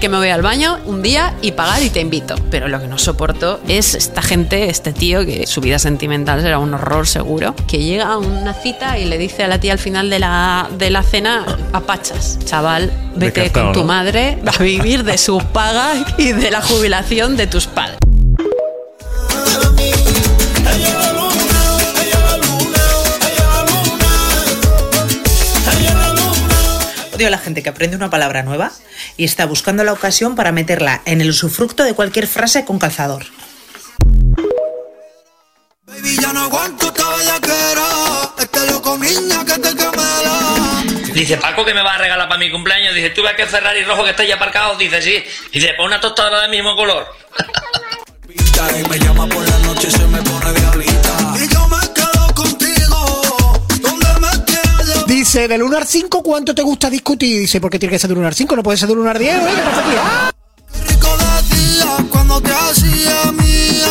que me voy al baño un día y pagar y te invito. Pero lo que no soporto es esta gente, este tío, que su vida sentimental será un horror seguro, que llega a una cita y le dice a la tía al final de la, de la cena, apachas, chaval, vete con tu ¿no? madre a vivir de su paga y de la jubilación de tus padres. Odio a la gente que aprende una palabra nueva y está buscando la ocasión para meterla en el usufructo de cualquier frase con calzador. Baby, ya no aguanto esta bellaquera. Este loco niña que te camela. Dice, Paco, que me vas a regalar para mi cumpleaños? Dice, ¿tú ves que Ferrari rojo que está ahí aparcado? Dice, sí. Dice, pon una tostadora del mismo color. Dice, del 1 al 5, ¿cuánto te gusta discutir? Dice, ¿por qué tiene que ser del 1 al 5? No puede ser del 1 al 10, ¿eh? ¿Qué pasa aquí? ¡Ah! Qué rico decía cuando te hacía mía.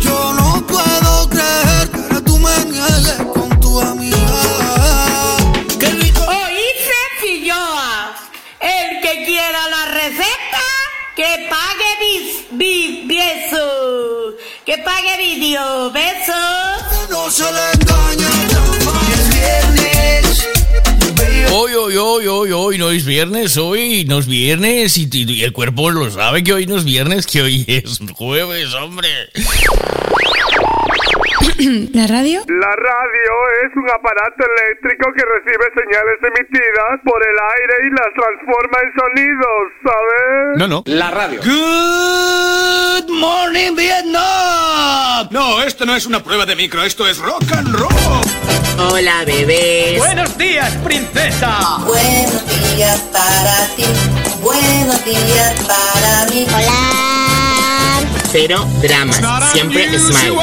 Yo no puedo creer que ahora tú me niegues con tu amiga. Qué rico. Oíste, Filloa. El que quiera la receta, que pague bis, bis, beso. Que pague vídeo, besos. No se le Hoy, hoy, hoy, hoy, hoy no es viernes, hoy no es viernes y, y- y el cuerpo lo sabe que hoy no es viernes, que hoy es jueves, hombre. ¿La radio? La radio es un aparato eléctrico que recibe señales emitidas por el aire y las transforma en sonidos, ¿sabes? No, no. La radio. Good morning, Vietnam. No, esto no es una prueba de micro, esto es rock and roll. Hola, bebés. Buenos días, princesa. Buenos días para ti. Buenos días para mí. Hola. Cero dramas. Siempre smile.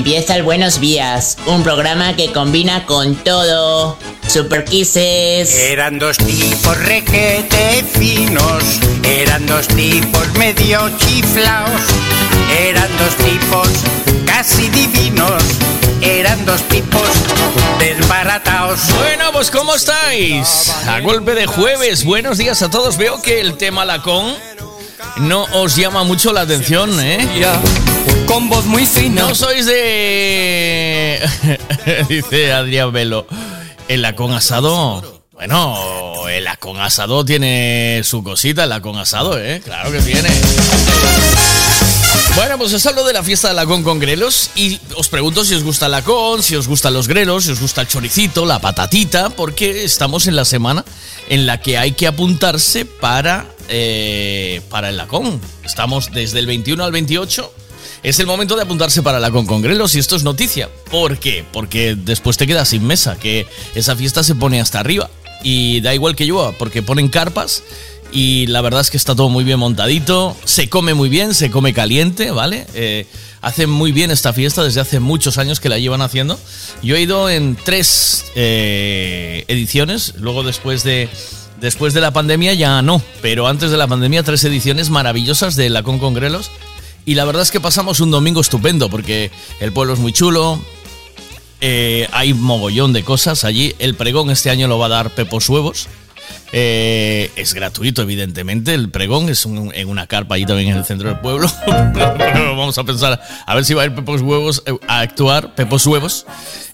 Empieza el Buenos Días, un programa que combina con todo. Super Kisses. Eran dos tipos requete finos, eran dos tipos medio chiflaos, eran dos tipos casi divinos, eran dos tipos desbarataos. Bueno, pues ¿cómo estáis? A golpe de jueves, buenos días a todos. Veo que el tema lacón no os llama mucho la atención, ¿eh? Con voz muy fina. No sois de... Dice Adrián Velo. El lacón asado... Bueno, el lacón asado tiene su cosita, el lacón asado, ¿eh? Claro que tiene. Bueno, pues os hablo de la fiesta de lacón con grelos y os pregunto si os gusta el lacón, si os gustan los grelos, si os gusta el choricito, la patatita, porque estamos en la semana en la que hay que apuntarse para, eh, para el lacón. Estamos desde el 21 al 28. Es el momento de apuntarse para la con Congrelos y esto es noticia. ¿Por qué? Porque después te quedas sin mesa, que esa fiesta se pone hasta arriba. Y da igual que llueva, porque ponen carpas y la verdad es que está todo muy bien montadito. Se come muy bien, se come caliente, ¿vale? Eh, hacen muy bien esta fiesta desde hace muchos años que la llevan haciendo. Yo he ido en tres eh, ediciones, luego después de... Después de la pandemia ya no, pero antes de la pandemia tres ediciones maravillosas de la Con Congrelos y la verdad es que pasamos un domingo estupendo porque el pueblo es muy chulo. eh, hay mogollón de cosas allí. El pregón este año lo va a dar Pepos Huevos. Eh, es gratuito, evidentemente. El pregón es un- en una carpa allí también en el centro del pueblo. Vamos a pensar a ver si va a ir Pepos Huevos eh, a actuar. Pepos Huevos.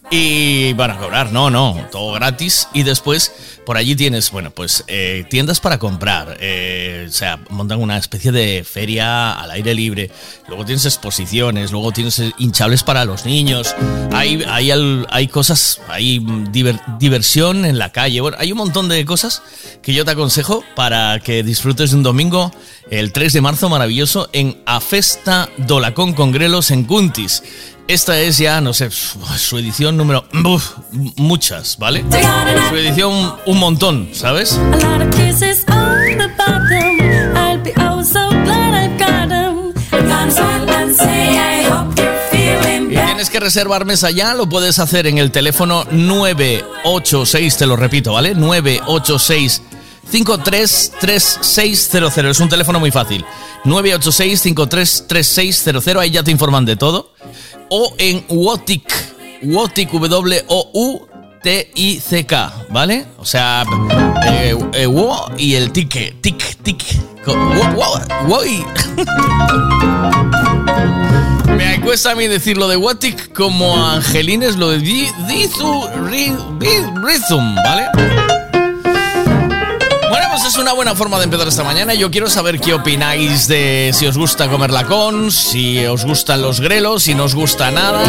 Y van a cobrar, no, no, todo gratis. Y después por allí tienes, bueno, pues eh, tiendas para comprar. eh, o sea, montan una especie de feria al aire libre. Luego tienes exposiciones, luego tienes eh, hinchables para los niños. Hay, hay, hay cosas, hay mm, diver- diversión en la calle. Bueno, hay un montón de cosas que yo te aconsejo para que disfrutes de un domingo, el 3 de marzo, maravilloso, en A Festa Dolacón Congrelos en Cuntis. Esta es ya, no sé, su edición número... uf, muchas, ¿vale? Su edición un montón, ¿sabes? Tienes que reservar mesa ya, lo puedes hacer en el teléfono 986, te lo repito, ¿vale? 986 533600. Es un teléfono muy fácil. 986 533600. Ahí ya te informan de todo. O en Wotic. Wotic, W-O-U-T-I-C-K. ¿Vale? O sea, eh, eh, wo y el tique. Tic, tic. Woy. Me cuesta a mí decirlo de Wotic como Angelines lo de di- Dizu Rhythm, ¿vale? Pues es una buena forma de empezar esta mañana. Yo quiero saber qué opináis de si os gusta comer la con, si os gustan los grelos, si no os gusta nada.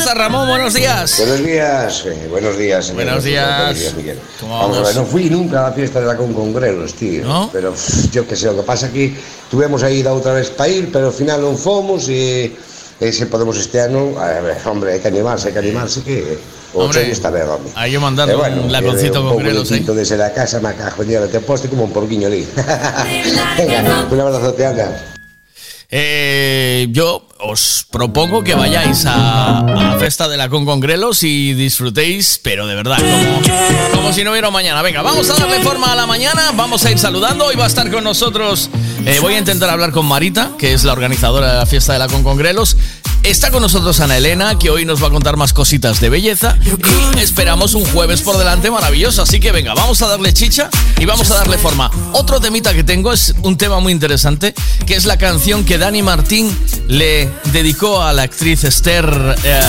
Pasa, Ramón? Buenos días. Buenos días, eh, buenos días. señor. Buenos días. Buenos días, Miguel. ¿Cómo Vamos a ver, no fui nunca a la fiesta de la con congrelos, tío. Pero pff, yo qué sé, lo que pasa que tuvimos aí da outra vez para ir, pero ao final non fomos e, e se podemos este ano, a ver, hombre, hai que animarse, hai que animarse que o Hombre, chollo está ben, hombre. Hay que mandar E un laconcito un con grelos, ¿eh? desde la casa, me día, te poste como un porquiño ali. Venga, un abrazo, te anda. Eh, yo os propongo que vayáis a, la festa de la Con Congrelos y disfrutéis, pero de verdad, como, si no hubiera mañana. Venga, vamos a darle forma a la mañana, vamos a ir saludando. Hoy va a estar con nosotros, eh, voy a intentar hablar con Marita, que es la organizadora de la fiesta de la Con Congrelos. Está con nosotros Ana Elena, que hoy nos va a contar más cositas de belleza. Y esperamos un jueves por delante maravilloso. Así que venga, vamos a darle chicha y vamos a darle forma. Otro temita que tengo es un tema muy interesante, que es la canción que Dani Martín le dedicó a la actriz Esther. eh,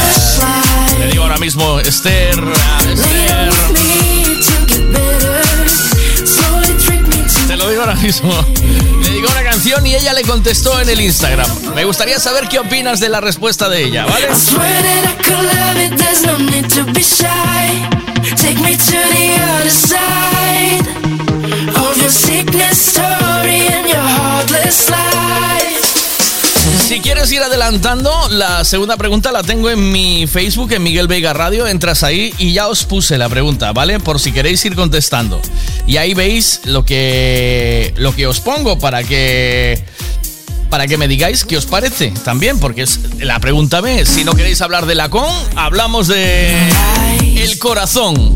le digo ahora mismo Esther. eh, Esther. Digo ahora mismo. Le dedicó una canción y ella le contestó en el Instagram. Me gustaría saber qué opinas de la respuesta de ella, ¿vale? Si quieres ir adelantando, la segunda pregunta la tengo en mi Facebook, en Miguel Veiga Radio. Entras ahí y ya os puse la pregunta, ¿vale? Por si queréis ir contestando. Y ahí veis lo que, lo que os pongo para que, para que me digáis qué os parece también, porque es la pregunta B. Si no queréis hablar de la con, hablamos de el corazón.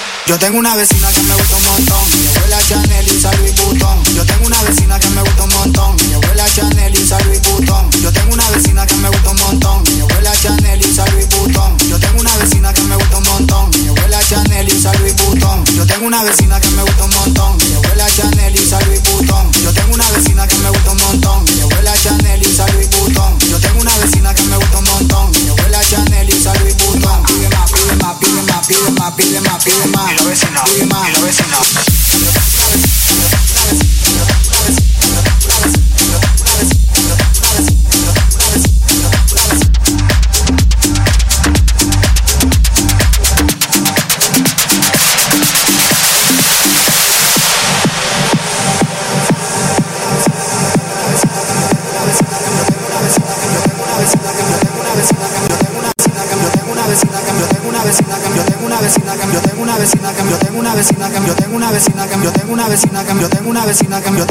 yo tengo una vecina que me gusta un montón, mi abuela Chanel y Louis Vuitton. Yo tengo una vecina que me gusta un montón, mi abuela Chanel y Louis Vuitton. Yo tengo una vecina que me gusta un montón, mi abuela Chanel y Louis Vuitton. Yo tengo una vecina que me gusta un montón, mi abuela Chanel y Louis Vuitton. Yo tengo una vecina que me gusta un montón, mi abuela Chanel y Louis. Yo tengo una vecina que me gusta un montón, mi abuela Chanel y Louis Vuitton. Yo tengo una vecina que me gusta un montón, my, be my, be my, be my, be my, be my, be my, be my, vecina que.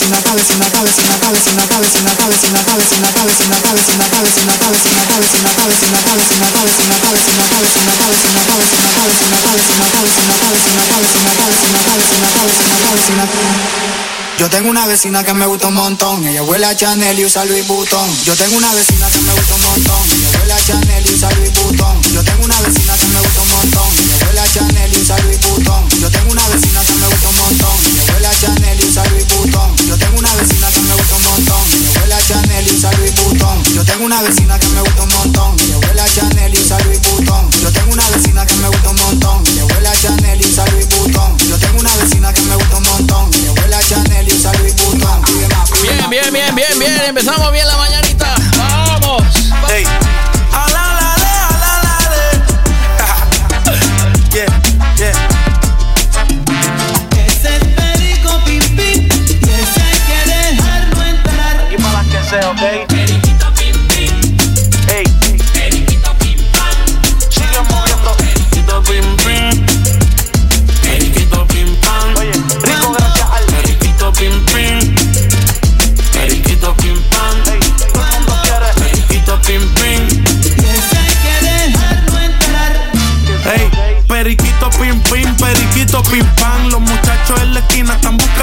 Yo tengo una vecina que me gusta un montón, ella huele a Chanel y usa Louis Vuitton. Yo tengo una vecina que me gusta un montón, ella huele a Chanel y usa Louis Vuitton. Yo tengo una vecina que me gusta un montón, ella huele a Chanel y usa Louis Vuitton. Yo tengo una vecina que me gusta un montón, ella huele a Chanel y usa Louis tengo una vecina que me gusta un montón. Ella huele a Chanel y usa Louis Vuitton. Yo tengo una vecina que me gusta un montón. Ella huele a Chanel y usa Louis. Yo tengo una vecina que me gusta un montón. Ella huele a Chanel y usa Louis. Bien, bien, bien, bien, bien. Empezamos bien la mañanita.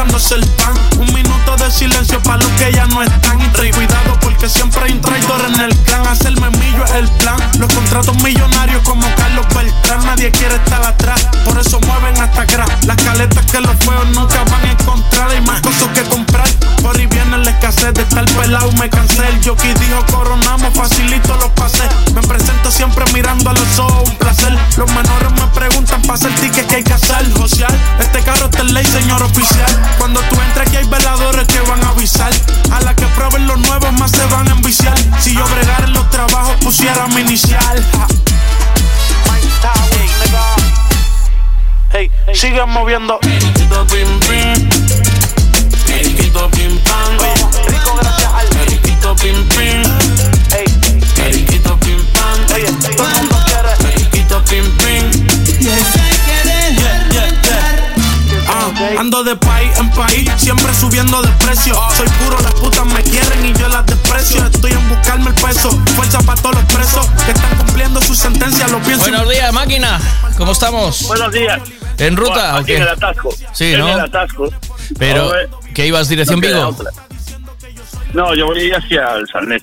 Un minuto de silencio para los que ya no están. Y ten cuidado porque siempre hay un traidor en el clan. Hacerme millo es el plan. Los contratos millonarios como Carlos Beltrán. Nadie quiere estar atrás. Por eso mueven hasta atrás. Las caletas que los feos nunca pelado. Me cansé. El jockey dijo coronamos. Facilito los pases. Me presento siempre mirando a los ojos. Un placer. Los menores me preguntan para hacer ticket que hay que hacer. Social. Este carro está en ley, señor oficial. Cuando tú entras aquí hay veladores que van a avisar. A la que prueben los nuevos más se van a enviciar. Si yo bregara en los trabajos pusiera mi inicial. Ja. Hey, sigan moviendo. Periquito pim pam, Rico, gracias al. periquito pim pim, Hey, periquito pim pam, oye, todo el mundo quiere. periquito pim pim y ese que dejarlo entrar. Ah, ando de en país, siempre subiendo de precio. Soy puro, las putas me quieren y yo las desprecio. Estoy en buscarme el peso, fuerza para todos los presos que están cumpliendo su sentencia. Lo pienso. Buenos días, máquina. ¿Cómo estamos? Buenos días. ¿En ruta o Aquí en qué? el atasco. Sí, En ¿no? el atasco. Pero, Joder, ¿qué ibas dirección no Vigo? No, yo voy hacia el Salnet.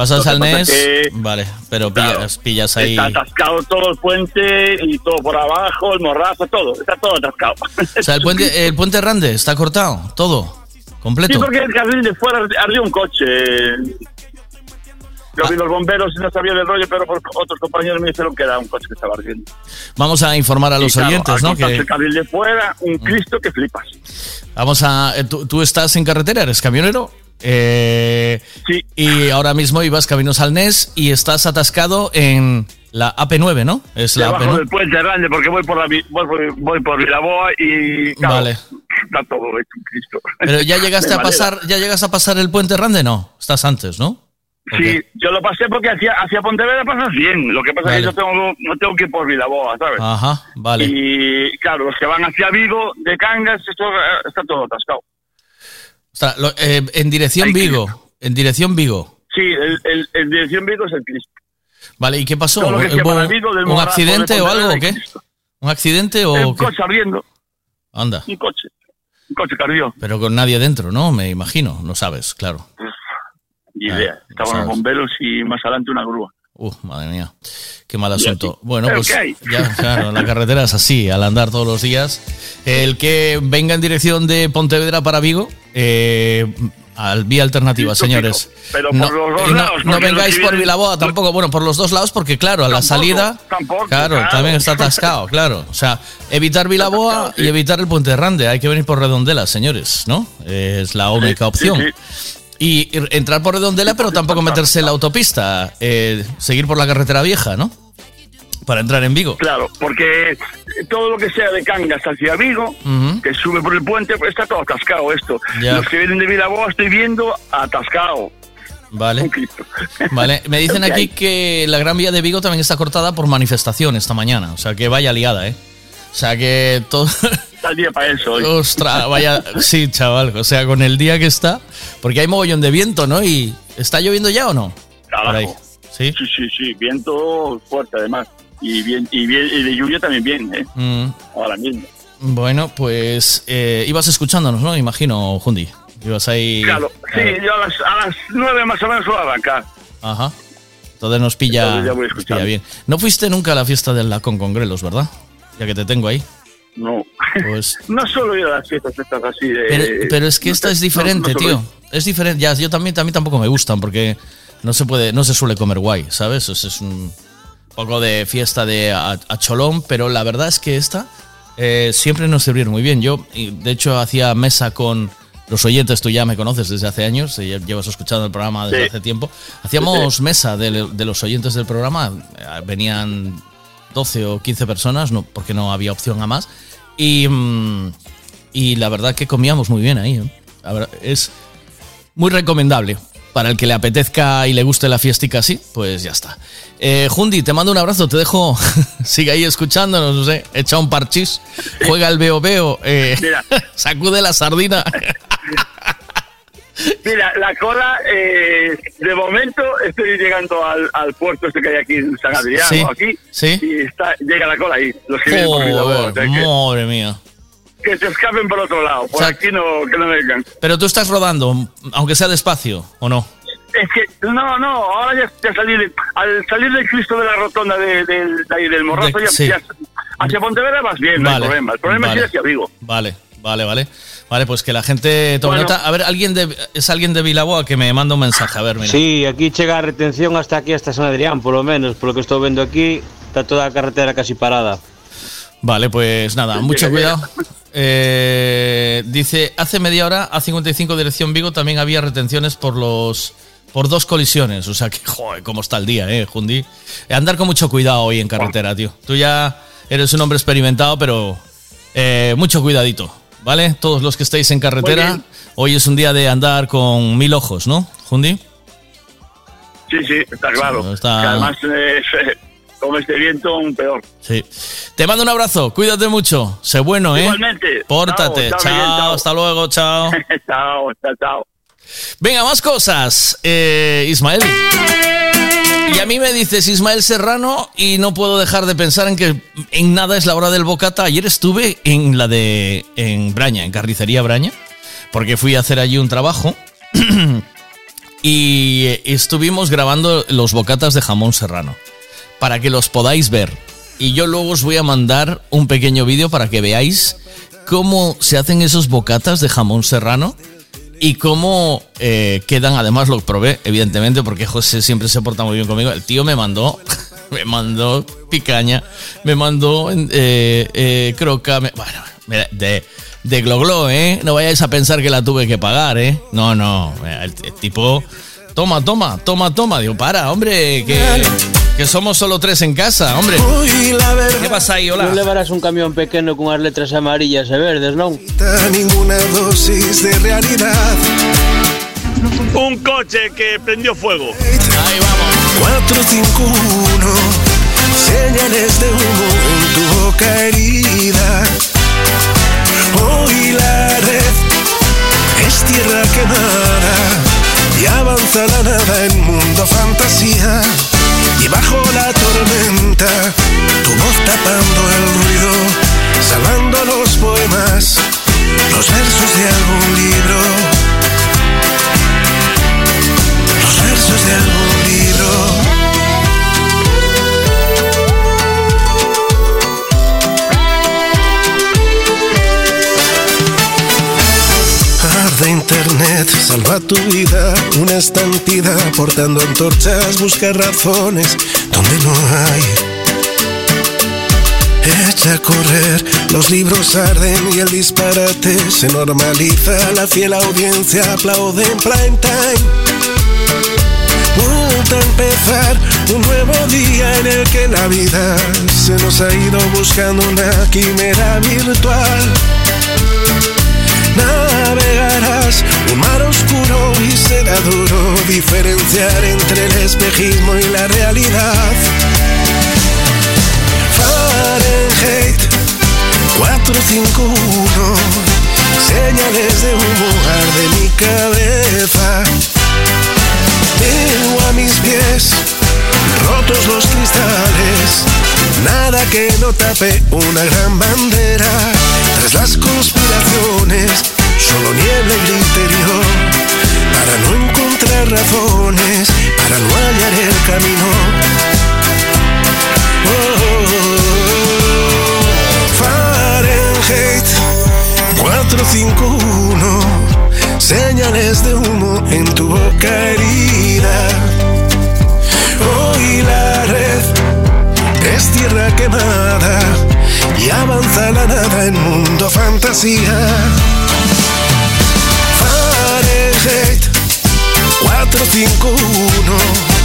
¿Vas al pasa que- Vale, pero Claro. pillas, pillas ahí. Está atascado todo el puente y todo por abajo, el morrazo, todo. Está todo atascado. O sea, el puente, el puente Rande está cortado, todo, completo. Sí, porque el carril de fuera ardió un coche. Yo Ah. vi los bomberos y no sabía del rollo, pero otros compañeros me dijeron que era un coche que estaba ardiendo. Vamos a informar a los claro, oyentes, ¿no? Que Mm. el carril de fuera, un Cristo que flipas. vamos a. eh, ¿tú, tú estás en carretera? ¿Eres camionero? Eh, Sí. Y ahora mismo ibas camino Salnés y estás atascado en la AP9, ¿no? Es la Debajo AP9. del puente grande, porque voy por, la, voy, por- voy por Vilaboa y claro, Vale. está todo hecho un Cristo. Pero ya llegaste De a pasar, ya llegas a pasar el puente Rande, no. Estás antes, ¿no? Sí, yo lo pasé porque hacia, hacia Pontevedra pasas bien. Lo que pasa es que yo tengo, no tengo que ir por Vilaboa, ¿sabes? Ajá, vale. Y claro, los que van hacia Vigo, de Cangas, esto, eh, está todo atascado. Lo- eh, en dirección Vigo. En dirección Vigo. Sí, el, el, el dirección Vigo es el Cristo. Vale, ¿y qué pasó? Todo lo que ¿Hubo sea para Vigo, del ¿Un Morrazo, accidente de o algo o qué? ¿Un accidente o un coche abriendo, Anda. un coche. Un coche que ardió. Pero con nadie dentro, ¿no? Me imagino, no sabes, claro. Ni idea. Ah, Estaban sabes. los bomberos y más adelante una grúa. Uh, madre mía. Qué mal asunto. Bueno, ¿Pero pues ya, claro, la carretera es así, al andar todos los días. El que venga en dirección de Pontevedra para Vigo, eh, al vía alternativa, señores. Pero no, por los dos no- lados. no los vengáis por Vilaboa tampoco. Bueno, por los dos lados, porque claro, a la Tampoco, salida. tampoco, claro, claro. también está atascado, claro. O sea, evitar Vilaboa y evitar el Puente Rande. Hay que venir por Redondela, señores, ¿no? Es la única opción. Y entrar por Redondela, pero tampoco meterse en la autopista. eh, seguir por la carretera vieja, ¿no? Para entrar en Vigo. Claro, porque todo lo que sea de Cangas hacia Vigo, Ujú. que sube por el puente, pues está todo atascado esto. Ya. Los que vienen de Vilaboa estoy viendo atascado. Vale. Vale, me dicen aquí que la Gran Vía de Vigo también está cortada por manifestación esta mañana. O sea, que vaya liada, ¿eh? O sea, que todo... Está el día para eso. hoy. Ostras, vaya... Sí, chaval. O sea, con el día que está... Porque hay mogollón de viento, ¿no? ¿Y está lloviendo ya o no? Ahí. ¿Sí? Sí, sí, sí, viento fuerte además. Y, bien, y, bien, y de lluvia también bien, ¿eh? Mm, Ahora mismo. bueno, pues... eh, ibas escuchándonos, ¿no? Imagino, Jundi. Ibas ahí... Claro, sí, yo a las, a las nueve más o menos voy a arrancar. Ajá. Entonces nos pilla, Entonces ya voy nos pilla bien. No fuiste nunca a la fiesta del Lacón con Grelos, ¿verdad? Ya que te tengo ahí. No. Pues No solo ir a las fiestas estas así de... Pero, pero es que no esta es diferente, no- no solo tío. Es diferente. Ya, yo también, también tampoco me gustan porque no se puede, no se suele comer guay, ¿sabes? Es, es un poco de fiesta de a, a cholón, pero la verdad es que esta eh, siempre nos sirvieron muy bien. Yo, de hecho, hacía mesa con los oyentes, tú ya me conoces desde hace años, eh, llevas escuchando el programa desde Sí. hace tiempo. Hacíamos mesa de, de los oyentes del programa, eh, venían 12 o 15 personas, no, porque no había opción a más. Y, mm, y la verdad que comíamos muy bien ahí. ¿eh? La verdad, es muy recomendable. Para el que le apetezca y le guste la fiestica así, pues ya está. Eh, Jundi, te mando un abrazo, te dejo. Sigue ahí escuchándonos, no sé. Echa un parchís, juega el veo veo, eh, sacude la sardina. Mira, la cola, eh, de momento estoy llegando al, al puerto este que hay aquí en San Adrián, Sí, aquí, sí. y está, llega la cola ahí, los que vienen por o que, madre mía. que se escapen por otro lado, por O sea, aquí no, que no vengan. Pero tú estás rodando, aunque sea despacio, ¿o no? Es que, no, no, ahora ya, ya salí, de- al salir del Cristo de la rotonda de, del- de ahí del Morrazo, De- ya, sí. ya- hacia Pontevedra vas bien, no hay problema, el problema vale. es ir hacia Vigo. Vale, vale, vale. Vale, pues que la gente tome Bueno. nota. A ver, alguien de, es alguien de Vilaboa que me manda un mensaje. A ver, mira. Sí, aquí llega a retención hasta aquí, hasta San Adrián, por lo menos. Por lo que estoy viendo aquí, está toda la carretera casi parada. Vale, pues nada, mucho cuidado. Eh, dice, hace media hora, A55 dirección Vigo, también había retenciones por los por dos colisiones. O sea que, joder, cómo está el día, eh, Jundi. Andar con mucho cuidado hoy en carretera, tío. Tú ya eres un hombre experimentado, pero eh, mucho cuidadito, ¿vale? Todos los que estáis en carretera, hoy es un día de andar con mil ojos, ¿no, Jundi? Sí, sí, está claro. Sí, está- Que además, eh, con este viento, un peor. Sí. Te mando un abrazo, cuídate mucho. Sé bueno, ¿eh? Igualmente. Pórtate. Chao, Chao, chao. hasta luego, chao. chao, chao, chao. Venga, más cosas. Eh, Ismael. Y a mí me dices Ismael Serrano y no puedo dejar de pensar en que en nada es la hora del bocata. Ayer estuve en la de en Braña, en Carnicería Braña, porque fui a hacer allí un trabajo y estuvimos grabando los bocatas de jamón serrano para que los podáis ver. Y yo luego os voy a mandar un pequeño vídeo para que veáis cómo se hacen esos bocatas de jamón serrano y cómo eh, quedan. Además lo probé, evidentemente, porque José siempre se porta muy bien conmigo. El tío me mandó, me mandó picaña, me mandó eh, eh, croca, me- bueno, de, de gloglo, ¿eh? No vayáis a pensar que la tuve que pagar, ¿eh? No, no, el tipo, toma, toma, toma, toma. Digo, para, hombre, que, que somos solo tres en casa, hombre. ¿Qué pasa ahí? Hola. No levarás un camión pequeño con unas letras amarillas e verdes, non? ninguna dosis de realidad. Un coche que prendió fuego. 451 señales de humo en tu boca herida. Hoy la red es tierra quemada y avanza la nada en mundo fantasía. Y bajo la tormenta, tu voz tapando el ruido, salvando los poemas, los versos de algún libro. Los versos de algún internet salva tu vida. Una estampida portando antorchas busca razones donde no hay. Echa a correr, los libros arden y el disparate se normaliza. La fiel audiencia aplaude en prime time. Vuelta a empezar un nuevo día en el que la vida se nos ha ido buscando una quimera virtual. Navegarás un mar oscuro y será duro diferenciar entre el espejismo y la realidad. Fahrenheit 451 Señales de humo de mi cabeza Veo a mis pies rotos los cristales Nada que no tape una gran bandera. Tras las conspiraciones Solo niebla el interior. Para no encontrar razones Para no hallar el camino. Fahrenheit 451 Señales de humo en tu boca herida. Hoy la es tierra quemada Y avanza la nada en mundo fantasía Fahrenheit 451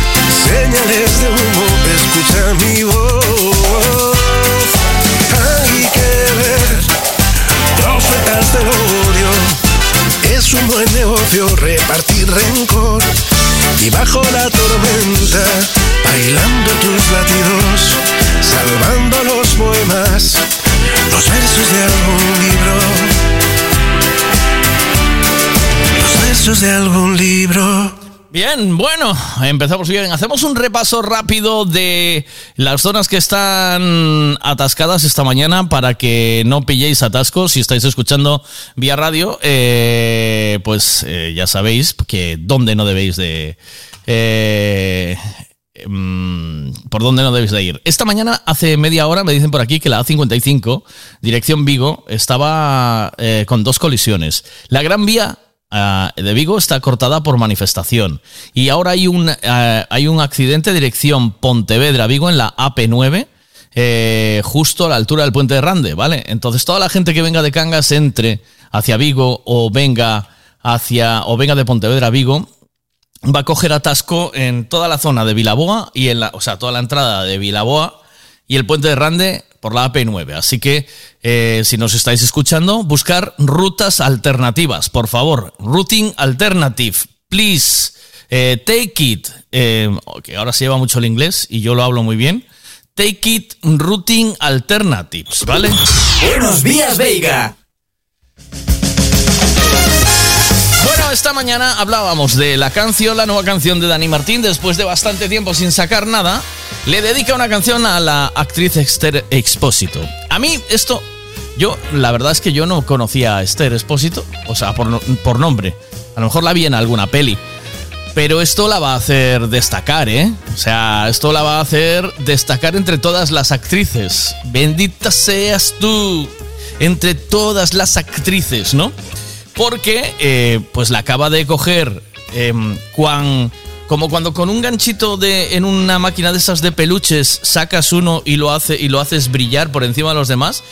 Señales de humo, escucha mi voz. Hay que ver profetas del odio. Es un buen negocio repartir rencor. Y bajo la tormenta, bailando tus latidos, salvando los poemas, los versos de algún libro. Los versos de algún libro. Bien, bueno, empezamos bien. Hacemos un repaso rápido de las zonas que están atascadas esta mañana para que no pilléis atascos. Si estáis escuchando vía radio, eh, pues eh, ya sabéis que dónde no debéis de... eh, mm, por dónde no debéis de ir. Esta mañana, hace media hora, me dicen por aquí que la A55, dirección Vigo, estaba eh, con dos colisiones. La Gran Vía ah, de Vigo está cortada por manifestación. Y ahora hay un, ah, hay un accidente dirección Pontevedra-Vigo en la AP9. eh, justo a la altura del puente de Rande, ¿vale? Entonces toda la gente que venga de Cangas entre hacia Vigo o venga hacia o venga de Pontevedra a Vigo va a coger atasco en toda la zona de Vilaboa y en la, o sea, toda la entrada de Vilaboa y el puente de Rande por la AP9. Así que eh, si nos estáis escuchando, buscar rutas alternativas, por favor. Routing alternative, please. Eh, take it. eh, ahora se lleva mucho el inglés y yo lo hablo muy bien. Take it routing alternatives, ¿vale? Buenos días, Veiga. Esta mañana hablábamos de la canción, la nueva canción de Dani Martín, después de bastante tiempo sin sacar nada, le dedica una canción a la actriz Esther Expósito. A mí esto, yo la verdad es que yo no conocía a Esther Expósito, o sea, por, por nombre. A lo mejor la vi en alguna peli. Pero esto la va a hacer destacar, ¿eh? O sea, esto la va a hacer destacar entre todas las actrices. Bendita seas tú entre todas las actrices, ¿no? Porque, eh, pues la acaba de coger em, cuan- como cuando con un ganchito de, en una máquina de esas de peluches sacas uno y lo, hace, y lo haces brillar por encima de los demás.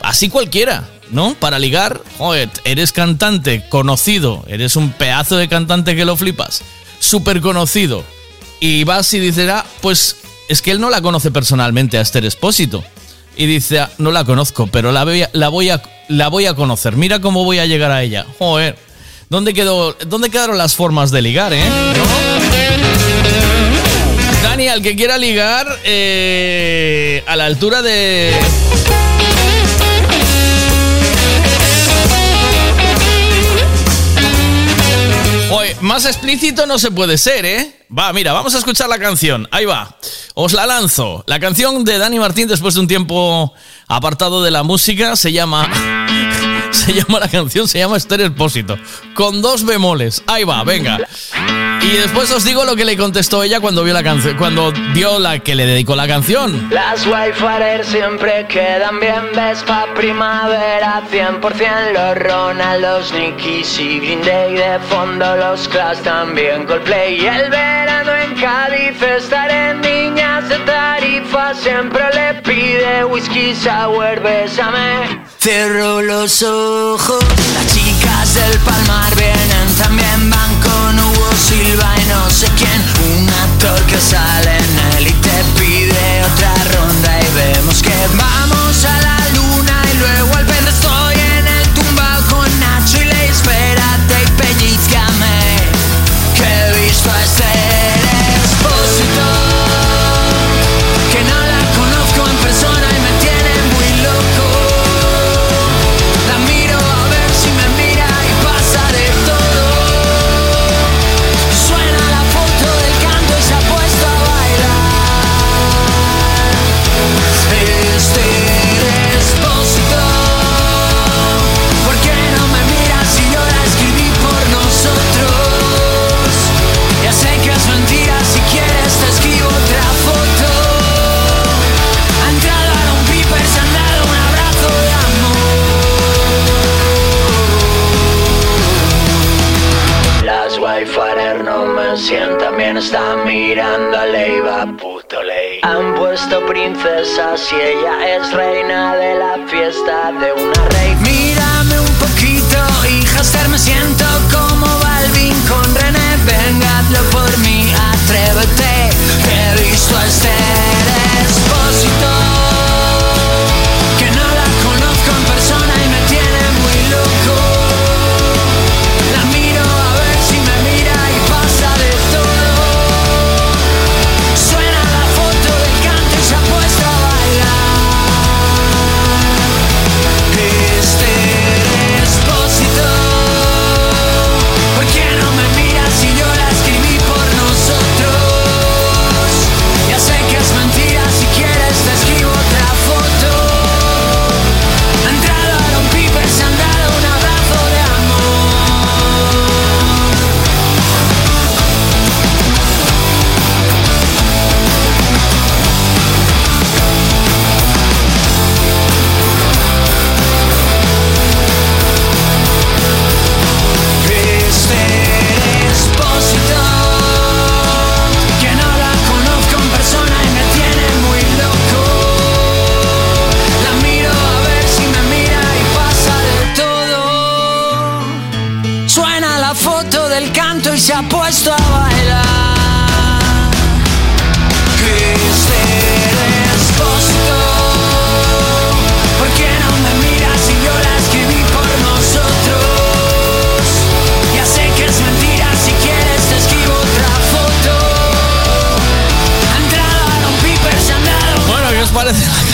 Así cualquiera, ¿no? Para ligar, joder, eres cantante, conocido, eres un pedazo de cantante que lo flipas, súper conocido. Y vas y dices, ah, pues es que él no la conoce personalmente a Esther Espósito. Y dice, "Ah, no la conozco, pero la voy, a, la, voy a, la voy a conocer. Mira cómo voy a llegar a ella. Joder, ¿dónde, quedó, dónde quedaron las formas de ligar, eh? ¿No? Dani, al que quiera ligar, eh, a la altura de... más explícito no se puede ser, ¿eh? Va, mira, vamos a escuchar la canción. Ahí va. Os la lanzo. La canción de Dani Martín después de un tiempo apartado de la música se llama se llama la canción, se llama Esther Expósito. Con dos bemoles. Ahí va, venga. Y después os digo lo que le contestó ella cuando vio la canción, cuando vio la que le dedicó la canción. Las Wi-Fi siempre quedan bien, ves pa' primavera 100% los Ronaldos, Nickies y Green Day De fondo los Clash también Coldplay. Y el verano en Cádiz estaré niñas de tarifa Siempre le pide whisky sour, bésame. Cierro los ojos, las chicas del Palmar vienen También Silva y no sé quién. Un actor que sale en él y te pide otra ronda Y vemos que vamos a la luna y luego al verde estoy en el tumbao con Nacho y le espérate y pellizcame. Que he visto a Esther bien, están mirando a Leiva, puto ley. Han puesto princesas y ella es reina de la fiesta de una rey. Mírame un poquito, hija me siento como Balvin con René. Venga, hazlo por mí, atrévete He visto a Esther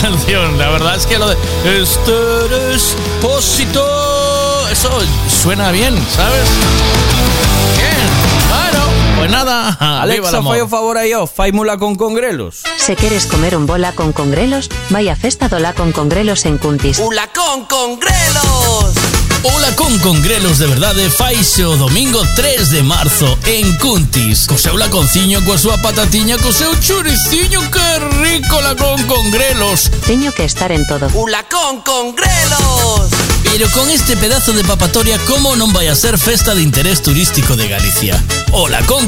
La verdad es que lo de Esther Expósito, eso suena bien, ¿sabes? Bien, pues nada. Alexa, fai o favor aí, ó, fai mula con congrelos. Se queres comer un bola con congrelos, vai a festa do la con congrelos en Cuntis. con congrelos! Ola con congrelos de verdade faise o domingo 3 de marzo en Cuntis Co seu laconciño, coa súa patatiña, co seu churiciño Que rico la con congrelos Teño que estar en todo. ¡Ula con congrelos! Pero con este pedazo de papatoria Como non vai a ser festa de interés turístico de Galicia Ola con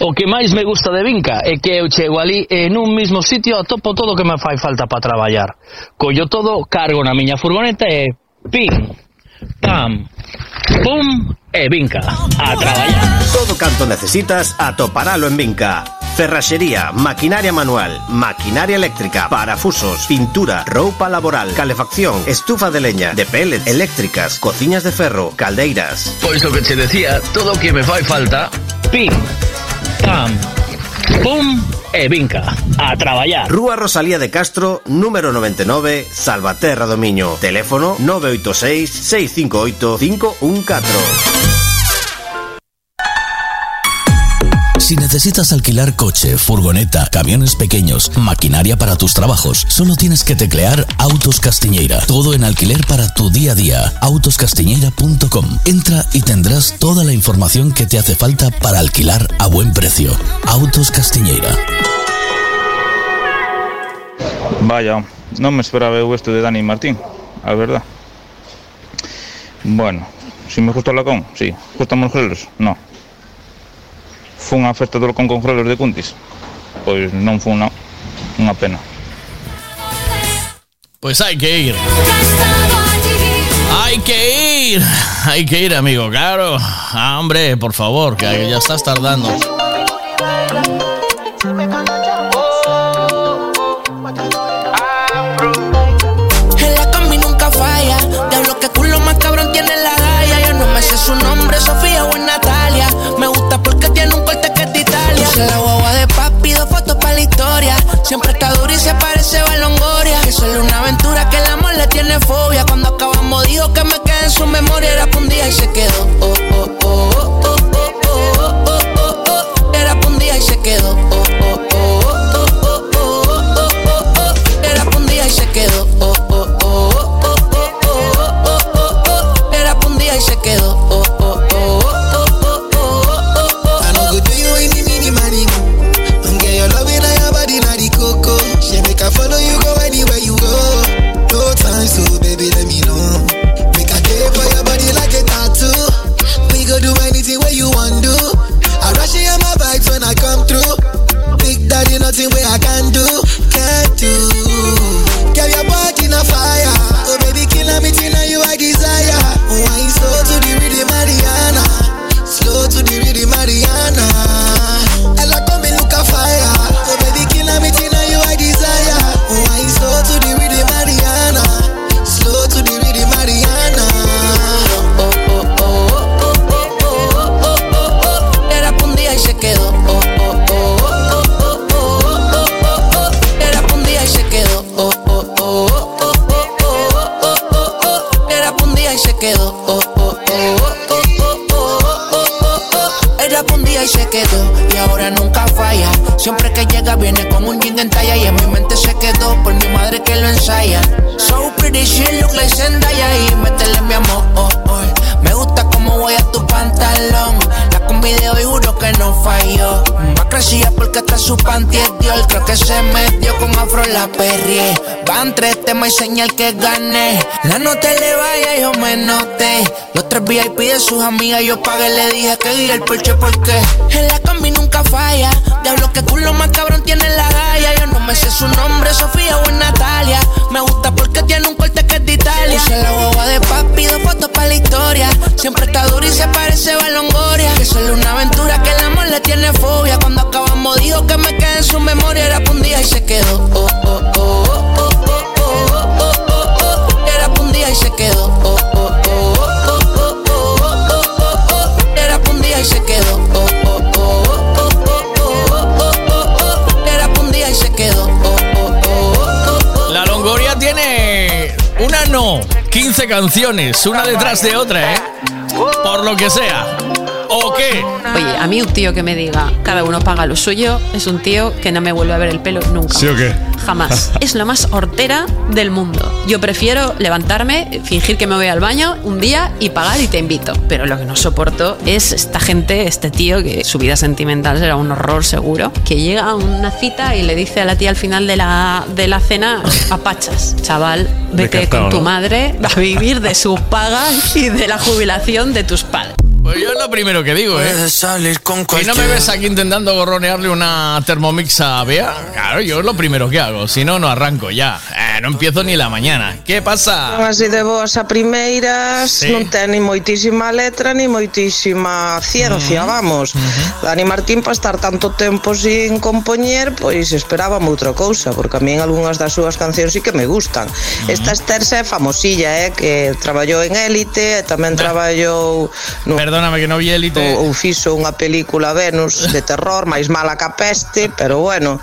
O que máis me gusta de Vinca é que eu chego ali e nun mismo sitio atopo todo o que me fai falta para traballar. Collo todo, cargo na miña furgoneta e pim, pam, pum e Vinca a traballar. Todo canto necesitas atoparalo en Vinca. Ferraxería, maquinaria manual, maquinaria eléctrica, parafusos, pintura, roupa laboral, calefacción, estufa de leña, de pellet, eléctricas, cociñas de ferro, caldeiras. Pois o que che decía, todo o que me fai falta, pim, pam, pum e Vinca. A traballar. Rúa Rosalía de Castro, número 99, Salvaterra do Miño. Teléfono 986 658 514. Si necesitas alquilar coche, furgoneta, camiones pequeños, maquinaria para tus trabajos, solo tienes que teclear Autos Castiñeira. Todo en alquiler para tu día a día. Autoscastiñeira.com. Entra y tendrás toda la información que te hace falta para alquilar a buen precio. Autos Castiñeira. Vaya, non me esperaba eu isto de Dani Martín, a verdad. Bueno, si me gusta o lacón, sí. Gustan os grelos? No. Fun a festa do lacón con grelos de Cuntis? Pois non fun, non. Unha pena. Pues hay que ir. Hay que ir. Hay que ir, amigo, claro. Ah, hombre, por favor, que ya estás tardando. Siempre está dura y se parece a Longoria. Que solo una aventura que el amor le tiene fobia. Cuando acabamos dijo que me quedé en su memoria. Era pa' un día y se quedó. Oh, oh, oh, oh, oh, oh, oh, oh, oh, oh. Era pa' un día y se quedó. Oh, oh, oh, oh, oh, oh, oh, oh, oh, oh. Era pa' un día y se quedó. Oh, oh, oh, oh, oh, oh, oh, oh, oh, oh. Era pa' un día y se quedó. Y ahora nunca falla. Siempre que llega viene con un jean en talla. Y en mi mente se quedó por mi madre que lo ensaya. So pretty shit, look like Zendaya. Y métele mi amor. Oh, oh. Me gusta como voy a tu pantalón. De hoy juro que no falló. Va crecida porque hasta su panty es Dior. Creo que se metió con afro la perrie. Van tres temas y señal que gané. La nota le vaya, yo me noté. Los tres VIP de sus amigas yo pagué. Le dije que guía el porche porque en la combi nunca falla. Diablo, que culo más cabrón tiene la galla. Yo no me sé su nombre, Sofía o Natalia. Me gusta porque tiene un corte que es de Italia. Usa la guagua de papi, dos fotos para la historia. Siempre está dura y se parece a Longoria. Que solo una aventura que el amor le tiene fobia. Cuando acabamos dijo que me quedé en su memoria. Era un día y se quedó. Oh, oh, oh, oh, oh, oh, oh, oh, Era un día y se quedó. Oh, oh, oh, oh, oh, oh, oh, oh, Era un día y se quedó. 15 canciones, una detrás de otra, ¿eh? Por lo que sea. ¿O qué? Oye, a mí un tío que me diga, cada uno paga lo suyo, es un tío que no me vuelve a ver el pelo nunca. ¿Sí o qué? Jamás. es lo más hortera del mundo. Yo prefiero levantarme, fingir que me voy al baño un día y pagar y te invito. Pero lo que no soporto es esta gente, este tío, que su vida sentimental será un horror seguro, que llega a una cita y le dice a la tía al final de la, de la cena, apachas, chaval, vete Descartado, con tu ¿no? madre a vivir de sus pagas y de la jubilación de tus padres. Pues yo es lo primero que digo, ¿eh? Y no me ves aquí intentando gorronearle una Thermomix a Bea. Claro, yo es lo primero que hago. Si no, no arranco ya. Eh, no empiezo ni la mañana. ¿Qué pasa? Así de boas a primeiras, Sí. non ten ni moitísima letra ni moitísima ciencia, vamos. Dani Martín para estar tanto tempo sin compoñer, pois esperaba outra cousa, porque a mí en algunhas das súas cancións sí que me gustan. Esta Esterse é famosilla, eh, que traballou en Élite, e tamén traballou no Perdóname que non vi Élite. Ou, ou fixo unha película Venus de terror, máis mala que a peste, pero bueno,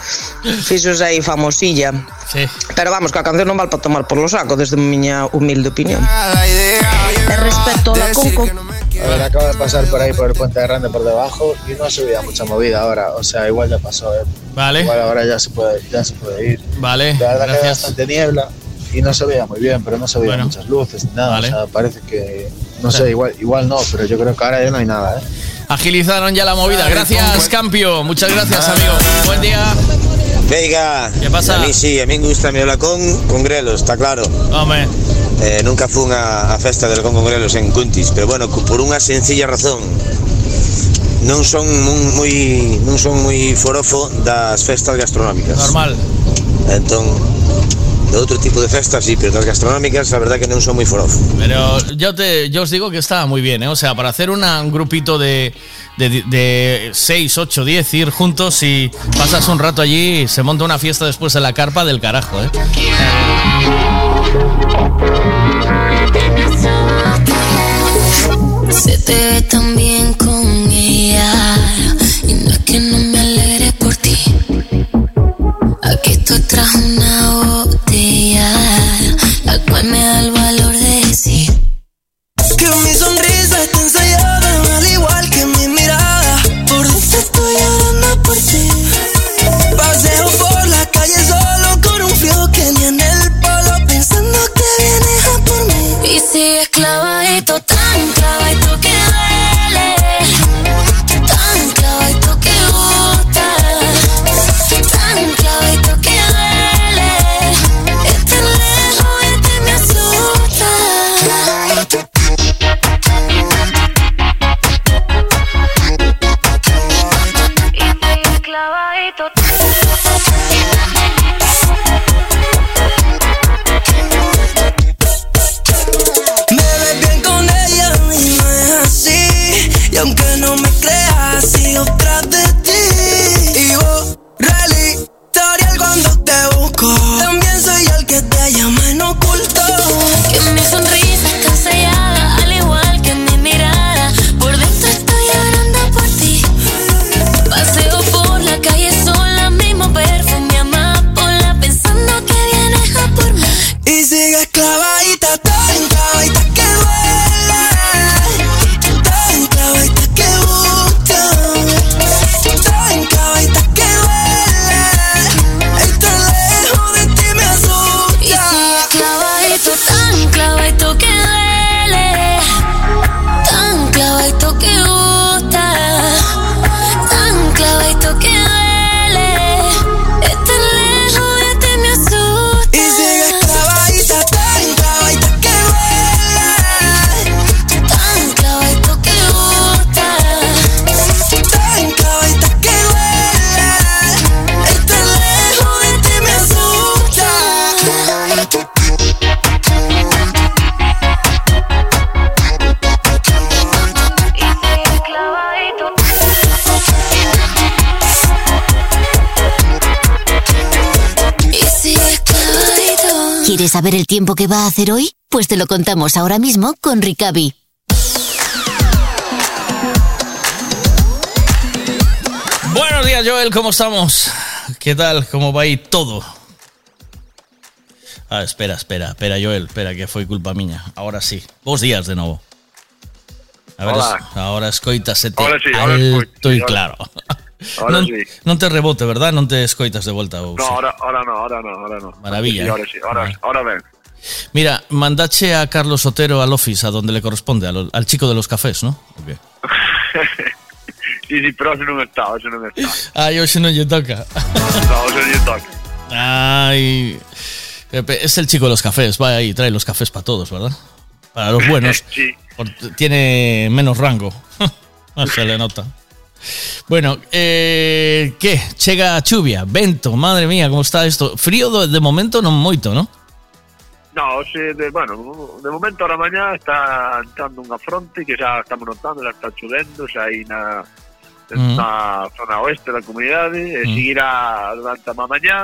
fixo aí famosilla. Sí. Pero vamos, que a canción non val para tomar por lo saco, desde miña humilde opinión. E respecto a la Conco, A ver, acabo de pasar por ahí por el puente grande por debajo y no se veía mucha movida ahora. O sea, igual ya pasó, ¿eh? Vale. Igual ahora ya se puede, ya se puede ir. Vale, La verdad que había gracias. bastante niebla y no se veía muy bien, pero no se veían Bueno. muchas luces ni nada. Vale. O sea, parece que. No sé, igual, igual no, pero yo creo que ahora ya no hay nada, ¿eh? Agilizaron ya la movida. Gracias, Campio. Muchas gracias, amigo. Buen día. Veiga, ¿Qué pasa? A mí sí, a mí me gusta mi con con grelos, está claro. Hombre. Eh, nunca fun a, a festa del con con grelos en Cuntis, pero bueno, por unha sencilla razón. Non son mun- moi non son moi forofo das festas gastronómicas. Normal. Entón, de outro tipo de festas sí, pero das gastronómicas a verdad que non son moi forofo. Pero yo, te, yo os digo que estaba muy bien, ¿eh? O sea, para hacer una- un grupito de, de, de 6, 8, 10, ir juntos y pasas un rato allí, se monta una fiesta después en la carpa del carajo, ¿eh? Se te ve tan bien con ella Y no es que no me Estoy tras una botella La cual me da el valor de decir Que mi sonrisa está ensayada, va a hacer hoy? Pues te lo contamos ahora mismo con Ricavi. Buenos días, Joel, ¿cómo estamos? ¿Qué tal? ¿Cómo va ahí todo? Ah, espera, espera, espera, Joel, espera, que fue culpa mía. Ahora sí. Vos días de nuevo. A ver, Hola. es- ahora escoitasete Ahora sí, ahora alto escoito, y ahora- claro. ahora non, sí. non te rebote, verdad? Non te escoitas de ou No, sí? ahora, ahora no, ahora no, ahora no. Maravilla, Sí, ¿eh? ahora sí, ahora, ahora ven. Mira, mandache a Carlos Otero al office, a donde le corresponde, al, al chico de los cafés, ¿no? Ok. Sí, sí, pero ese non está, ese non está. Ay, hoxe non lle toca. No, ese non lle toca. Ay, es el chico de los cafés, va ahí, trae los cafés para todos, ¿verdad? Para los buenos. Sí. Tiene menos rango. no se le nota. Bueno, eh, que chega a chuvia, vento, madre mía, como está isto? Frío de momento non moito, ¿no? No, se de, bueno, de momento a mañá está entrando unha fronte que xa estamos notando, xa está chovendo, xa aí na, mm. na zona oeste da comunidade, eh, mm. e seguirá durante a mañá,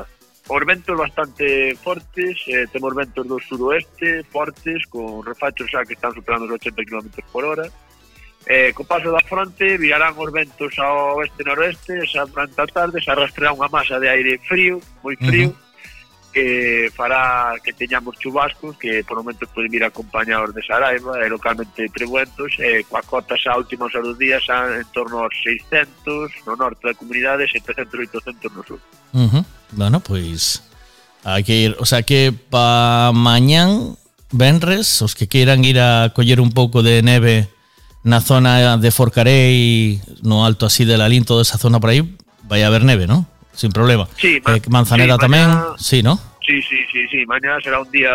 os ventos bastante fortes, eh, temos ventos do suroeste fortes, con refachos xa que están superando os 80 km por hora, Eh, co paso da fronte virarán os ventos ao oeste noroeste, xa planta tarde, xa arrastrará unha masa de aire frío, moi frío, que fará que teñamos chubascos que por momentos poden vir acompañados de Saraiva e localmente trebuentos e coa cota xa últimos dos días xa en torno aos 600 no norte da comunidade 700 800 no sur uh -huh. Bueno, pois hai que ir, o sea que pa mañán Benres, os que queiran ir a coller un pouco de neve na zona de Forcarei, no alto así de Lalín, toda esa zona por aí, vai a haber neve, ¿no? Sin problema. Sí, eh, Manzanera sí, tamén, mañana... sí, ¿no? Sí, sí, sí, sí, mañana será un día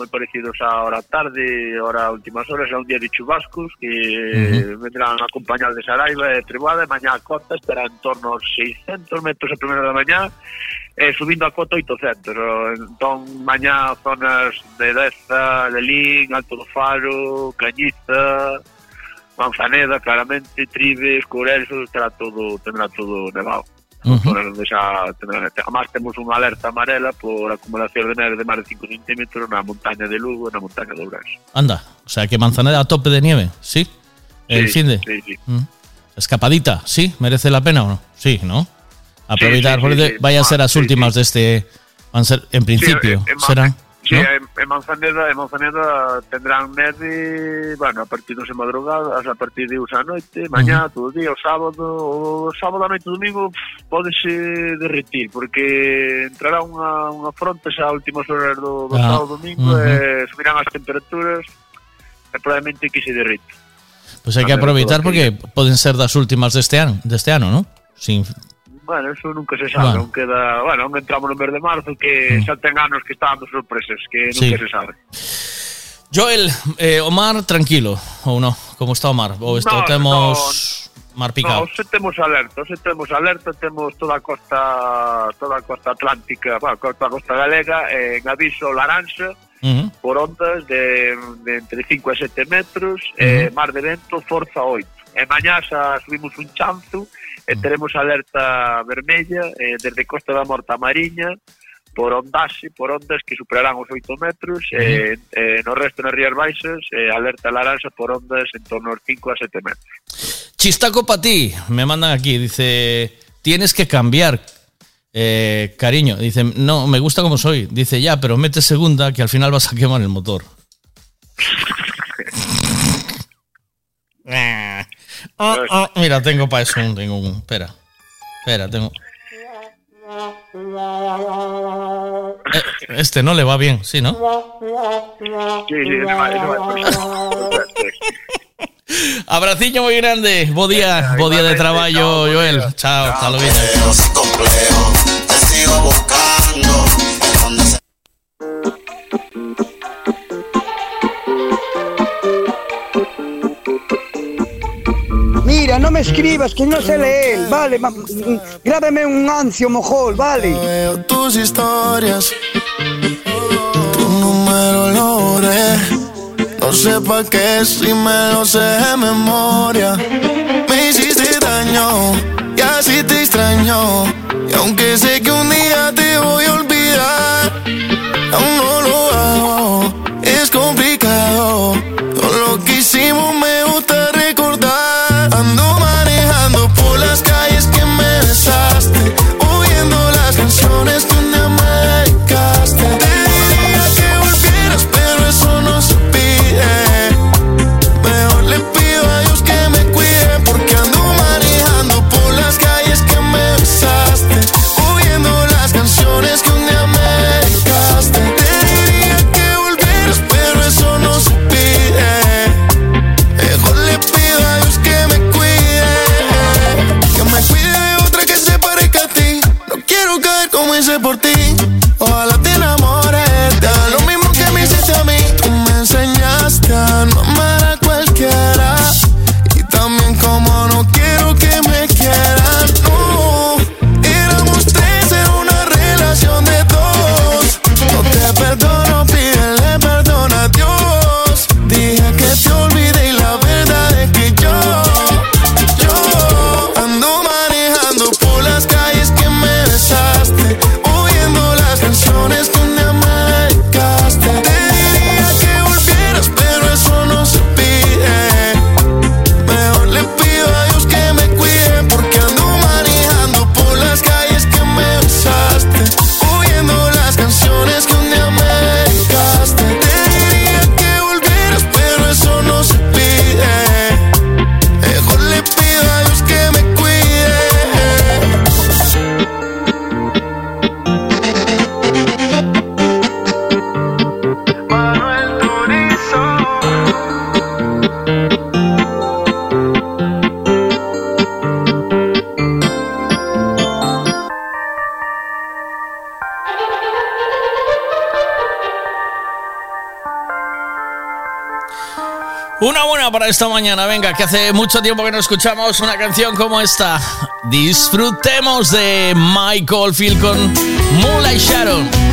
moi parecido a hora tarde, hora últimas horas, será un día de chubascos que Ujú. vendrán acompañados de Saraiva e Trebuada, e mañá a cota estará en torno aos 600 metros a primeira da mañá, e subindo a cota 800, o- entón mañá zonas de Deza, Lelín, Alto do Faro, Cañiza, Manzaneda, claramente, Tribes, Corelso, estará todo, tendrá todo nevado. Ujú. Zonas onde xa tendrá, además temos unha alerta amarela por acumulación de neve de máis de 5 centímetros na montaña de Lugo e na montaña de Ourense. Anda, o sea que Manzanera a tope de nieve, ¿sí? El fin de sí, sí. Mm. Escapadita, ¿sí? ¿Merece la pena o no? Sí, ¿no? Aprovechar, sí, sí. vaya a ser las últimas de este van a ser en principio, serán. Sí, ¿no? en Manzaneda, en Manzaneda tendrán neve, bueno, a partir de madrugadas, a partir de usa noite, mañá, uh -huh. todo o día, o sábado, o sábado a noite, domingo, pódese derretir, porque entrará unha, unha fronte xa últimas horas do, do ah, sábado domingo, uh -huh. e subirán as temperaturas, e probablemente que se derrite. Pois pues hai que aproveitar porque poden ser das últimas deste ano, deste ano, non? Sin Bueno, eso nunca se sabe, bueno. aunque da, bueno, aún entramos no mes de marzo que mm. xa ten anos que está dando sorpresas, que sí. nunca se sabe. Joel, eh, Omar, tranquilo ou non? Como está o? Ou está, no, temos no, mar picado? No, se temos alerta, se temos alerta, temos toda a costa toda a costa atlántica, bueno, costa, a costa galega en aviso laranxa, Uh -huh. por ondas de, de entre 5 e 7 metros, uh -huh. eh, mar de vento, forza 8. E mañá xa subimos un chanzo e teremos alerta vermella eh, desde Costa da Morta a Mariña por ondase, por ondas que superarán os 8 metros e eh, no resto nas Rías Baixas eh, alerta laranxa por ondas en torno aos 5 a 7 metros. Chistaco para ti, me mandan aquí, dice, tienes que cambiar, eh, cariño. Dice, no, me gusta como soy. Dice, ya, pero mete segunda que al final vas a quemar el motor. Ah, ah, mira, tengo para eso un, tengo un, espera, espera, tengo... Eh, este no le va bien, ¿sí, no? Sí, sí, ese va. Abraciño muy grande, bo día, bo día de trabajo, Joel. Chao, hasta luego. Te sigo buscando. Mira, no me escribas, que no sé leer, vale, grábame un ancio mojol, vale. Veo tus historias, tu número lo borré. No sé pa' qué si me lo sé de memoria. Me hiciste daño y así te extraño. Y aunque sé que un día te voy a olvidar, aún no esta mañana. Venga, que hace mucho tiempo que no escuchamos una canción como esta. Disfrutemos de Michael Field con Moonlight Sharon.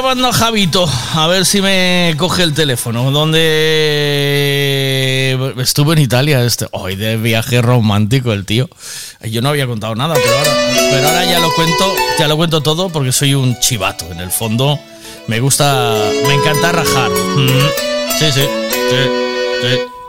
llamando a Javito, a ver si me coge el teléfono. Donde estuve en Italia, este, hoy de viaje romántico el tío. Yo no había contado nada, pero ahora, pero ahora ya lo cuento, ya lo cuento todo porque soy un chivato. En el fondo, me gusta, me encanta rajar. Mm. Sí, sí, sí, sí.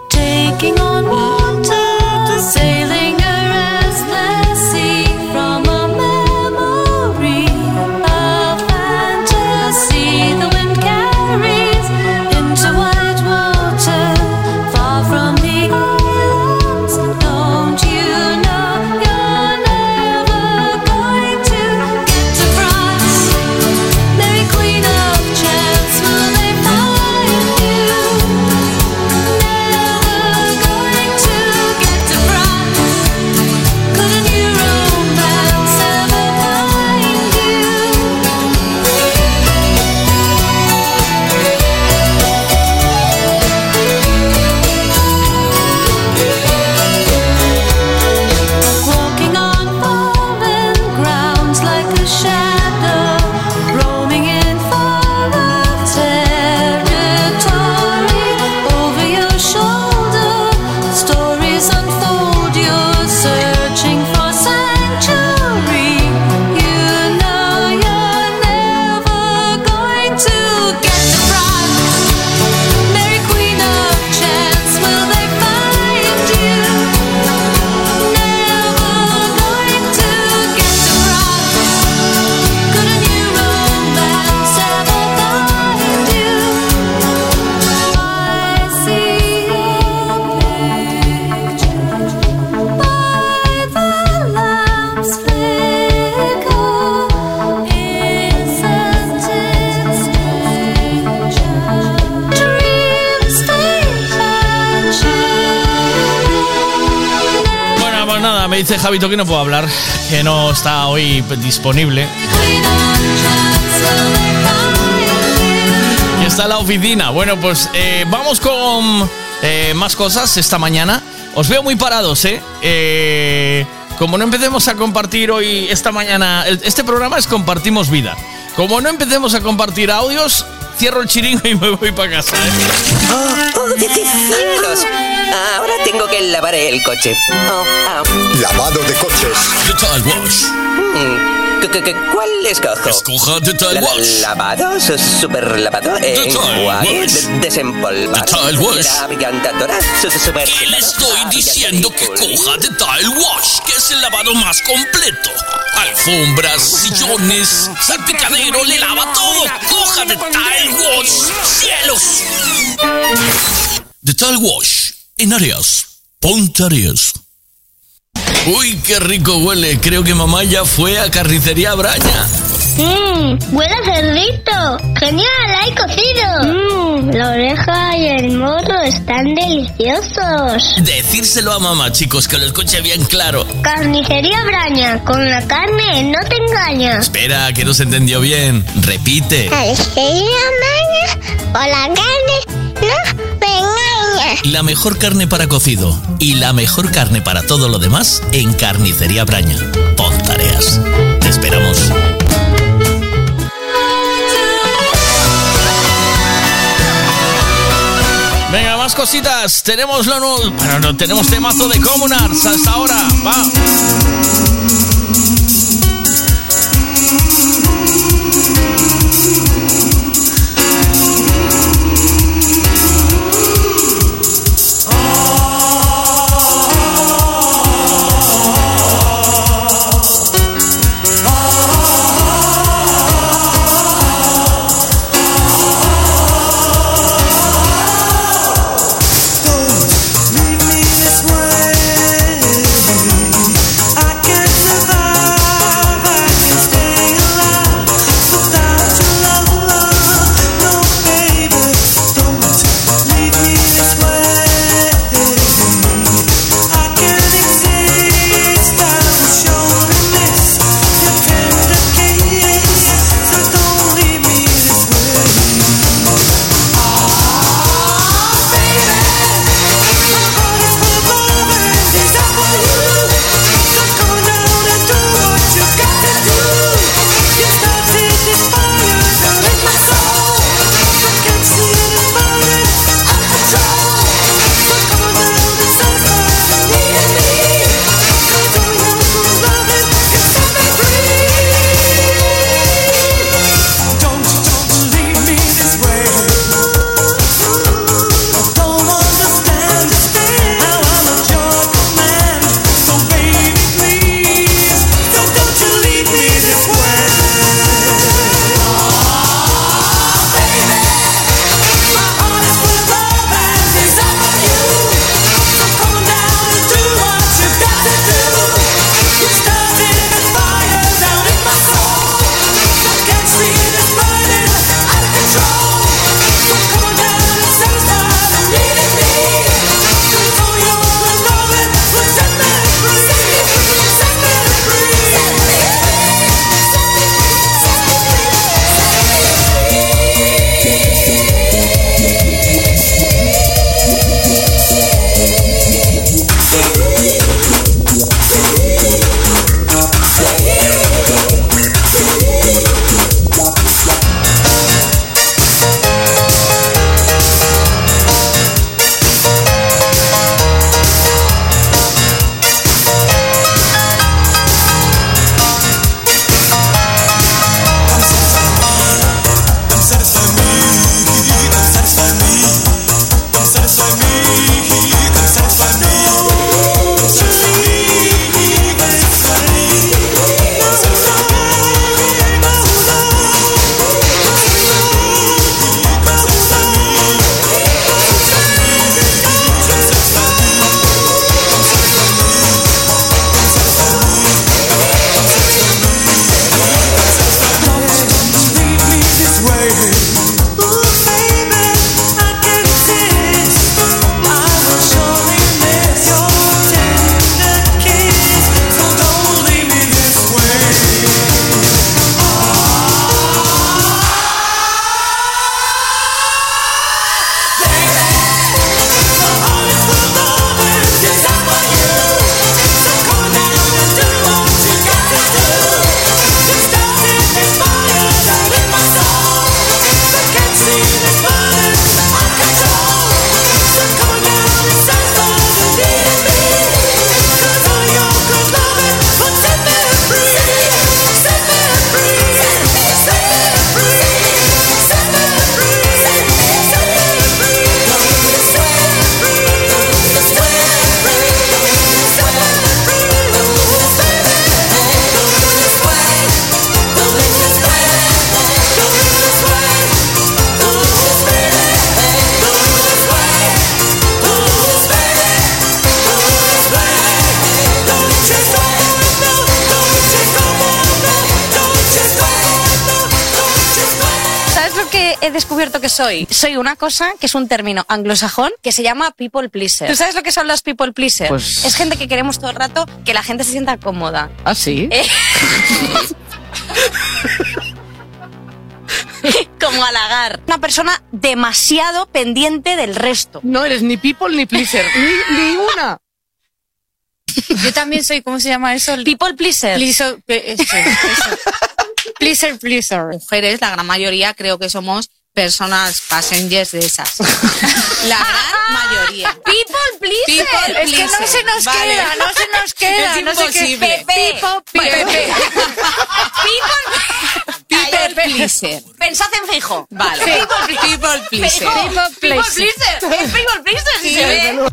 Dice Javito que no puedo hablar, que no está hoy disponible. Que está la oficina. Bueno, pues eh, vamos con eh, más cosas esta mañana. Os veo muy parados, ¿eh? Eh, Como no empecemos a compartir hoy, esta mañana, este programa es Compartimos Vida. Como no empecemos a compartir audios, cierro el chiringo y me voy para casa. ¿eh? ¡Oh, cielos! Ahora tengo que lavar el coche. Oh, ah. Lavado de coches. Total Wash. ¿Cuál escojo? Escoja Total La- Wash. ¿Lavado? su- ¿Super lavado? Enjuague, Wash. de- desempolvar. Total Wash. La brillantadora. su- su- super ¿Qué le estoy diciendo que coja de Tile Wash, que es el lavado más completo? Alfombras, sillones, salpicadero, le lava todo. Coja de Tile Wash, cielos. De Tile Wash, en Arias. Uy, qué rico huele. Creo que mamá ya fue a carnicería Braña. Mmm, huele a cerdito. Genial, hay cocido. Mmm, la oreja y el morro están deliciosos. Decírselo a mamá, chicos, que lo escuche bien claro. Carnicería Braña, con la carne no te engaña. Espera, que no se entendió bien. Repite. Carnicería Braña, con la carne no me engaña. La mejor carne para cocido y la mejor carne para todo lo demás en Carnicería Braña. Pontareas. Te esperamos. Venga, más cositas. Tenemos lo nuevo. Bueno, no, tenemos temazo de Comunars hasta ahora. Va. Soy? Soy una cosa que es un término anglosajón que se llama people pleaser. ¿Tú sabes lo que son los people pleaser? Pues- Es gente que queremos todo el rato que la gente se sienta cómoda. ¿Ah, sí? Eh, Como halagar. Una persona demasiado pendiente del resto. No eres ni people ni pleaser. Ni, ni una. Yo también soy, ¿cómo se llama eso? People pleaser. Pleaser, pe- eso, eso. pleaser, pleaser. Mujeres, la gran mayoría, creo que somos personas passengers de esas. La gran mayoría. People pleaser. People Es que no se nos Vale. queda, no se nos queda. Es no sé qué. imposible. Pepe. Pepe. Pepe. People pleaser. Pensad en fijo. Vale. Sí. People pleaser. Fijo. People People pleaser. Es people pleaser, si Sí, se desde ve. luego.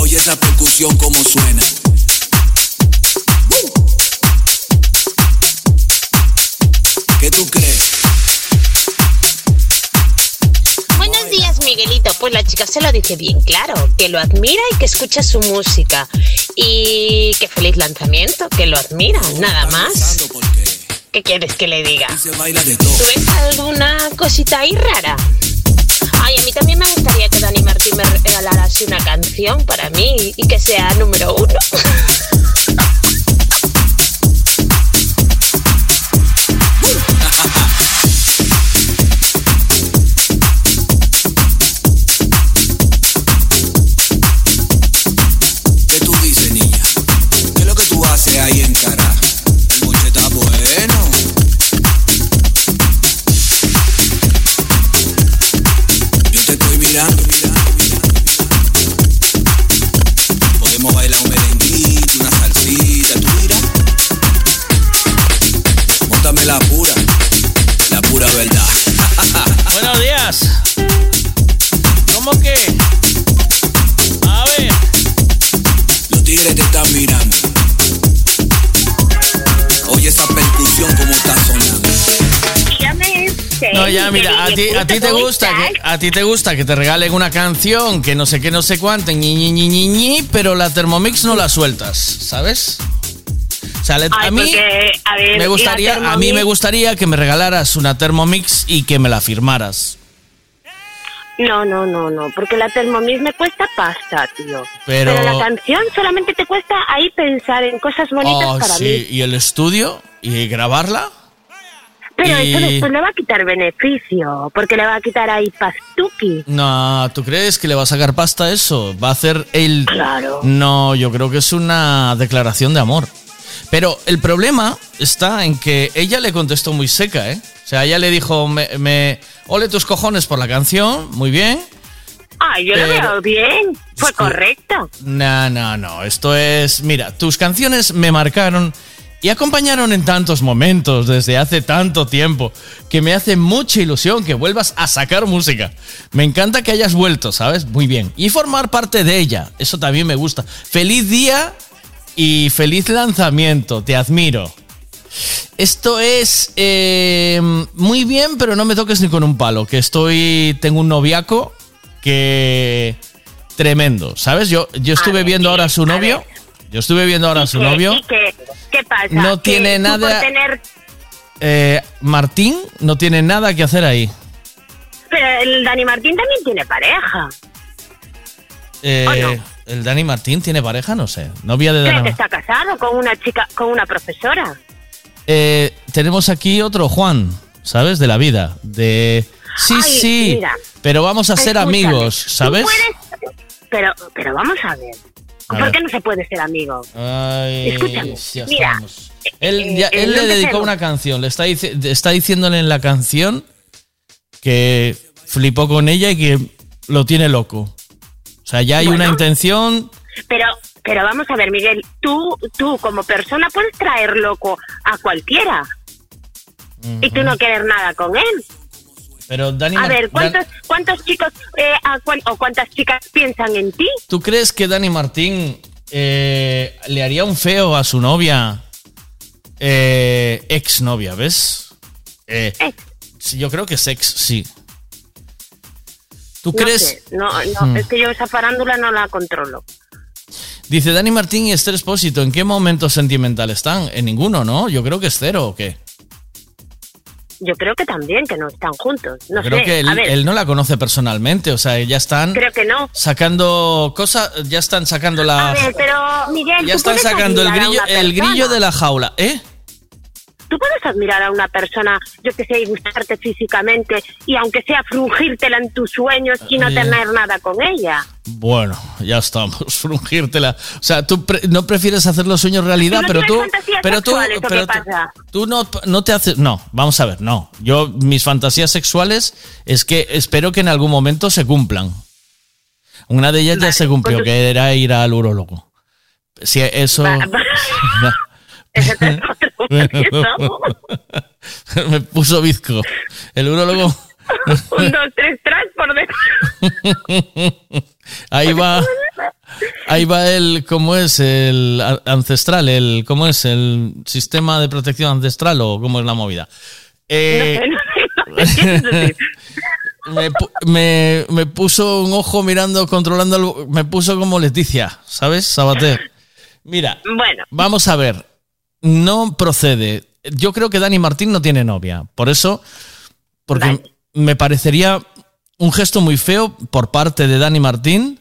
Oye esa percusión como suena. Se lo dice bien claro, que lo admira y que escucha su música. Y que feliz lanzamiento, que lo admira, nada más. ¿Qué quieres que le diga? ¿Tú ves alguna cosita ahí rara? Ay, a mí también me gustaría que Dani Martín me regalara así una canción para mí y que sea número uno. ¿Cómo que? A ver. Los tigres te están mirando. Oye esa percusión como está sonando. Dígame No, ya, mira, a ti, a ti te gusta que, a ti te gusta que te regalen una canción que no sé qué, no sé cuánto, ñi, ñi, ñi, ñi, ñi, pero la Thermomix no la sueltas, ¿sabes? O sea, le- a mí porque, a ver, me gustaría, a mí me gustaría que me regalaras una Thermomix y que me la firmaras. No, no, no, no, porque la Thermomix me cuesta pasta, tío. Pero- la canción solamente te cuesta ahí pensar en cosas bonitas Oh, para sí, mí. y el estudio y grabarla. Pero y- eso después le va a quitar beneficio, porque le va a quitar ahí pastuki. No, ¿tú crees que le va a sacar pasta eso? Va a hacer el... Claro. No, yo creo que es una declaración de amor. Pero el problema está en que ella le contestó muy seca, ¿eh? O sea, ella le dijo, me, me ole tus cojones por la canción, muy bien. Ay, yo lo veo bien, fue correcto. No, no, no, esto es... Mira, tus canciones me marcaron y acompañaron en tantos momentos desde hace tanto tiempo que me hace mucha ilusión que vuelvas a sacar música. Me encanta que hayas vuelto, ¿sabes? Muy bien. Y formar parte de ella, eso también me gusta. Feliz día y feliz lanzamiento, te admiro. Esto es eh, muy bien, pero no me toques ni con un palo, que estoy, tengo un noviaco que tremendo, ¿sabes? Yo, yo estuve viendo ahora a su novio, yo estuve viendo ahora a su ¿Qué- novio, qué, ¿Qué pasa? No tiene nada- tener- eh, Martín no tiene nada que hacer ahí. Pero el Dani Martín también tiene pareja. Eh, ¿O no? ¿El Dani Martín tiene pareja? No sé. Novia de Dani está casado con una chica, con una profesora. Eh, tenemos aquí otro Juan, ¿sabes? De la vida. De. Sí, Ay, sí. mira. pero vamos a ser amigos, ¿sabes? puedes- Pero, pero vamos a ver. A ¿Por ver. qué no se puede ser amigo? Ay, Escúchame, ya mira, estamos. Él, eh, ya- eh, él no le dedicó una canción, le está, está diciéndole en la canción que flipó con ella y que lo tiene loco. O sea, ya hay una intención. Pero, pero vamos a ver, Miguel, tú, tú como persona puedes traer loco a cualquiera y tú no querer nada con él. Pero Dani A ver, ¿cuántos, cuántos chicos eh, a o cuántas chicas piensan en ti? ¿Tú crees que Dani Martín eh, le haría un feo a su novia? Eh, ex novia, ¿ves? Eh, yo creo que es ex, sí. ¿Tú No crees? sé, No, no, Hmm. es que yo esa farándula no la controlo. Dice Dani Martín y Esther Espósito, ¿en qué momento sentimental están? En ninguno, ¿no? Yo creo que es cero o qué. yo creo que también, que no están juntos. No Creo sé, que él, no la conoce personalmente, o sea, ya están creo que no. sacando cosas, ya están sacando la... A ver, pero Miguel, Ya están sacando el grillo, el grillo de la jaula, ¿eh? Tú puedes admirar a una persona, yo que sé, y gustarte físicamente, y aunque sea frungírtela en tus sueños y no Bien. tener nada con ella. Bueno, ya estamos, frungírtela. O sea, tú pre- no prefieres hacer los sueños realidad, ¿Tú no pero tú, pero tú, pero tú, pasa? tú no, no te haces, no, vamos a ver, no. Yo mis fantasías sexuales es que espero que en algún momento se cumplan. Una de ellas ya se cumplió, pues que era ir al urólogo. Si eso me puso bizco. El urólogo. Un, dos, tres, tras por dentro. Ahí va. Ahí va el, ¿cómo es? El ancestral, el, ¿cómo es? El sistema de protección ancestral o cómo es la movida. Eh, me, me- me puso un ojo mirando, controlando, el- me puso como Leticia, ¿sabes? Sabater. Mira, Bueno, vamos a ver. No procede. Yo creo que Dani Martín no tiene novia. Por eso, porque me parecería un gesto muy feo por parte de Dani Martín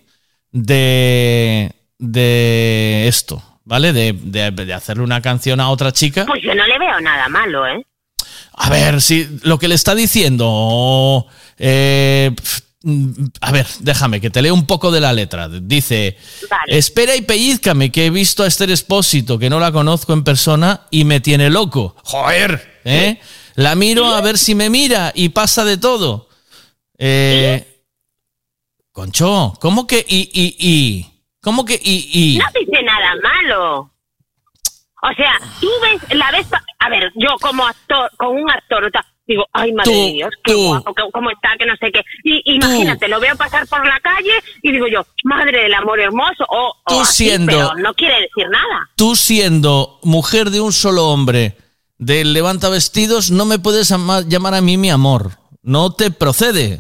de, de esto, ¿vale? De, de- de hacerle una canción a otra chica. pues yo no le veo nada malo, ¿eh? A ver, si lo que le está diciendo. eh, a ver, déjame que te leo un poco de la letra. Dice: Espera y pellizcame, que he visto a Esther Espósito, que no la conozco en persona y me tiene loco. ¡Joder! ¿eh? La miro a ver si me mira y pasa de todo. Eh, Concho, ¿cómo que y, y, y? ¿Cómo que y, y? No dice nada malo. O sea, tú ves, la ves, a ver, yo como actor, con un actor, o sea, digo, ay, madre Tú, de Dios, qué tú. guapo, que- cómo está, que no sé qué. Y imagínate, lo veo pasar por la calle y digo yo, madre del amor hermoso, o, o Tú así, siendo- pero no quiere decir nada. tú siendo mujer de un solo hombre del levanta vestidos, no me puedes ama- llamar a mí mi amor. No te procede.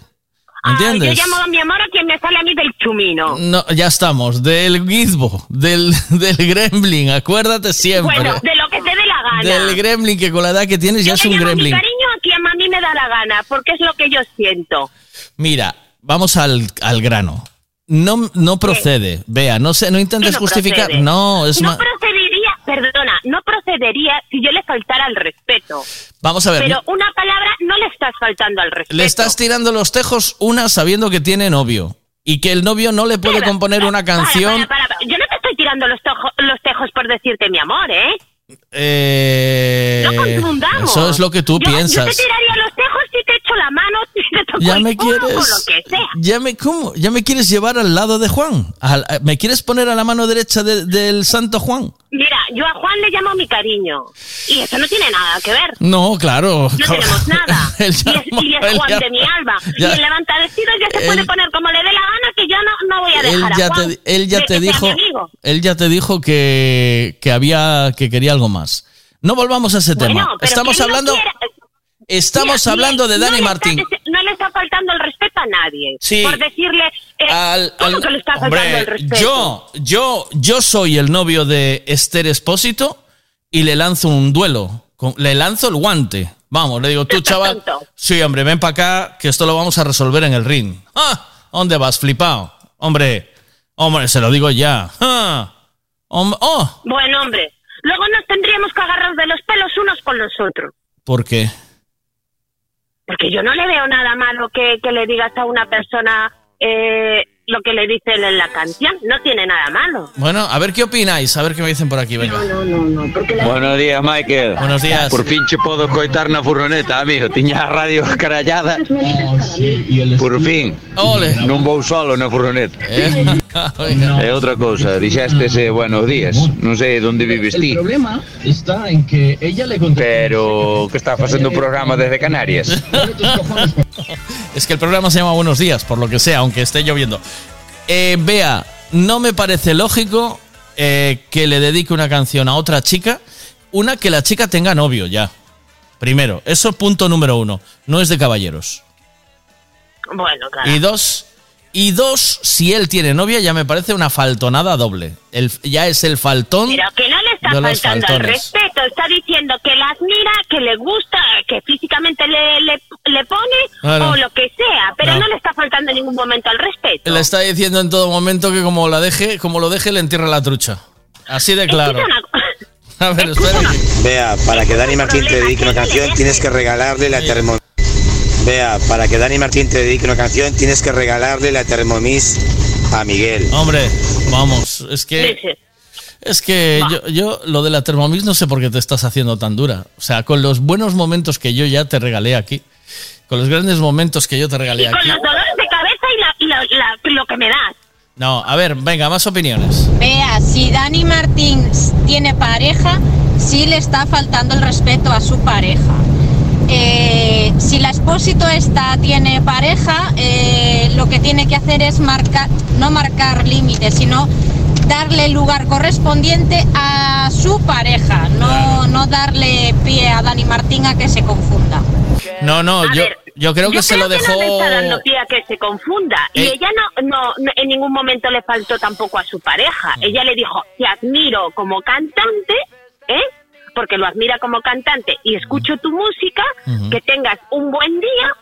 Ay, yo ¿Entiendes? llamo a mi amor a quien me sale a mí del chumino. No, ya estamos. Del Gizbo, del, del Gremlin, acuérdate siempre. Bueno, de lo que te dé la gana. del Gremlin, que con la edad que tienes ya yo es le un Gremlin. mi cariño a quien a mí me da la gana, porque es lo que yo siento. Mira, vamos al, al grano. No, no procede. Vea, no sé, no intentes ¿Qué no justificar. procede? No, es no procedería, perdona, no procedería si yo le faltara al respeto. Vamos a ver. Pero una palabra no le estás faltando al respeto. Le estás tirando los tejos una sabiendo que tiene novio y que el novio no le puede componer una canción. Para, para, para. Yo no te estoy tirando los, tojo- los tejos por decirte mi amor, ¿eh? Eh, No confundamos. eso es lo que tú Yo- piensas. Yo te tiraría los tejos si te echo la mano, si te toco Ya me quieres. o lo que sea. Ya me cómo, ya me quieres llevar al lado de Juan. A- ¿Me quieres poner a la mano derecha de- del Santo Juan? Mira, yo a Juan le llamo mi cariño. Y eso no tiene nada que ver. No, claro. No tenemos nada. Él Y es, y es él Juan de mi alba. ya- y el levanta vestidos ya se puede él- poner como le dé la gana, que yo no, no voy a Él dejar ya a Juan te, él ya te dijo, él ya te dijo que, que había, que quería algo más. No volvamos a ese Bueno, tema. Estamos no hablando, estamos Mira, hablando de Dani Martín. está- no le está faltando el respeto a nadie. Sí. Por decirle. Eh, Al- ¿Cómo al- que le está faltando el respeto? yo, yo, yo soy el novio de Esther Espósito y le lanzo un duelo. Con- le lanzo el guante. Vamos, le digo, tú, chaval. Sí, hombre, ven para acá, que esto lo vamos a resolver en el ring. ¡Ah! ¿Dónde vas, flipado? Hombre, hombre, se lo digo ya. ¡Ah! Hom- ¡Oh! Bueno, hombre. Luego nos tendríamos que agarrar de los pelos unos con los otros. ¿Por qué? Porque yo no le veo nada malo que, que le digas a una persona eh, lo que le dicen en la canción. No tiene nada malo. Bueno, a ver qué opináis, a ver qué me dicen por aquí, venga. No, no, no. Porque la- Buenos días, Michael. Buenos días. Por fin che podo coitar na furgoneta, amigo. Tiña a radio carallada. Por fin. Ole. Non vou solo na furgoneta. E outra cousa, dixéstese buenos días. Non sei onde vives ti. El problema está en que ella le contó. Pero que está facendo o programa desde Canarias. Es que el programa se llama Buenos Días, por lo que sea, aunque esté lloviendo. Eh, Bea, no me parece lógico eh, que le dedique una canción a otra chica, una que la chica tenga novio ya. Primero, eso punto número uno. No es de caballeros. Bueno, claro. Y dos, y dos, si él tiene novia, ya me parece una faltonada doble. El, ya es el faltón Pero que no le está de faltando respeto Exacto, está diciendo que la admira, que le gusta, que físicamente le, le, le pone Claro. o lo que sea, pero No. no. le está faltando en ningún momento al respeto. Le está diciendo en todo momento que como la deje, como lo deje, le entierra la trucha. Así de claro. A ver, espera. Vea, para que Dani Martín te dedique una canción tienes que regalarle la Thermomix. Vea, para que Dani Martín te dedique una canción tienes que regalarle la Thermomix a Miguel. Hombre, vamos, es que es que yo, yo lo de la Thermomix no sé por qué te estás haciendo tan dura. O sea, con los buenos momentos que yo ya te regalé aquí, con los grandes momentos que yo te regalé Y con aquí. los dolores de cabeza y, la, y la- la- lo que me das. No, a ver, venga, más opiniones. Vea, si Dani Martín tiene pareja, sí le está faltando el respeto a su pareja. Eh, si la expósito esta tiene pareja, eh, lo que tiene que hacer es marcar, no marcar límites, sino darle el lugar correspondiente a su pareja, no, no darle pie a Dani Martín a que se confunda. No, no, yo, yo creo que Yo se lo creo que dejó. no le está dando pie a que se confunda. Y Eh. ella no, no, no- en ningún momento le faltó tampoco a su pareja. Ella le dijo, te admiro como cantante, ¿eh? Porque lo admira como cantante y escucho tu música, que tengas un buen día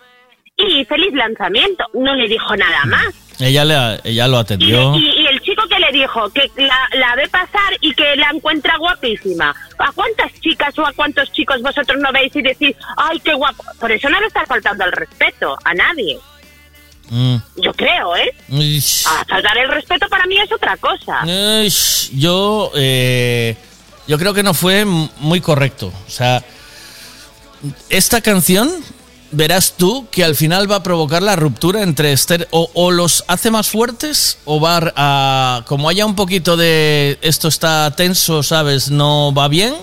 y feliz lanzamiento. No le dijo nada más. Ella, le, ella lo atendió. y- y el chico que le dijo que la, la ve pasar y que la encuentra guapísima. ¿A cuántas chicas o a cuántos chicos vosotros no veis y decís, ay, qué guapo? Por eso no le está faltando el respeto a nadie. Mm. Yo creo, ¿eh? Ish. A faltar el respeto para mí es otra cosa. Ish, yo, eh, yo creo que no fue muy correcto. O sea, esta canción, verás tú que al final va a provocar la ruptura entre Esther. O, o los hace más fuertes, o va a. Como haya un poquito de. Esto está tenso, ¿sabes? No va bien.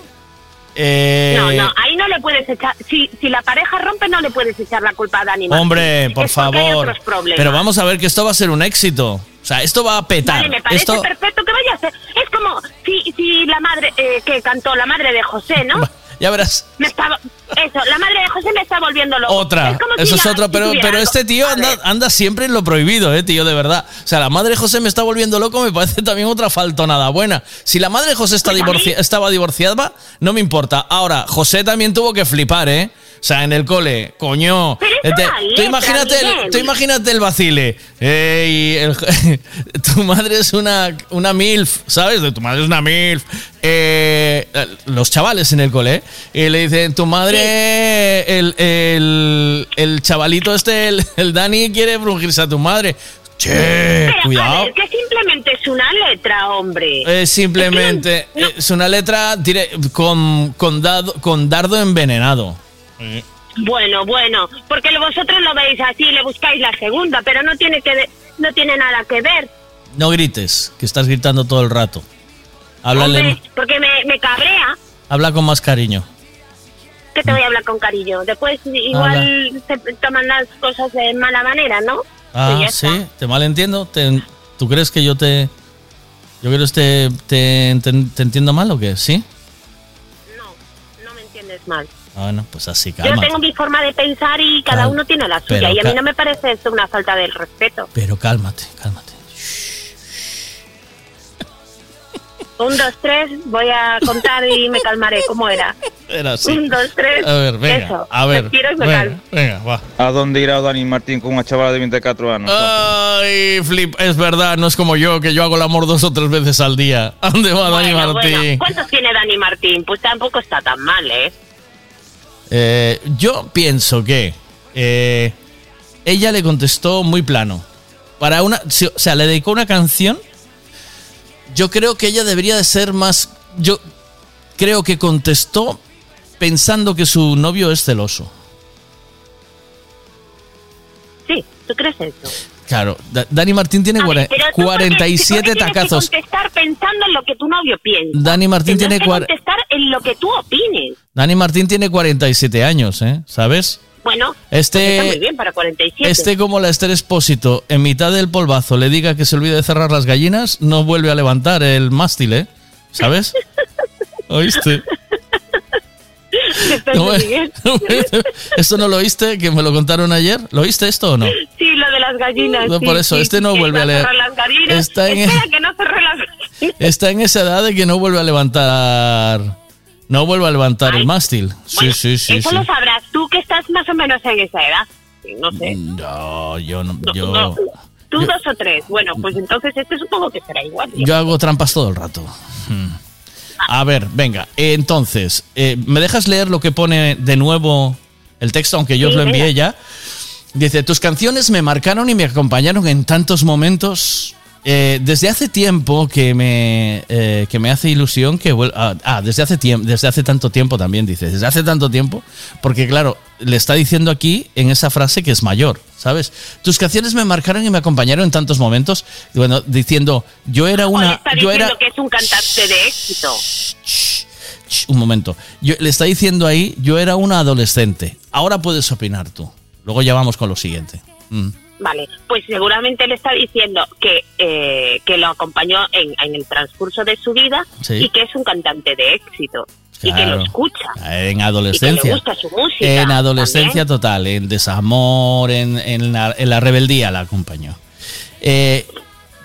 eh, No, no, ahí no le puedes echar. Si, si la pareja rompe, no le puedes echar la culpa a Dani. Hombre, por favor. Pero vamos a ver que esto va a ser un éxito. O sea, esto va a petar. Vale, me parece esto, perfecto que vaya a ser. Es como si, si la madre eh, que cantó, la madre de José, ¿no? ya verás. Me estaba, eso, la madre de José me está volviendo loco. Otra, Es como si eso es si pero, pero este tío anda, anda siempre en lo prohibido, eh, tío, de verdad. O sea, la madre José me está volviendo loco, me parece también otra faltonada buena. Si la madre José está Pues divorci- estaba divorciada, no me importa. Ahora, José también tuvo que flipar, ¿eh? O sea, en el cole, coño. Pero es Este- una tú, imagínate el, tú imagínate el vacile. Ey, el- tu madre es una, una MILF, ¿sabes? Tu madre es una MILF. Eh, los chavales en el cole, ¿eh? y le dicen, tu madre, el, el, el chavalito este, el, el Dani, quiere brujirse a tu madre. Che, Pero, a cuidado. ver, que simplemente es una letra, hombre. Es simplemente, es una letra con, con, dado- con dardo envenenado. Bueno, bueno, porque vosotros lo veis así, le buscáis la segunda, pero no tiene que, no tiene nada que ver. No grites, que estás gritando todo el rato. Háblale, Hombre, porque me, me cabrea. habla con más cariño. Que te voy a hablar con cariño. Después igual se toman las cosas de mala manera, ¿no? Ah, sí, está. te malentiendo. Te- ¿Tú crees que yo te. Yo creo que te, te, te- te entiendo mal o qué? ¿Sí? No me entiendes mal. Ah, bueno, pues así, Yo calma. tengo mi forma de pensar y cada Cal- uno tiene la suya. Y a mí no me parece esto una falta del respeto. Pero cálmate, cálmate. Un, dos, tres, voy a contar y me calmaré. ¿Cómo era? Era así. Un, dos, tres. A ver, venga, Eso. a ver, Respiro y me venga. calmo. Venga, va. ¿A dónde irá Dani Martín con una chavala de 24 años? Ay, flip, es verdad, no es como yo, que yo hago el amor dos o tres veces al día. ¿A dónde va Dani Bueno, Martín? bueno. ¿Cuántos tiene Dani Martín? Pues tampoco está tan mal, ¿eh? Eh, yo pienso que eh, ella le contestó muy plano. Para una, o sea, le dedicó una canción. Yo creo que ella debería de ser más. Yo creo que contestó pensando que su novio es celoso. Sí, ¿tú crees eso? Claro, Da- Dani Martín tiene cuare- Pero tú, ¿por qué- 47 por qué tienes tacazos. que contestar pensando en lo que tu novio piensa. Dani Martín Tendrás tiene que contestar en lo que tú opines. Dani Martín tiene 47 años, ¿eh? ¿Sabes? Bueno, Este- pues está muy bien para 47. Este, como la Esther Espósito, en mitad del polvazo le diga que se olvide de cerrar las gallinas, no vuelve a levantar el mástil, ¿eh? ¿Sabes? ¿Oíste? No, bien. ¿Esto no lo oíste? ¿Que me lo contaron ayer? ¿Lo oíste esto o no? Sí, lo de las gallinas. No, sí, por eso, sí, este no sí, vuelve a leer. cerrar las gallinas. Está en- Espera que no cerré las gallinas. Está en esa edad de que no vuelve a levantar... No vuelvo a levantar el mástil. Sí, Bueno, sí, sí. Eso sí. lo sabrás tú que estás más o menos en esa edad. No sé. No, yo no. No, Yo, no. Tú yo- dos o tres. Bueno, pues entonces este supongo que será igual. yo hago trampas todo el rato. Hmm. A ver, venga. Entonces, eh, ¿me dejas leer lo que pone de nuevo el texto, aunque yo os lo envié venga. ya? Dice, tus canciones me marcaron y me acompañaron en tantos momentos. Eh, desde hace tiempo que me, eh, que me hace ilusión que vuel- ah, ah, desde hace tiempo, desde hace tanto tiempo también dice, desde hace tanto tiempo, porque claro, le está diciendo aquí en esa frase que es mayor, ¿sabes? Tus canciones me marcaron y me acompañaron en tantos momentos, bueno, diciendo, yo era le una, yo era, que es un cantante de éxito. Shh, un momento. Yo- le está diciendo ahí, yo era una adolescente. Ahora puedes opinar tú. Luego ya vamos con lo siguiente. Mm. Vale, pues seguramente le está diciendo que, eh, que lo acompañó en, en el transcurso de su vida Sí. y que es un cantante de éxito y que lo escucha. En Y que adolescencia. le gusta su música. En adolescencia también. total, en desamor, en, en la, en la rebeldía la acompañó. Eh,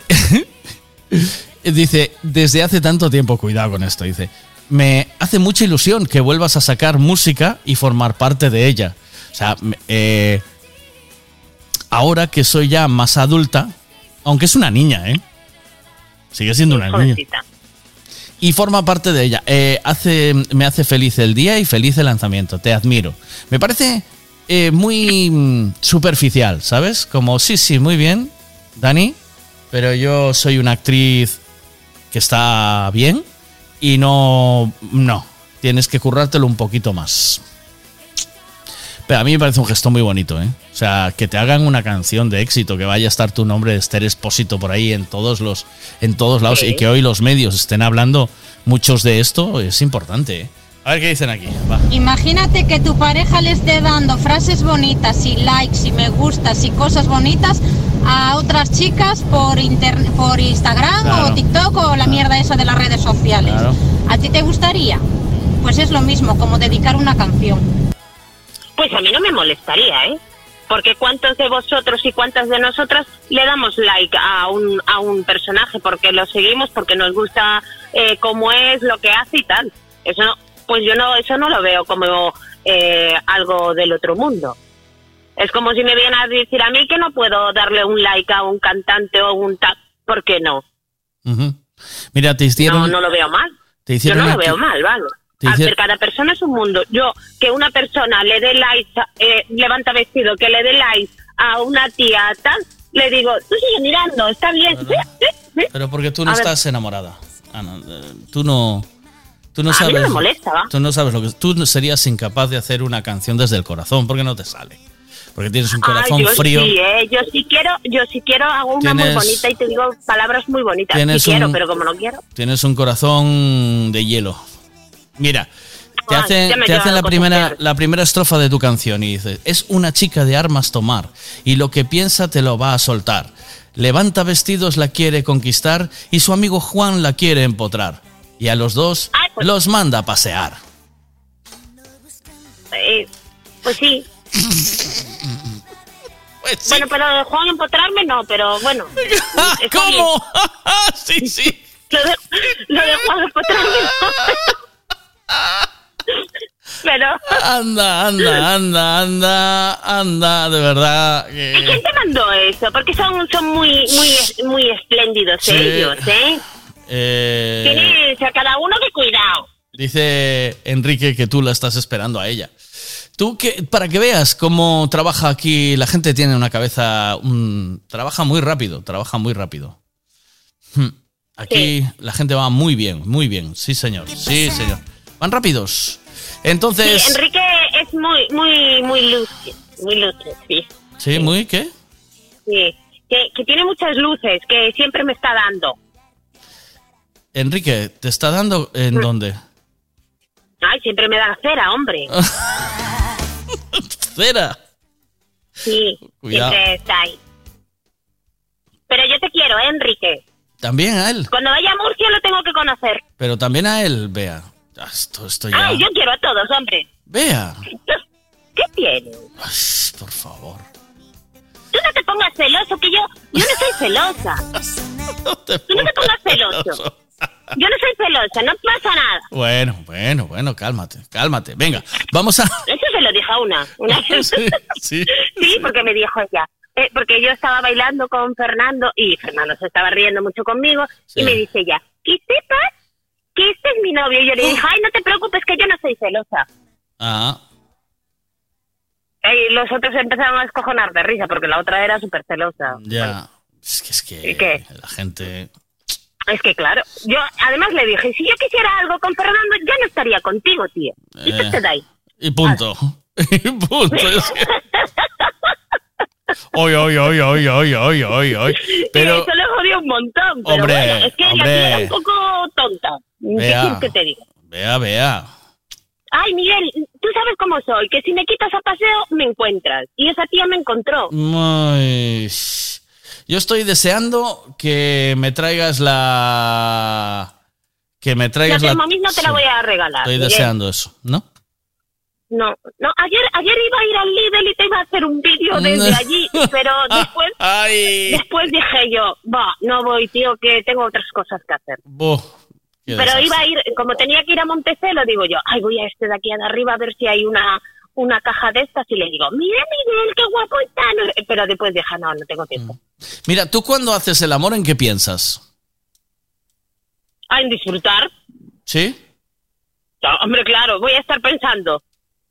dice, desde hace tanto tiempo, cuidado con esto, dice, me hace mucha ilusión que vuelvas a sacar música y formar parte de ella. O sea, eh, ahora que soy ya más adulta, aunque es una niña, ¿eh? Sigue siendo una niña. Y forma parte de ella. Eh, hace, me hace feliz el día y feliz el lanzamiento. Te admiro. Me parece eh, muy mm, superficial, ¿sabes? Como, sí, sí, muy bien, Dani, pero yo soy una actriz que está bien y no, no, tienes que currártelo un poquito más. Pero a mí me parece un gesto muy bonito, ¿eh? O sea, que te hagan una canción de éxito, que vaya a estar tu nombre de Esther Expósito por ahí en todos los, en todos lados Sí. y que hoy los medios estén hablando muchos de esto, es importante, ¿eh? A ver qué dicen aquí. Va. Imagínate que tu pareja le esté dando frases bonitas y likes y me gustas y cosas bonitas a otras chicas por, internet, por Instagram Claro. o TikTok o la mierda esa de las redes sociales. Claro. ¿A ti te gustaría? Pues es lo mismo, como dedicar una canción. Pues a mí no me molestaría, ¿eh? Porque cuántos de vosotros y cuántas de nosotras le damos like a un, a un personaje porque lo seguimos, porque nos gusta eh, cómo es, lo que hace y tal. Eso no, pues yo no, eso no lo veo como eh, algo del otro mundo. Es como si me vienen a decir a mí que no puedo darle un like a un cantante o un tal. ¿Por qué no? Mira, te hicieron... No, no lo veo mal. Te Yo hicieron no lo veo mal, ¿vale? Ver, cada persona es un mundo. Yo, que una persona le dé like, eh, levanta vestido, que le dé like a una tía tal, le digo, tú sigue mirando, está bien. Pero porque tú no A ver. estás enamorada. Ah, no, eh, tú no... Tú no A mí sabes... no me molesta, ¿va? Tú no sabes lo que... Tú serías incapaz de hacer una canción desde el corazón porque no te sale. Porque tienes un corazón yo frío. Sí, eh, yo sí quiero, yo sí quiero, hago una muy Tienes- bonita y te digo palabras muy bonitas. Sí quiero, pero como no quiero. Tienes un corazón de hielo. Mira, te Ay, hacen, te hacen la, primera, la primera estrofa de tu canción y dices, es una chica de armas tomar y lo que piensa te lo va a soltar. Levanta vestidos, la quiere conquistar y su amigo Juan la quiere empotrar. Y a los dos pues los manda a pasear. Eh, pues sí. Bueno, pero de Juan empotrarme no, pero bueno. ¿Cómo? sí, sí. Lo de, lo de Juan empotrarme no. Pero. Anda, anda, anda, anda, anda, de verdad. que- ¿Y quién te mandó eso? Porque son, son muy, muy, muy espléndidos Sí. ellos, ¿eh? eh, Tienen, o sea, cada uno que cuidado. Dice Enrique que tú la estás esperando a ella. Tú que para que veas cómo trabaja aquí, la gente tiene una cabeza, un- trabaja muy rápido, trabaja muy rápido. Hmm. Aquí la gente va muy bien, muy bien, sí señor, sí señor. Van rápidos. Entonces, Sí, Enrique es muy, muy, muy lúcido. Muy lúcido, sí. sí, muy qué? Sí. Que, que tiene muchas luces, que siempre me está dando. Enrique, ¿te está dando en Mm. dónde? Ay, siempre me da cera, hombre. Cera. Sí, Cuidado. siempre está ahí. Pero yo te quiero, ¿eh, Enrique. También a él, Cuando vaya a Murcia lo tengo que conocer. pero también a él, vea. Ah, Esto, esto ya. Ay, yo quiero a todos, hombre. Vea. ¿Qué tienes? Ay, por favor. Tú no te pongas celoso, que yo, yo no soy celosa. Tú no te pongas celoso. Yo no soy celosa, no pasa nada. Bueno, bueno, bueno, cálmate, cálmate. Venga, vamos a... Eso se lo dije a una. una Sí, Sí, porque me dijo ella. eh, porque yo estaba bailando con Fernando y Fernando se estaba riendo mucho conmigo Sí. y me dice ella, que sepas que este es mi novio. Y yo le dije, ay, no te preocupes que yo no soy celosa. Ah, Y los otros empezaron a escojonar de risa porque la otra era súper celosa. ya. Es que, es que ¿Y qué? la gente... Es que claro, yo además le dije, si yo quisiera algo con Fernando, ya no estaría contigo, tío. ¿Y Eh. te da ahí? Y punto. Y punto. Es que- Oy, oy, oy, oy, oy, oy, oy, oy. Pero, Eso le jodió un montón. Pero Hombre, bueno, es que la hombre. tía era un poco tonta. ¿Qué Vea. que te diga? vea, vea. Ay, Miguel, tú sabes cómo soy, que si me quitas a paseo, me encuentras. Y esa tía me encontró. Ay, Yo estoy deseando que me traigas la... Que me La traigas la... Thermomix no te la voy a regalar. Estoy Miguel. deseando eso, ¿no? No, no, ayer, ayer iba a ir al Lidl y te iba a hacer un vídeo desde allí, pero después, después dije yo, va, no voy, tío, que tengo otras cosas que hacer. Buh, qué Pero desastre. iba a ir, como tenía que ir a Montecelo, digo yo, ay, voy a este de aquí de arriba a ver si hay una, una caja de estas y le digo, mira Miguel, qué guapo está. Pero después dije, no, no tengo tiempo. Mira, tú cuando haces el amor, ¿en qué piensas? Ah, en disfrutar. ¿Sí? No, hombre, claro, voy a estar pensando.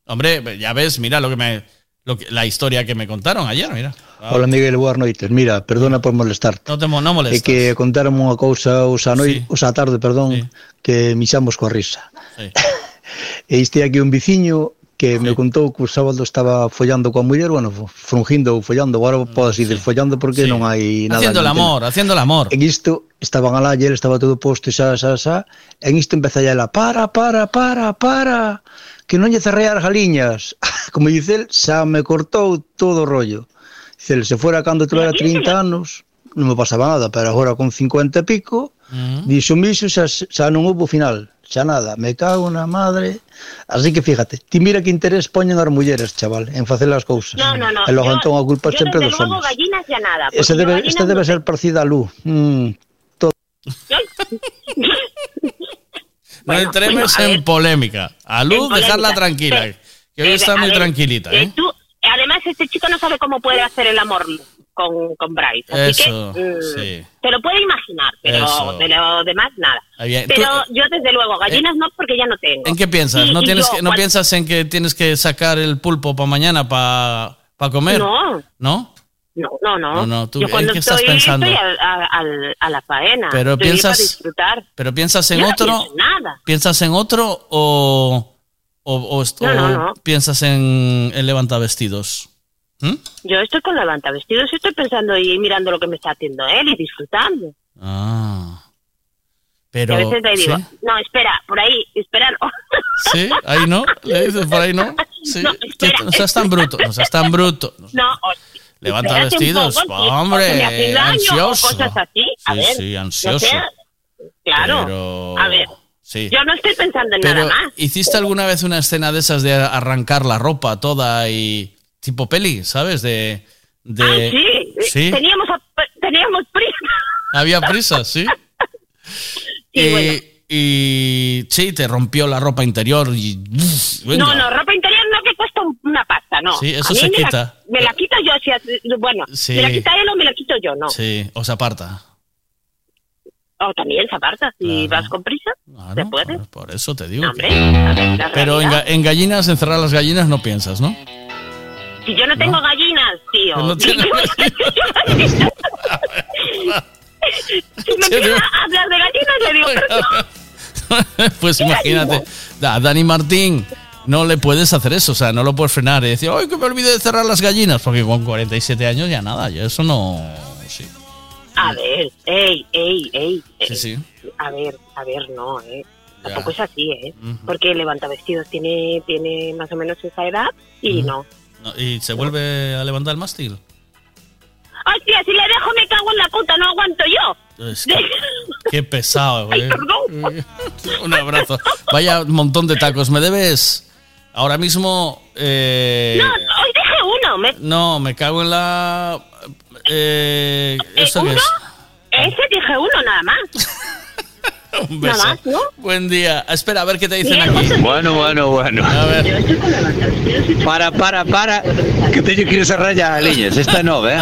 Hombre, ya ves, mira lo que me... Lo que, la historia que me contaron ayer, mira. Hola Miguel, boas noites. Mira, perdona por molestarte. No te mo- no molestas. É que contaron unha cousa os a, os a tarde, perdón, que mixamos coa risa. Sí. E este aquí un viciño que me contou que o sábado estaba follando coa muller, bueno, frungindo ou follando, agora podes ir follando porque non hai nada. Haciendo el amor, haciendo el amor. En isto estaban alá e estaba todo posto, xa, xa, xa. En isto empeza ela, para, para, para, para, que non lle cerrei as galiñas. Como dice el, xa me cortou todo o rollo. Dice el, se fuera cando tuvera 30 anos, non me pasaba nada, pero agora con 50 e pico, uh -huh. dixo miso xa, xa non houve final, xa nada, me cago na madre. Así que fíjate, ti mira que interés poñen as mulleres, chaval, en facer as cousas. No, no, no. E logo entón a culpa sempre dos homens. gallinas xa nada. Ese debe, este debe ser parecida a Lu. Mm, todo. No entremos en polémica. A Luz, En dejarla polémica. tranquila. Sí. Que hoy Eh, está a muy ver, tranquilita, eh, ¿eh? tú- además, este chico no sabe cómo puede hacer el amor con, con Bryce. Así Eso, que mm, sí. te lo puede imaginar, pero Eso. de lo demás nada. Pero yo, desde luego, gallinas no, porque ya no tengo. ¿En qué piensas? Y- ¿No, y tienes yo, que, ¿no cuando- piensas en que tienes que sacar el pulpo para mañana para comer? No. ¿No? No, no, no. No, no, tú, yo cuando ¿en qué estás estoy, pensando? estoy al- a, la faena. Pero estoy piensas- para disfrutar. ¿Pero piensas en Yo no otro? en nada. ¿Piensas en otro o, o, o No, no, no. piensas en, en levantavestidos? ¿Mm? Yo estoy con levanta vestidos y estoy pensando y mirando lo que me está haciendo él y disfrutando. Ah. Y Pero, a veces le digo, ¿sí? no, espera, por ahí, espera. no". ¿Sí? ¿Ahí no? ¿Le dices por ahí no? Sí. No, espera. no seas tan bruto, no seas tan bruto. No, o- Levanta vestidos. poco, Hombre, daño, ansioso. Cosas así. A Sí, ver, sí, no ansioso. sé, claro. Pero- A ver, Sí. yo no estoy pensando en Pero, nada más. ¿hiciste alguna vez una escena de esas de arrancar la ropa toda y tipo peli, ¿sabes? De, de Ay, sí, sí. Teníamos, teníamos prisa. Había prisa, sí. Sí, y, bueno. y sí, te rompió la ropa interior y venga. No, no, ropa interior pasta, no. Sí, eso A mí se me la- quita. me la quito yo, si hace- bueno, Sí. me la quita él o me la quito yo, no. Sí, o se aparta. O también se aparta, si vas con prisa, se puede. Por eso te digo. Hombre, que- ver, la Pero en, en gallinas, encerrar las gallinas no piensas, ¿no? Si yo no tengo gallinas, tío. Pues no si tienes me empieza a hablar de gallinas, le digo, no. pues imagínate, Dani Martín no le puedes hacer eso, o sea, no lo puedes frenar y decir, ¡ay, que me olvidé de cerrar las gallinas! Porque con 47 años ya nada, ya eso no... Sí, A ver, ey, ey, ey. sí, sí. A ver, a ver, no, eh. Tampoco es así, ¿eh? Porque levanta vestidos tiene, tiene más o menos esa edad y no. No, ¿Y se vuelve a levantar el mástil? Ay, tía, si le dejo me cago en la puta, no aguanto yo. Es que- qué pesado, güey. Un abrazo. Vaya un montón de tacos. ¿Me debes ahora mismo? eh, No, hoy dejé uno. Me, no, me cago en la... Eh, ¿Eso qué ¿uno? es? Ese dije uno nada más. Un Nada beso. más, ¿no? Buen día. Espera, a ver qué te dicen aquí. Bueno, bueno, bueno. A ver. Para, para, para Que teño que ir a raya a liñas Esta nova, eh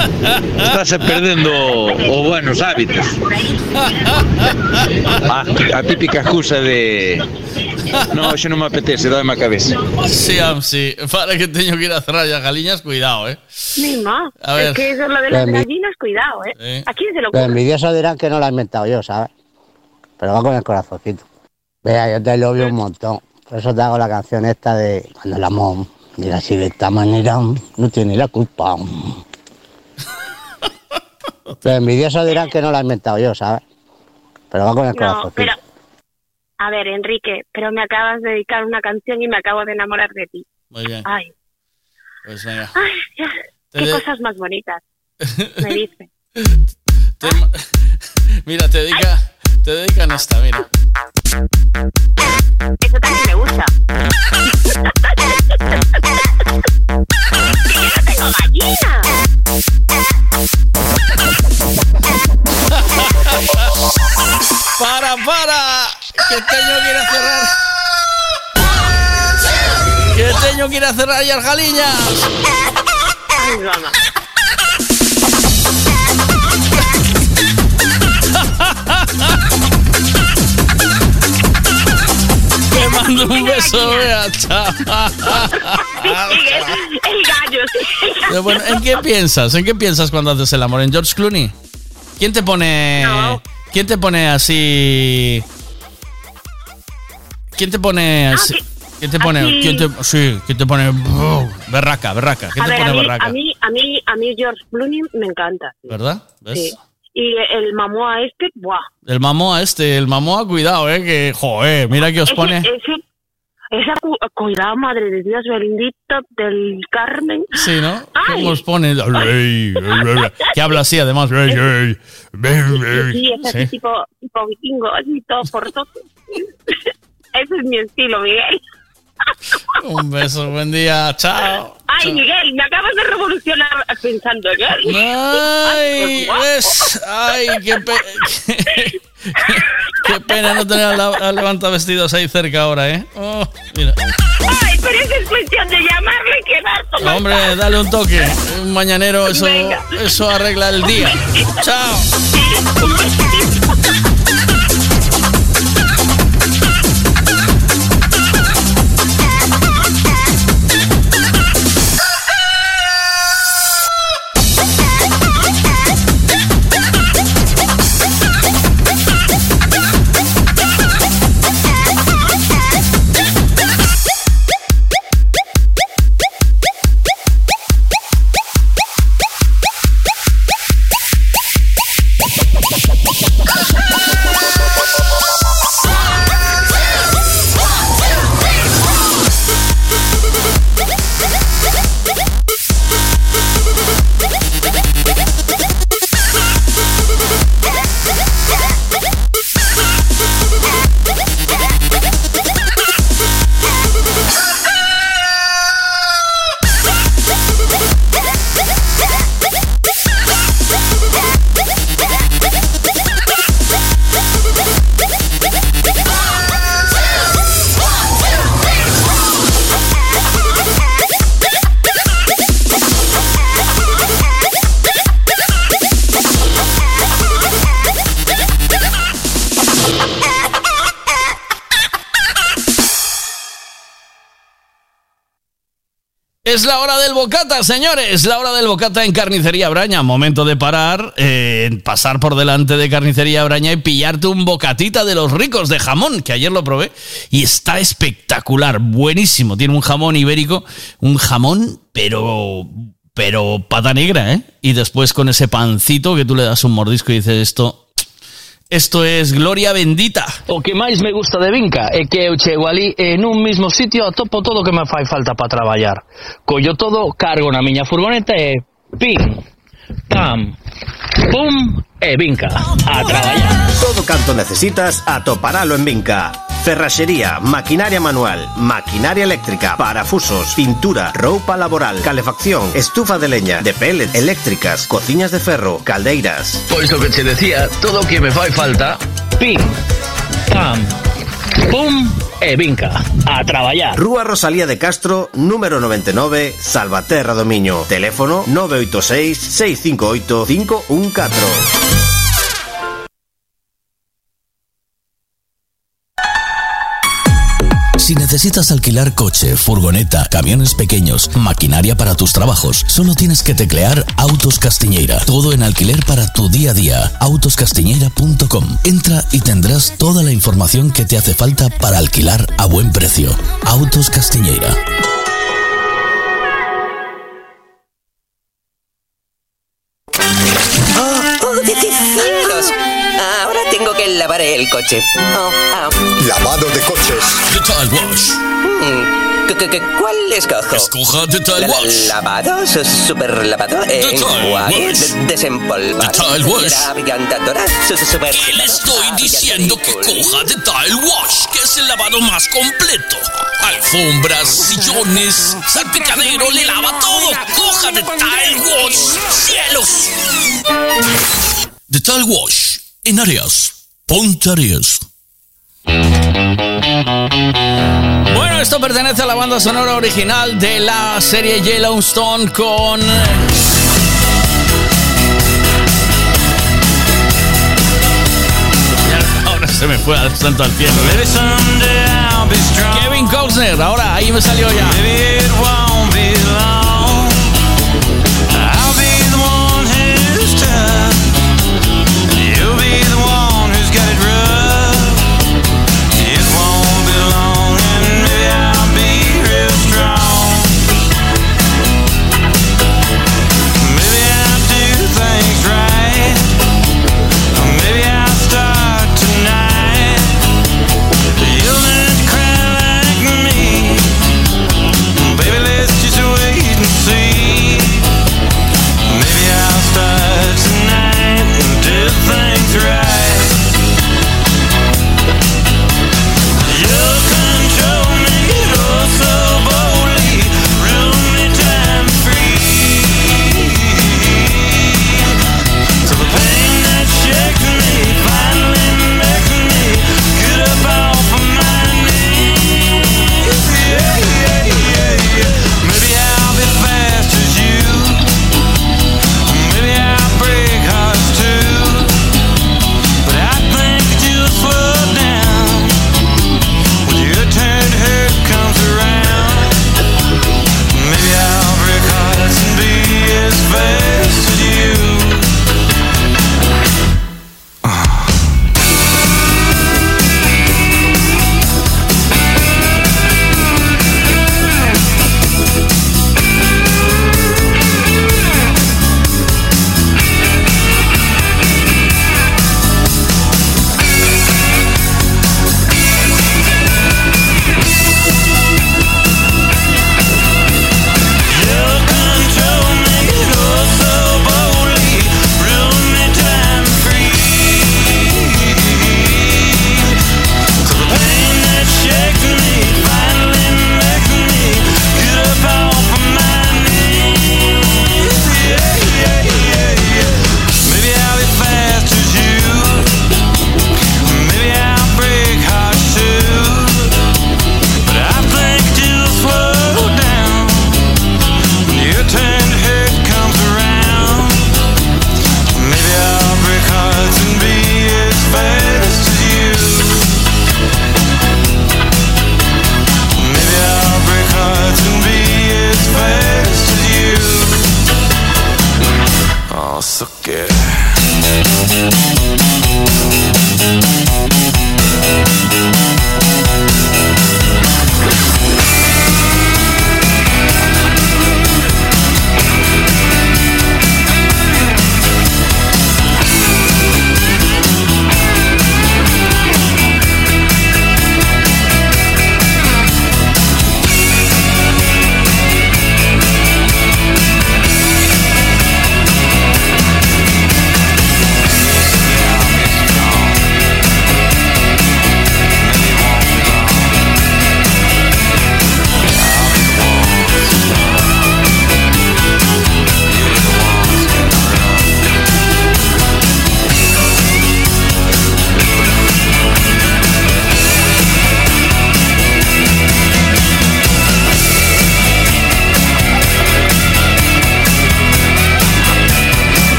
Estás perdendo os buenos hábitos a, a típica excusa de No, xe non me apetece, dame a cabeza Sí, am, sí. Para que teño que ir a cerrar las galiñas, cuidado, eh. Misma. A ver. Es que eso lo de las gallinas, cuidado, ¿eh? Sí. ¿A quién se lo ocurre? envidiosos dirán que no lo he inventado yo, ¿sabes? Pero va con el corazoncito. Vea, yo te lo obvio un montón. Por eso te hago la canción esta de cuando el amor mira así de esta manera, no tiene la culpa. Los envidiosos dirán que no lo he inventado yo, ¿sabes? Pero va con el No, corazoncito. pero... A ver, Enrique, pero me acabas de dedicar una canción y me acabo de enamorar de ti. Muy bien. Ay, Pues venga. ay, ya. Te qué de- cosas más bonitas. Me dice. Te Mira, te dedica, te dedican esta, mira. Eso también me gusta. ¡Que yo no tengo gallina! ¡Para, para! ¡Que teño ir a cerrar! ¡Que teño ir a cerrar ya las galiñas! Ay, mamá. Mando un beso, vea, chao. El gallo, sí. Bueno, ¿en qué piensas? ¿En qué piensas cuando haces el amor? ¿En George Clooney? ¿Quién te pone. ¿Quién te pone así. ¿Quién te pone así? ¿Quién te pone.? así. ¿Quién te, sí, ¿quién te pone. berraca, berraca. ¿Quién A te ver, pone a mí, berraca? a mí, a mí, a mí George Clooney me encanta. ¿Verdad? ¿Ves? Sí. Y el mamoa este, ¡buah! El mamoa este, el mamoa, cuidado, eh, que. Joder, mira que os Ese- pone. ese- esa cu- cuidado, madre de Dios bendito del Carmen. Sí, ¿no? Ay. ¿Cómo os pone? Que habla así, además. Sí, es así sí. tipo, tipo vikingo, así todo forzoso. Ese es mi estilo, Miguel. Un beso, buen día, chao. Ay, Miguel, me acabas de revolucionar pensando en él. Ay. Ay, qué, pe- qué pena no tener a, la, a levanta vestidos ahí cerca ahora, ¿eh? Oh, mira. Ay, pero eso es cuestión de llamarle y quedar tomando. Hombre, dale un toque. Un mañanero, eso, Venga. eso arregla el día. Chao. Es la hora del bocata, señores. La hora del bocata en Carnicería Braña. Momento de parar, eh, pasar por delante de Carnicería Braña y pillarte un bocatita de los ricos de jamón, que ayer lo probé y está espectacular, buenísimo. Tiene un jamón ibérico, un jamón, pero pero pata negra, ¿eh? Y después con ese pancito que tú le das un mordisco y dices esto Esto es Gloria Bendita. O que máis me gusta de Vinca é que eu chego ali e nun mismo sitio atopo todo o que me fai falta para traballar. Collo todo, cargo na miña furgoneta e pim, pam, pum e Vinca a traballar. Todo canto necesitas atoparalo en Vinca. Ferraxería, maquinaria manual, maquinaria eléctrica, parafusos, pintura, roupa laboral, calefacción, estufa de leña, de pellet, eléctricas, cociñas de ferro, caldeiras. Pois o que che decía, todo o que me fai falta, pim, pam, pum e vinca. A traballar. Rúa Rosalía de Castro, número 99, Salvaterra do Miño. Teléfono 986 658 514. Si necesitas alquilar coche, furgoneta, camiones pequeños, maquinaria para tus trabajos, solo tienes que teclear Autos Castiñeira. Todo en alquiler para tu día a día. Autoscastiñeira.com. Entra y tendrás toda la información que te hace falta para alquilar a buen precio. Autos Castiñeira. Ahora tengo que lavar el coche. Oh, ah. Lavado de coches. Detail Wash. Mm, ¿qué- qué- qué- ¿Cuál escojo? Escoja Detail La- Wash. ¿Lavado? su- ¿Super lavado? ¿Enjuague? Wash. de- ¿Desempolvar? Detail Wash. Su- super- ¿Qué le estoy diciendo que coja Detail Wash, que es el lavado más completo? Alfombras, sillones, salpicadero, le lava todo. Coja Detail Wash. ¡Cielos! Detail Wash. En Arias. Ponte Arias. Bueno, esto pertenece a la banda sonora original de la serie Yellowstone con... Ahora se me fue al santo al cielo. Kevin Costner, ahora ahí me salió ya.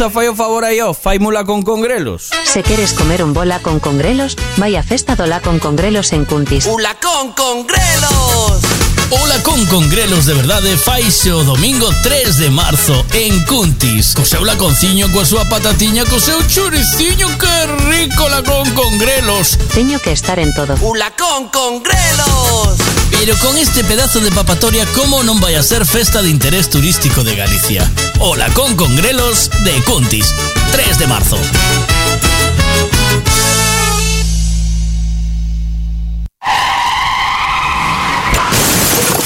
Alexa, fai o favor aí, ó, faimula con congrelos. Se queres comer un bola con congrelos, vai a festa do la con congrelos en Cuntis. ¡Ulacón con grelos! Ola con congrelos de verdade faise o domingo 3 de marzo en Cuntis. Co seu laconciño, coa súa patatiña, co seu churiciño, que rico lacón con grelos. Teño que estar en todo. ¡Ulacón con grelos! Pero con este pedazo de papatoria, como non vai a ser festa de interés turístico de Galicia? Ola con congrelos de Cuntis. 3 de marzo.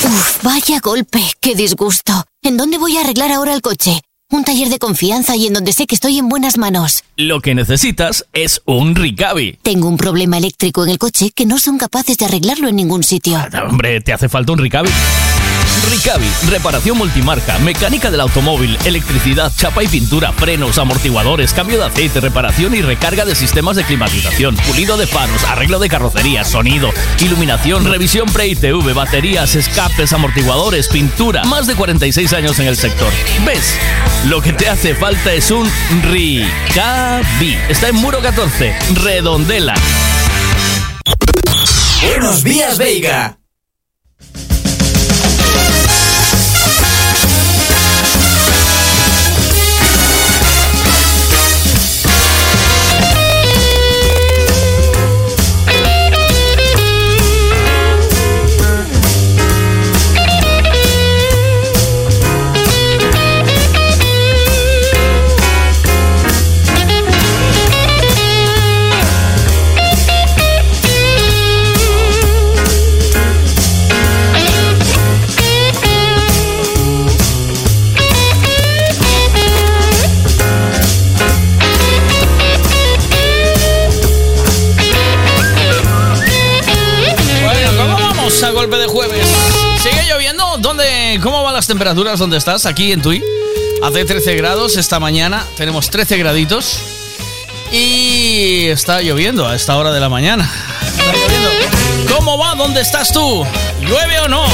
Uf, vaya golpe, qué disgusto. ¿En dónde voy a arreglar ahora el coche? Un taller de confianza y en donde sé que estoy en buenas manos. Lo que necesitas es un Ricavi. Tengo un problema eléctrico en el coche que no son capaces de arreglarlo en ningún sitio. Hombre, te hace falta un Ricavi. Ricavi, reparación multimarca, mecánica del automóvil, electricidad, chapa y pintura, frenos, amortiguadores, cambio de aceite, reparación y recarga de sistemas de climatización, pulido de faros, arreglo de carrocería, sonido, iluminación, revisión pre-ITV, baterías, escapes, amortiguadores, pintura. Más de 46 años en el sector. ¿Ves? Lo que te hace falta es un Ricavi. Está en Muro 14, Redondela. Buenos días, Veiga. Golpe de jueves? ¿Sigue lloviendo? ¿Dónde, ¿Cómo van las temperaturas? ¿Dónde estás? Aquí en Tui. Hace 13 grados esta mañana. Tenemos 13 graditos. Y está lloviendo a esta hora de la mañana. Está lloviendo. ¿Cómo va? ¿Dónde estás tú? ¿Llueve o no?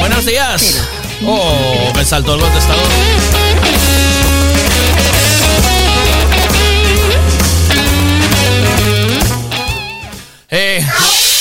Buenos días. Oh, me saltó el contestador. Eh,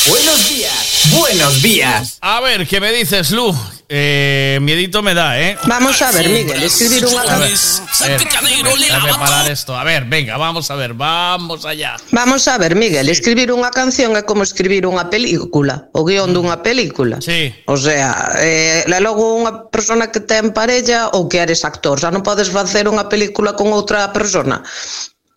Buenos días. Buenos días. a ver, ¿qué me dices, Lu? Eh, miedito me da, ¿eh? Vamos a ver, Miguel, escribir una A ver, canción. a ver, a reparar esto. A ver, venga, vamos a ver, vamos allá. Vamos a ver, Miguel, escribir unha canción é como escribir unha película, o guion dunha película. Sí. O sea, eh, e logo unha persona que ten parella ou que eres actor, xa non podes facer unha película con outra persona.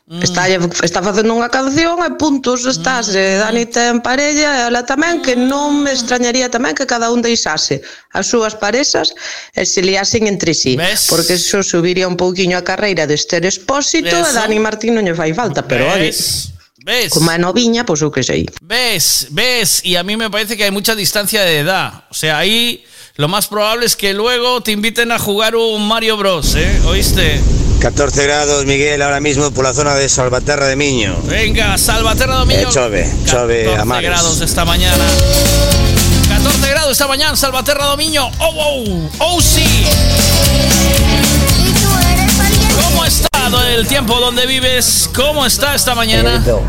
Está, está facendo unha canción e puntos estás, mm. Eh, Dani ten parella e ela tamén que mm. non me extrañaría tamén que cada un deixase as súas parexas e se liasen entre sí Ves? porque iso subiría un pouquiño a carreira de Esther Espósito Ves? e Dani Martín non lle fai falta pero oi ¿Ves? Como é noviña, pois pues, eu que sei. Ves, ves, y a mí me parece que hai mucha distancia de edad. O sea, aí... Ahí lo más probable es que luego te inviten a jugar un Mario Bros, ¿eh? ¿Oíste? 14 grados, Miguel, ahora mismo por la zona de Salvaterra de Miño. Venga, Salvaterra Domingo. Eh, chove, chove a 14 mares. grados esta mañana. 14 grados esta mañana, Salvaterra Domingo. ¡Oh, oh! ¡Oh, sí! ¿Cómo ha estado el tiempo donde vives? ¿Cómo está esta mañana? Miguelito,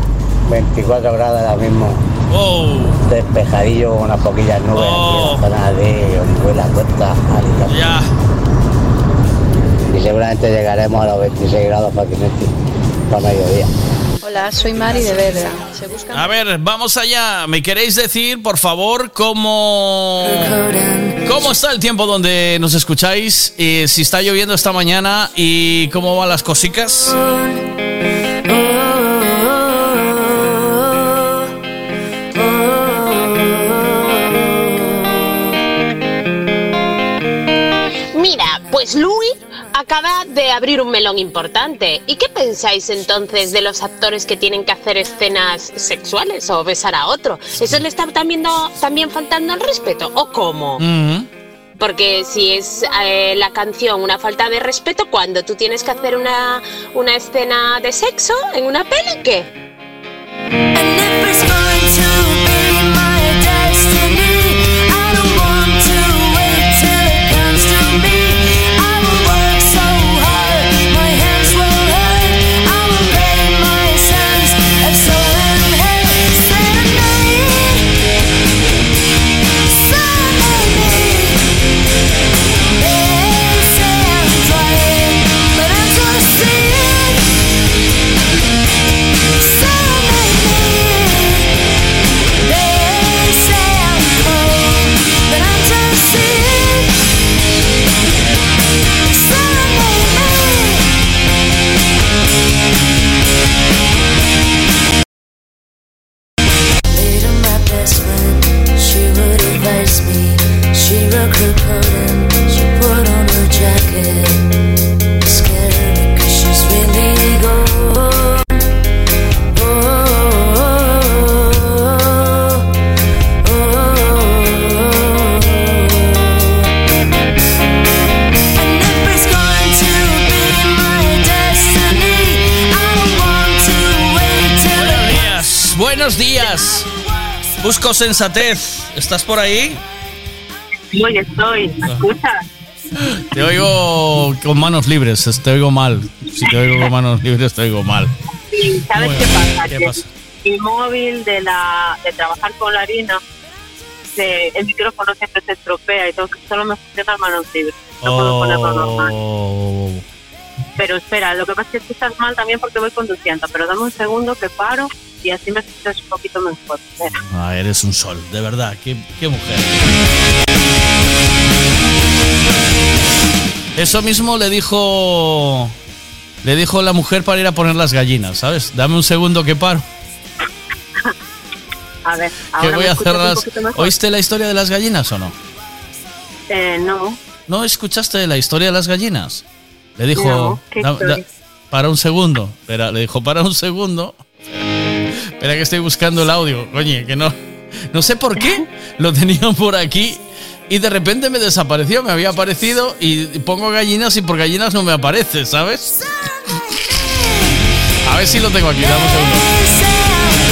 24 grados ahora mismo. Oh. Despejadillo con unas poquillas nubes aquí en la zona de Orihuela, Alicante. Ya. Y seguramente llegaremos a los 26 grados fácilmente para mediodía. Hola, soy Mari de Berga. Se busca A ver, vamos allá. ¿Me queréis decir, por favor, cómo, cómo está el tiempo donde nos escucháis? Y si está lloviendo esta mañana y cómo van las cosicas. Pues Louis acaba de abrir un melón importante. ¿Y qué pensáis entonces de los actores que tienen que hacer escenas sexuales o besar a otro? ¿Eso le está también, no- también faltando el respeto? ¿O cómo? Porque si es eh, la canción una falta de respeto, cuando tú tienes que hacer una, una escena de sexo en una peli, ¿qué? Sensatez. ¿Estás por ahí? Sí, estoy. ¿Me escuchas? Te oigo con manos libres, te oigo mal. Si te oigo con manos libres, te oigo mal. Sí, ¿sabes Bueno, qué pasa? ¿qué Que pasa? Mi móvil de, la, de trabajar con la harina, de- el micrófono siempre se estropea y que solo me funciona manos libres. No puedo ponerlo normal. Pero espera, lo que pasa es que escuchas mal también porque voy conduciendo. Pero dame un segundo que paro y así me escuchas un poquito mejor. Espera. ah, eres un sol, de verdad, qué, qué mujer. Eso mismo le dijo le dijo la mujer para ir a poner las gallinas, ¿sabes? Dame un segundo que paro, A ver, que ahora voy me a escuchas hacer un las... poquito mejor. ¿Oíste la historia de las gallinas o no? Eh, no. ¿No escuchaste la historia de las gallinas? Le dijo, No, ¿qué "Da- historia? da- para un segundo. Espera, le dijo, para un segundo. Espera que estoy buscando el audio, coño, que no. No sé por qué lo tenían por aquí y de repente me desapareció, me había aparecido y pongo gallinas y por gallinas no me aparece, ¿sabes? A ver si lo tengo aquí, dame un segundo.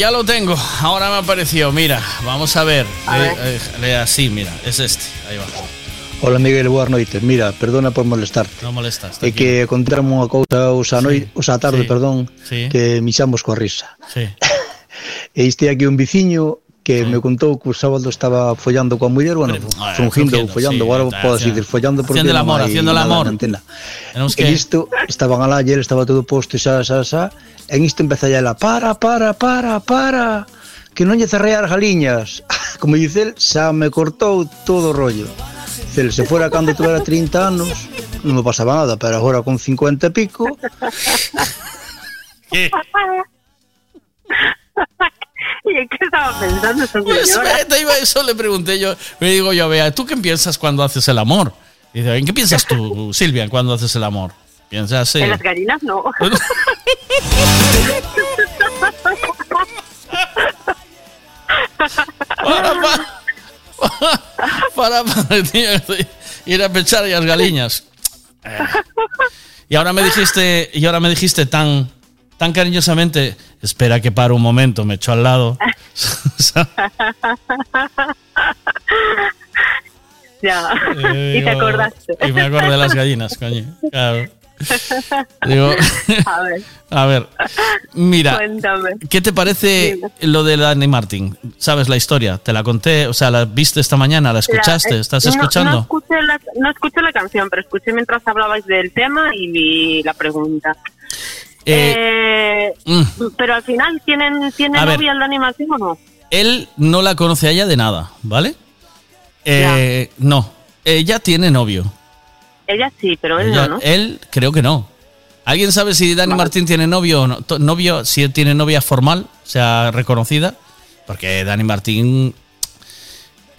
Ya lo tengo. Ahora me apareció. Mira, vamos a ver. Eh, eh, lea así, mira, es este. Ahí va. Hola Miguel, boas noites. Mira, perdona por molestarte. No molestas. É que contarme unha cousa os a, noi, os a tarde, sí, perdón, sí. que mixamos coa risa. Sí. E este aquí un viciño que me contou que o sábado estaba follando coa muller, bueno, ver, fungindo ou follando, sí, agora está, podes dicir follando porque non amor, hai nada amor. na antena. Tenemos que... Isto, estaban alá, ayer estaba todo posto, xa, xa, xa, en isto empeza ela, para, para, para, para, que non lle cerrei as galiñas. Como dice el, xa me cortou todo o rollo. Dice, se fora cando tuvera 30 anos, non me pasaba nada, pero agora con 50 e pico... que? ¿Y en qué estaba pensando esa Pues, señora? eh, eso le pregunté yo. Me digo yo, vea, ¿tú qué piensas cuando haces el amor? Dice, ¿en qué piensas tú, Silvia, cuando haces el amor? Piensas eh, En las gallinas no. para, para, para, para, tío, ir a pechar y las galiñas. Eh. Y ahora me dijiste, y ahora me dijiste tan, tan cariñosamente, espera que pare un momento, me echó al lado. ya. Eh, y te digo, acordaste. Y me acordé de las gallinas, coño. Claro. Digo, A ver, a ver, mira, cuéntame. ¿qué te parece lo de Dani Martín? ¿Sabes la historia? Te la conté, o sea, la viste esta mañana, la escuchaste, La- eh, ¿estás no- escuchando? No, escuché la, no escuché la canción, pero escuché mientras hablabais del tema y vi la pregunta. Eh, Eh, mm, pero al final, ¿tienen, ¿tiene A ver. novia el de animación o no? él no la conoce a ella de nada, ¿vale? Eh, no, ella tiene novio. Ella sí, pero él Ella- no, ¿no? Él creo que no. ¿Alguien sabe si Dani Martín tiene novio o no? Novio, si él tiene novia formal, o sea, reconocida. Porque Dani Martín.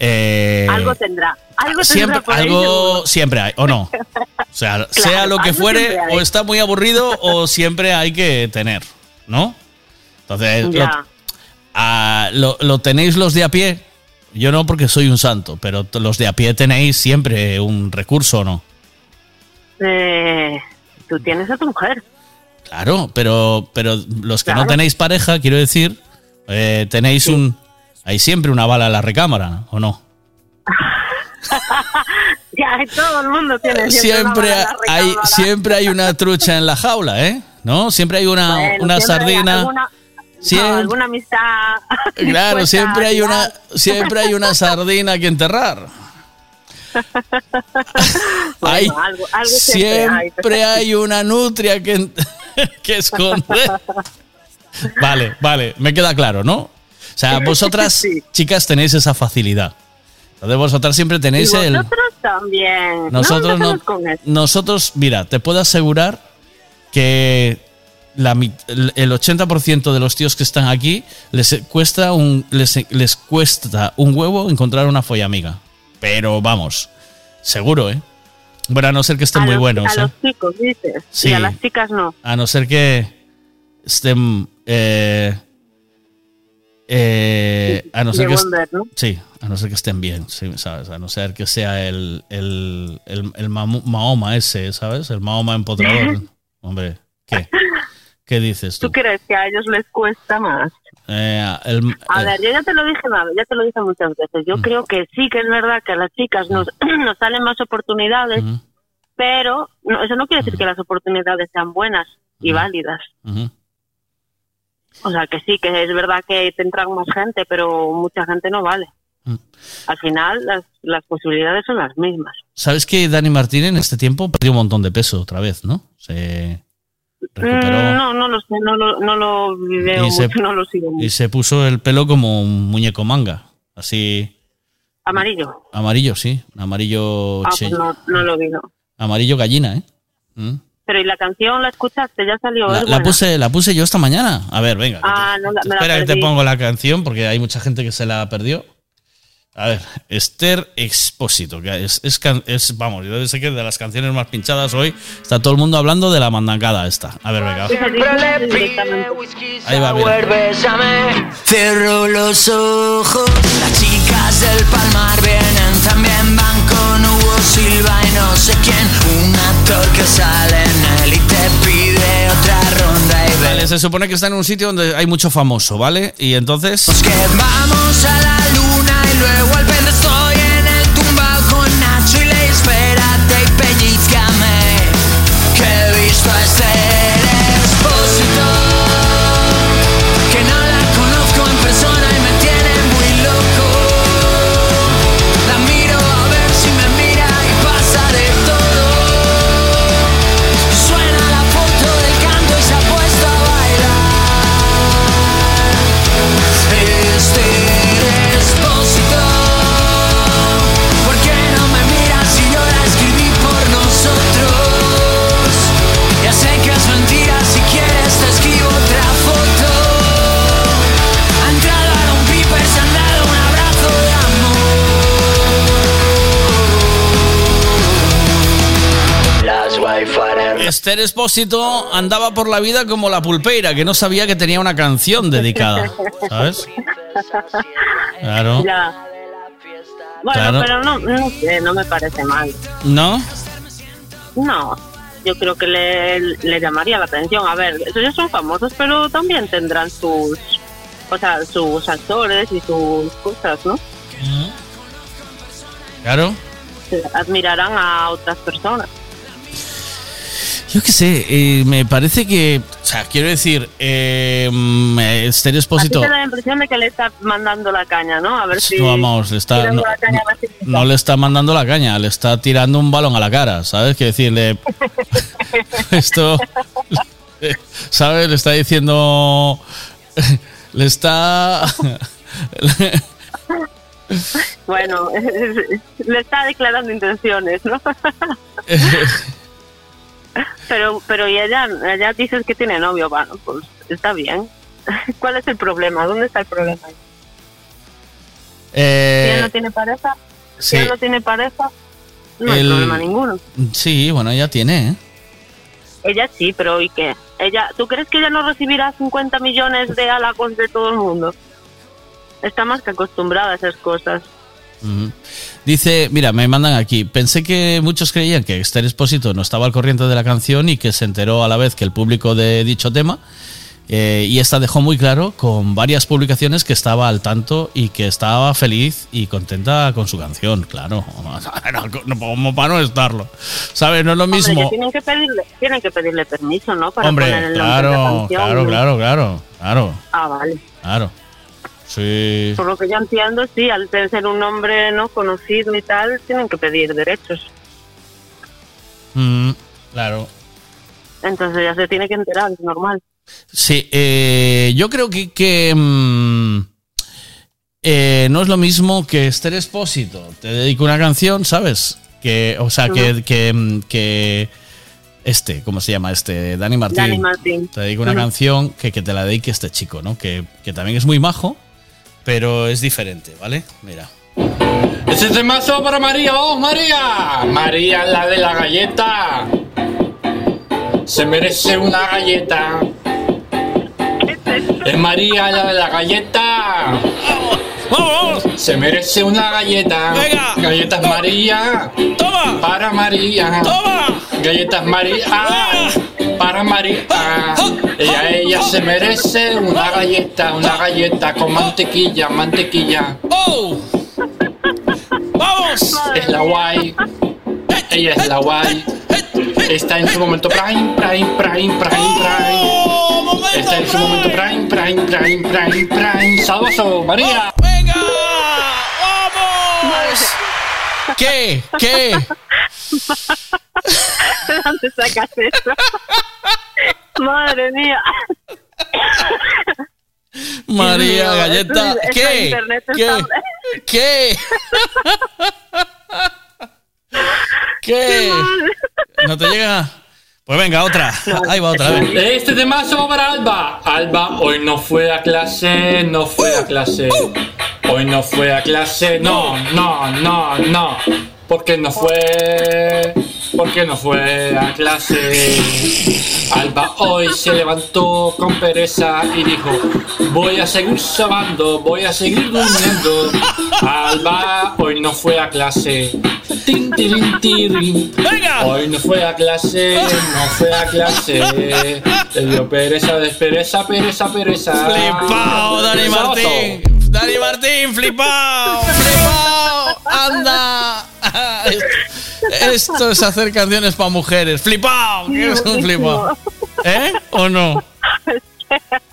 Eh, algo tendrá. Algo siempre, tendrá por algo siempre hay, ¿o no? O sea, sea lo que fuere, o está muy aburrido, o siempre hay que tener, ¿no? Entonces, lo, lo- lo tenéis los de a pie. Yo no, porque soy un santo, pero los de a pie tenéis siempre un recurso, ¿o no? Eh, tú tienes a tu mujer. Claro, pero, pero los que no tenéis pareja, quiero decir, eh, tenéis un. Hay siempre una bala en la recámara, ¿o no? ya, todo el mundo tiene Siempre una la hay, siempre hay una trucha en la jaula, ¿eh? ¿No? Siempre hay una, Bueno, una siempre sardina. alguna- no, Siempre- alguna amistad. Claro, siempre hay una, siempre hay una sardina que enterrar. Bueno, Hay- algo, algo siempre, hay. siempre hay una nutria que, que esconder. Vale, vale, me queda claro, ¿no? O sea, vosotras, chicas, tenéis esa facilidad. Entonces vosotras siempre Y tenéis el... vosotros también. Nosotros no, empecemos con eso. nosotros, mira, te puedo asegurar que la el el 80% de los tíos que están aquí les cuesta un les, les cuesta un huevo encontrar una follamiga. Pero vamos, seguro, ¿eh? Bueno, a no ser que estén a muy los, buenos. A ¿eh? los chicos, dices. Sí. Y a las chicas no. A no ser que estén. eh, eh, a no ser que. Sí, a no ser que estén bien, sí, ¿sabes? A no ser que sea el, el, el, el Mahoma ese, ¿sabes? El Mahoma empotrador. Hombre, ¿qué? ¿Qué dices tú? ¿Tú crees que a ellos les cuesta más? Eh, el- A eh, ver, yo ya te lo dije ya te lo dije muchas veces. Yo creo que sí que es verdad que a las chicas nos, nos salen más oportunidades, pero no, eso no quiere decir que las oportunidades sean buenas y válidas. O sea, que sí, que es verdad que te entran más gente, pero mucha gente no vale. Al final, las, las posibilidades son las mismas. ¿Sabes que Dani Martín en este tiempo perdió un montón de peso otra vez, ¿no? Se recuperó. Mm, no, no lo sé, no lo, no lo veo Y se- mucho, no lo sigo mucho. y se puso el pelo como un muñeco manga, así Amarillo. amarillo, sí, amarillo Ah, che- pues no, no lo vi, no. amarillo gallina, ¿eh? Mm. Pero ¿y la canción la escuchaste? ¿Ya salió? La, ¿Es la puse, la puse yo esta mañana. A ver, venga. Ah, no, la, me la Espera que te pongo la canción porque hay mucha gente que se la perdió. A ver, Esther Expósito, que es, es, es- vamos, yo sé que de las canciones más pinchadas hoy está todo el mundo hablando de la mandangada esta. A ver, venga. Ahí va, mira. Cierro los ojos. Las chicas del Palmar vienen, también van con Hugo Silva y no sé quién. Un actor que sale en él y te pide otra ronda y Vale, se supone que está en un sitio donde hay mucho famoso, ¿vale? Y entonces... Que vamos a la luna y luego al Esther Expósito andaba por la vida como la pulpeira, que no sabía que tenía una canción dedicada, ¿sabes? Claro. Ya. Bueno, Claro. pero no, no sé, no me parece mal. ¿No? No, yo creo que le, le llamaría la atención. A ver, ellos son famosos, pero también tendrán sus, o sea, sus actores y sus cosas, ¿no? Claro. Admirarán a otras personas. Yo qué sé, eh, me parece que... O sea, quiero decir, eh, mm, Expósito... te da la impresión de que le está mandando la caña, ¿no? A ver si... No, vamos, le está, la caña no le está mandando la caña, le está tirando un balón a la cara, ¿sabes? Que decirle... Esto... ¿Sabes? Le está diciendo... Le está... Bueno, le está declarando intenciones, ¿no? Pero, pero y ella, ella dices que tiene novio, bueno, pues está bien. ¿Cuál es el problema? ¿Dónde está el problema? Si Eh, él no tiene pareja, sí. si él no tiene pareja, no hay El- problema ninguno. Sí, bueno, ya tiene, ¿eh? Ella sí, pero ¿y qué? Ella, ¿Tú crees que ella no recibirá 50 millones de halagos de todo el mundo? Está más que acostumbrada a esas cosas. Dice, mira, me mandan aquí. Pensé que muchos creían que Esther Expósito no estaba al corriente de la canción y que se enteró a la vez que el público de dicho tema. Eh, y esta dejó muy claro con varias publicaciones que estaba al tanto y que estaba feliz y contenta con su canción, claro. No, como para no estarlo. ¿Sabes? No es lo Hombre, mismo. que tienen que pedirle, tienen que pedirle permiso, ¿no? Para Hombre, poner el nombre de la canción. claro, claro, claro, claro, Ah, vale. claro. Sí. Por lo que yo entiendo, sí, al ser un nombre no conocido y tal, tienen que pedir derechos. Mm, claro. Entonces ya se tiene que enterar, es normal. Sí, eh, yo creo que, que, mm, eh, no es lo mismo que Esther Expósito te dedico una canción, ¿sabes? Que, o sea, que, que, mm, que este, ¿cómo se llama? Este, Dani Martín. Dani Martín. Te dedico una canción que, que te la dedique este chico, ¿no? Que, que también es muy majo, pero es diferente, ¿vale? Mira. Ese temazo para María, vamos María. María, la de la galleta. Se merece una galleta. Es María, la de la galleta. ¡Vamos! Se merece una galleta. Venga. Galletas María. Toma. Para María. Toma. Galletas María. Para María. Ella, ella se merece una galleta, una galleta con mantequilla, mantequilla. ¡Oh! ¡Vamos! Es la guay. Ella es la guay. Está en su momento prime, prime, prime, prime, prime. Está en su momento prime, prime, prime, prime, prime. Saludos, María. ¿Qué? ¿Qué? ¿De dónde sacas eso? Madre mía. María Dios Galleta. esto ¿Qué? ¿Qué? está- ¿Qué? ¿Qué? ¿No te llega? Pues venga, otra. Ahí va otra. vez. Este temazo va para Alba. Alba hoy no fue a clase, no fue a clase. Hoy no fue a clase, no, no, no, no. Porque no fue, porque no fue a clase. Alba hoy se levantó con pereza y dijo, voy a seguir sobando, voy a seguir durmiendo. Alba hoy no fue a clase. Tin, tirin, tirin. Hoy no fue a clase, no fue a clase. Le dio pereza, despereza, pereza, pereza. Flipao, Dani Martín. Dani Martín, flipao, flipao. Anda. Esto es hacer canciones para mujeres. Flipao. ¿Qué es un flipao? ¿Eh? ¿O no?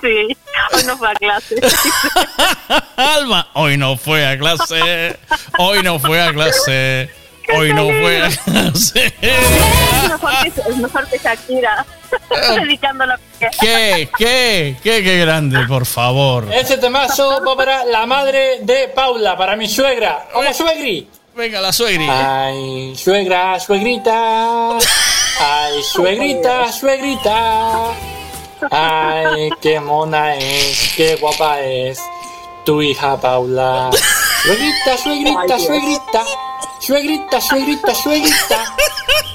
Sí, hoy no fue a clase. Alma, hoy no fue a clase. Hoy no fue a clase. Hoy no fue a clase. Es mejor que, es mejor que Shakira. Dedicando la ¿Qué? ¿Qué? ¿Qué? Qué grande, por favor. Ese temazo va para la madre de Paula, para mi suegra. Hola, suegri. Venga, la suegri. Ay, suegra, suegrita. Ay, suegrita, suegrita. Ay, qué mona es, qué guapa es tu hija Paula. Suegrita, suegrita, suegrita. Suegrita, suegrita, suegrita.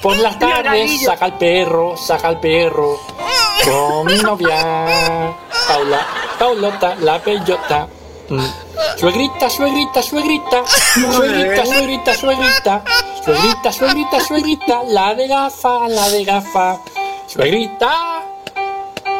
Por las tardes saca el perro, saca el perro. Con mi novia. Paula, Paulota, la bellota. Suegrita, suegrita, suegrita. Suegrita, suegrita, suegrita. Suegrita, suegrita, suegrita. La de gafa, la de gafa. Suegrita.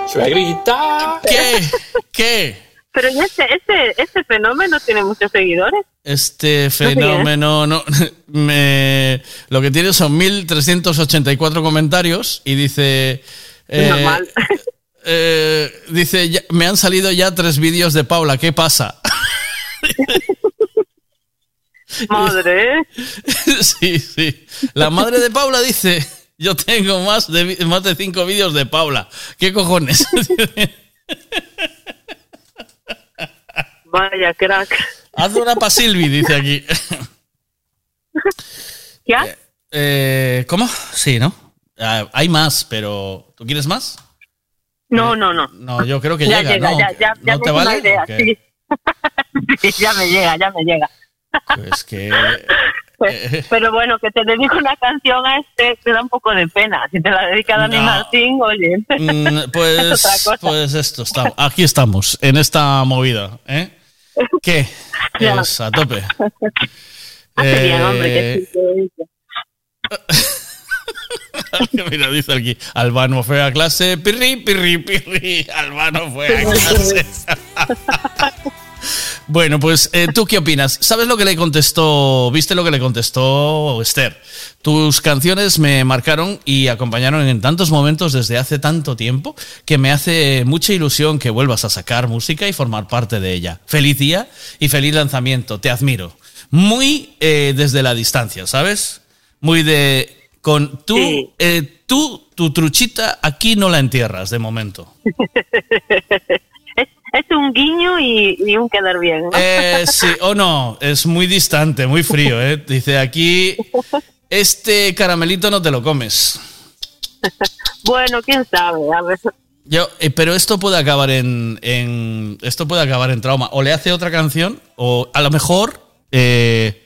Suegrita. ¿Qué? ¿Qué? Pero este, este, este fenómeno tiene muchos seguidores. Este fenómeno, no, me, lo que tiene son 1384 comentarios y dice. eh, Normal. Eh, dice, ya- me han salido ya tres vídeos de Paula, ¿qué pasa? Madre. sí, sí. La madre de Paula dice, yo tengo más de, más de cinco vídeos de Paula. ¿Qué cojones? Vaya crack. Haz una pa' Silvi, dice aquí. ¿Ya? Eh, ¿Cómo? Sí, ¿no? Ah, hay más, pero ¿tú quieres más? No, no, no. No, yo creo que ya llega, llega, ¿no? ya, ya, ya ¿No me te vale? idea, Ok. sí. Sí, ya me llega, ya me llega. Pues que. Pues, pero bueno, que te dedico una canción a este, te da un poco de pena. Si te la dedica Dani No. Martín, oye. Mm, es Pues, otra cosa. pues esto, está, aquí estamos, en esta movida. ¿eh? ¿Qué? Es a tope. Hace bien, hombre, Eh, que sí, que- Mira, dice aquí, Albano fue a clase, pirri, pirri, pirri, Albano fue a clase. Bueno, pues eh, tú qué opinas? ¿Sabes lo que le contestó? ¿Viste lo que le contestó Esther? Tus canciones me marcaron y acompañaron en tantos momentos desde hace tanto tiempo que me hace mucha ilusión que vuelvas a sacar música y formar parte de ella. Feliz día y feliz lanzamiento, te admiro. Muy eh, desde la distancia, ¿sabes? Muy de... Con tú, eh, tú, tu truchita aquí no la entierras de momento. Es un guiño y, y un quedar bien. ¿no? Eh, sí, o no, es muy distante, muy frío, ¿eh? Dice aquí, este caramelito no te lo comes. Bueno, quién sabe. A ver. Yo, eh, pero esto puede acabar en, en- esto puede acabar en trauma. O le hace otra canción, o a lo mejor eh,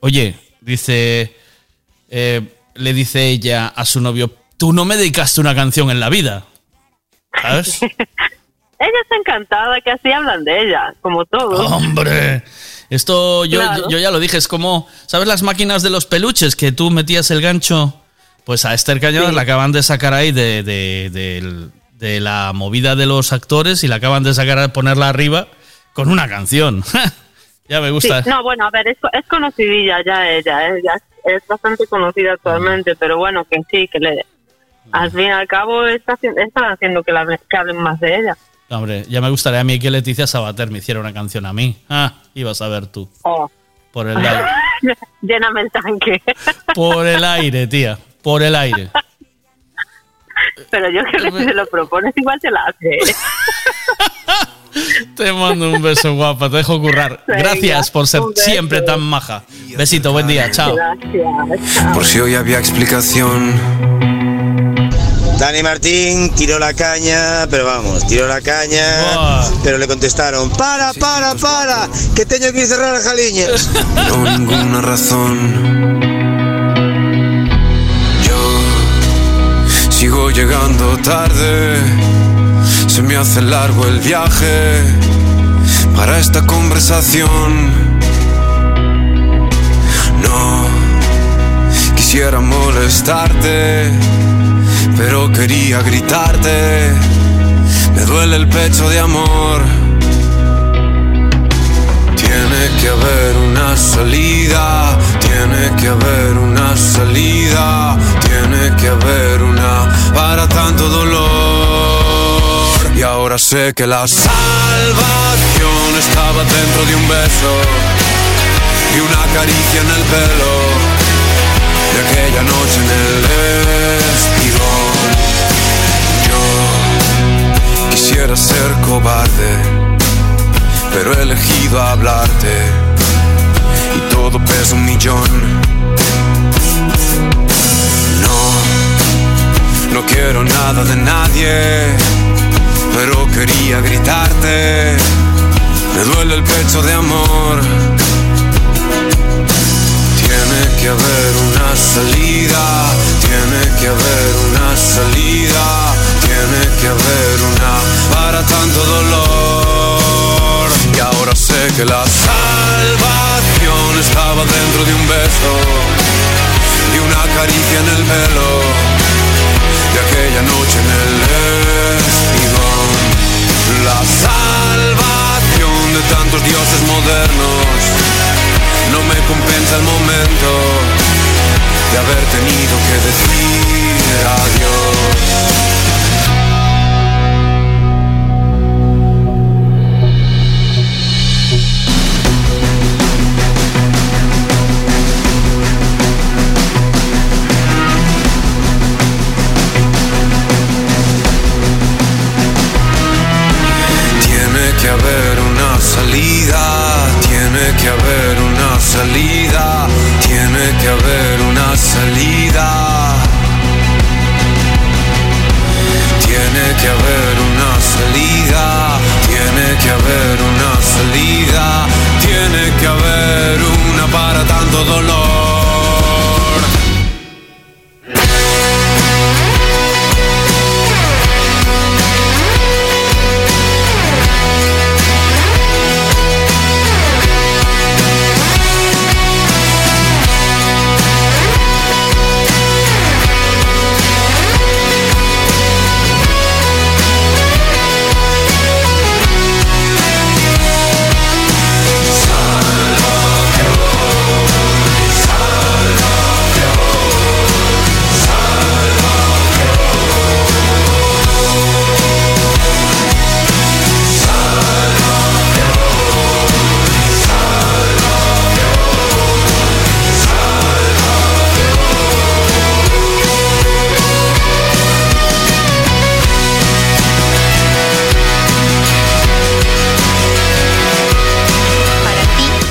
Oye, dice, eh, le dice ella a su novio, tú no me dedicaste una canción en la vida. ¿Sabes? Ella está encantada que así hablan de ella, como todos. Hombre, esto yo, Claro. yo ya lo dije, es como, ¿sabes las máquinas de los peluches que tú metías el gancho? Pues a Esther Cañadas Sí. la acaban de sacar ahí de, de- del- de la movida de los actores y la acaban de sacar a ponerla arriba con una canción. ya me gusta. Sí, no, bueno, a ver, es, es conocidilla ya ella, ¿eh? ya es, bastante conocida actualmente, pero bueno, que sí, que le, al fin y al cabo está, están haciendo que, la, que hablen más de ella. Hombre, ya me gustaría a mí que Leticia Sabater me hiciera una canción a mí. Ah, ibas a ver tú. Oh. Por el aire. Lléname el tanque. Por el aire, tía. Por el aire. Pero yo creo que si se lo propones igual te la hace. Te mando un beso, guapa. Te dejo currar. Venga, Gracias por ser siempre tan maja. Besito, buen día. Chao. Gracias. Por si hoy había explicación. Dani Martín tiró la caña, pero vamos, tiró la caña, pero le contestaron, para, para, para, que tengo que cerrar las jaliñas. No ninguna razón. Sigo llegando tarde. Se me hace largo el viaje para esta conversación. No quisiera molestarte, pero quería gritarte. Me duele el pecho de amor. Tiene que haber una salida, tiene que haber una salida, tiene que haber una para tanto dolor. Y ahora sé que la salvación estaba dentro de un beso y una caricia en el pelo de aquella noche en el espigón. Yo quisiera ser cobarde pero he elegido hablarte y todo pesa un millón. No, quiero nada de nadie, pero quería gritarte. Me duele el pecho de amor. Tiene que haber una salida, tiene que haber una salida, tiene que haber una para tanto dolor. Y ahora sé que la salvación estaba dentro de un beso, de una caricia en el pelo, de aquella noche en el espigón. La salvación de tantos dioses modernos no me compensa el momento de haber tenido que decir adiós. Que haber una salida, tiene que haber una salida. Tiene que haber una salida, tiene que haber una salida, tiene que haber una para tanto dolor.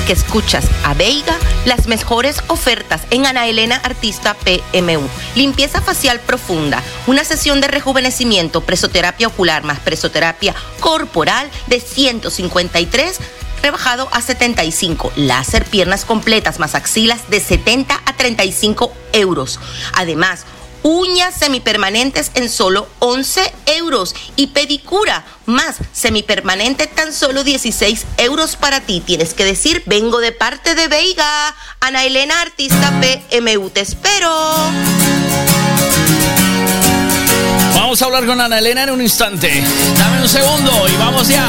Que escuchas a Veiga, las mejores ofertas en Ana Elena Artista PMU. Limpieza facial profunda, una sesión de rejuvenecimiento, presoterapia ocular más presoterapia corporal de 153 rebajado a 75. Láser piernas completas más axilas de 70 a 35 euros. Además, uñas semipermanentes en solo 11 euros y pedicura más semipermanente tan solo 16 euros para ti. Tienes que decir, vengo de parte de Veiga. Ana Elena, artista PMU, te espero. Vamos a hablar con Ana Elena en un instante. Dame un segundo y vamos ya.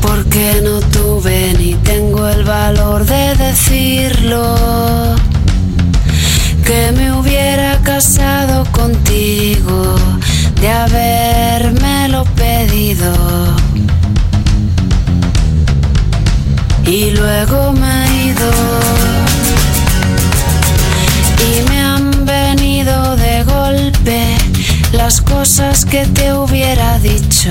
porque no tuve ni tengo el valor de decirlo. Que me hubiera casado contigo de habérmelo pedido. Y luego me he ido. Y me han venido de golpe las cosas que te hubiera dicho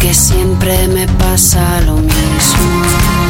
Que siempre me pasa lo mismo.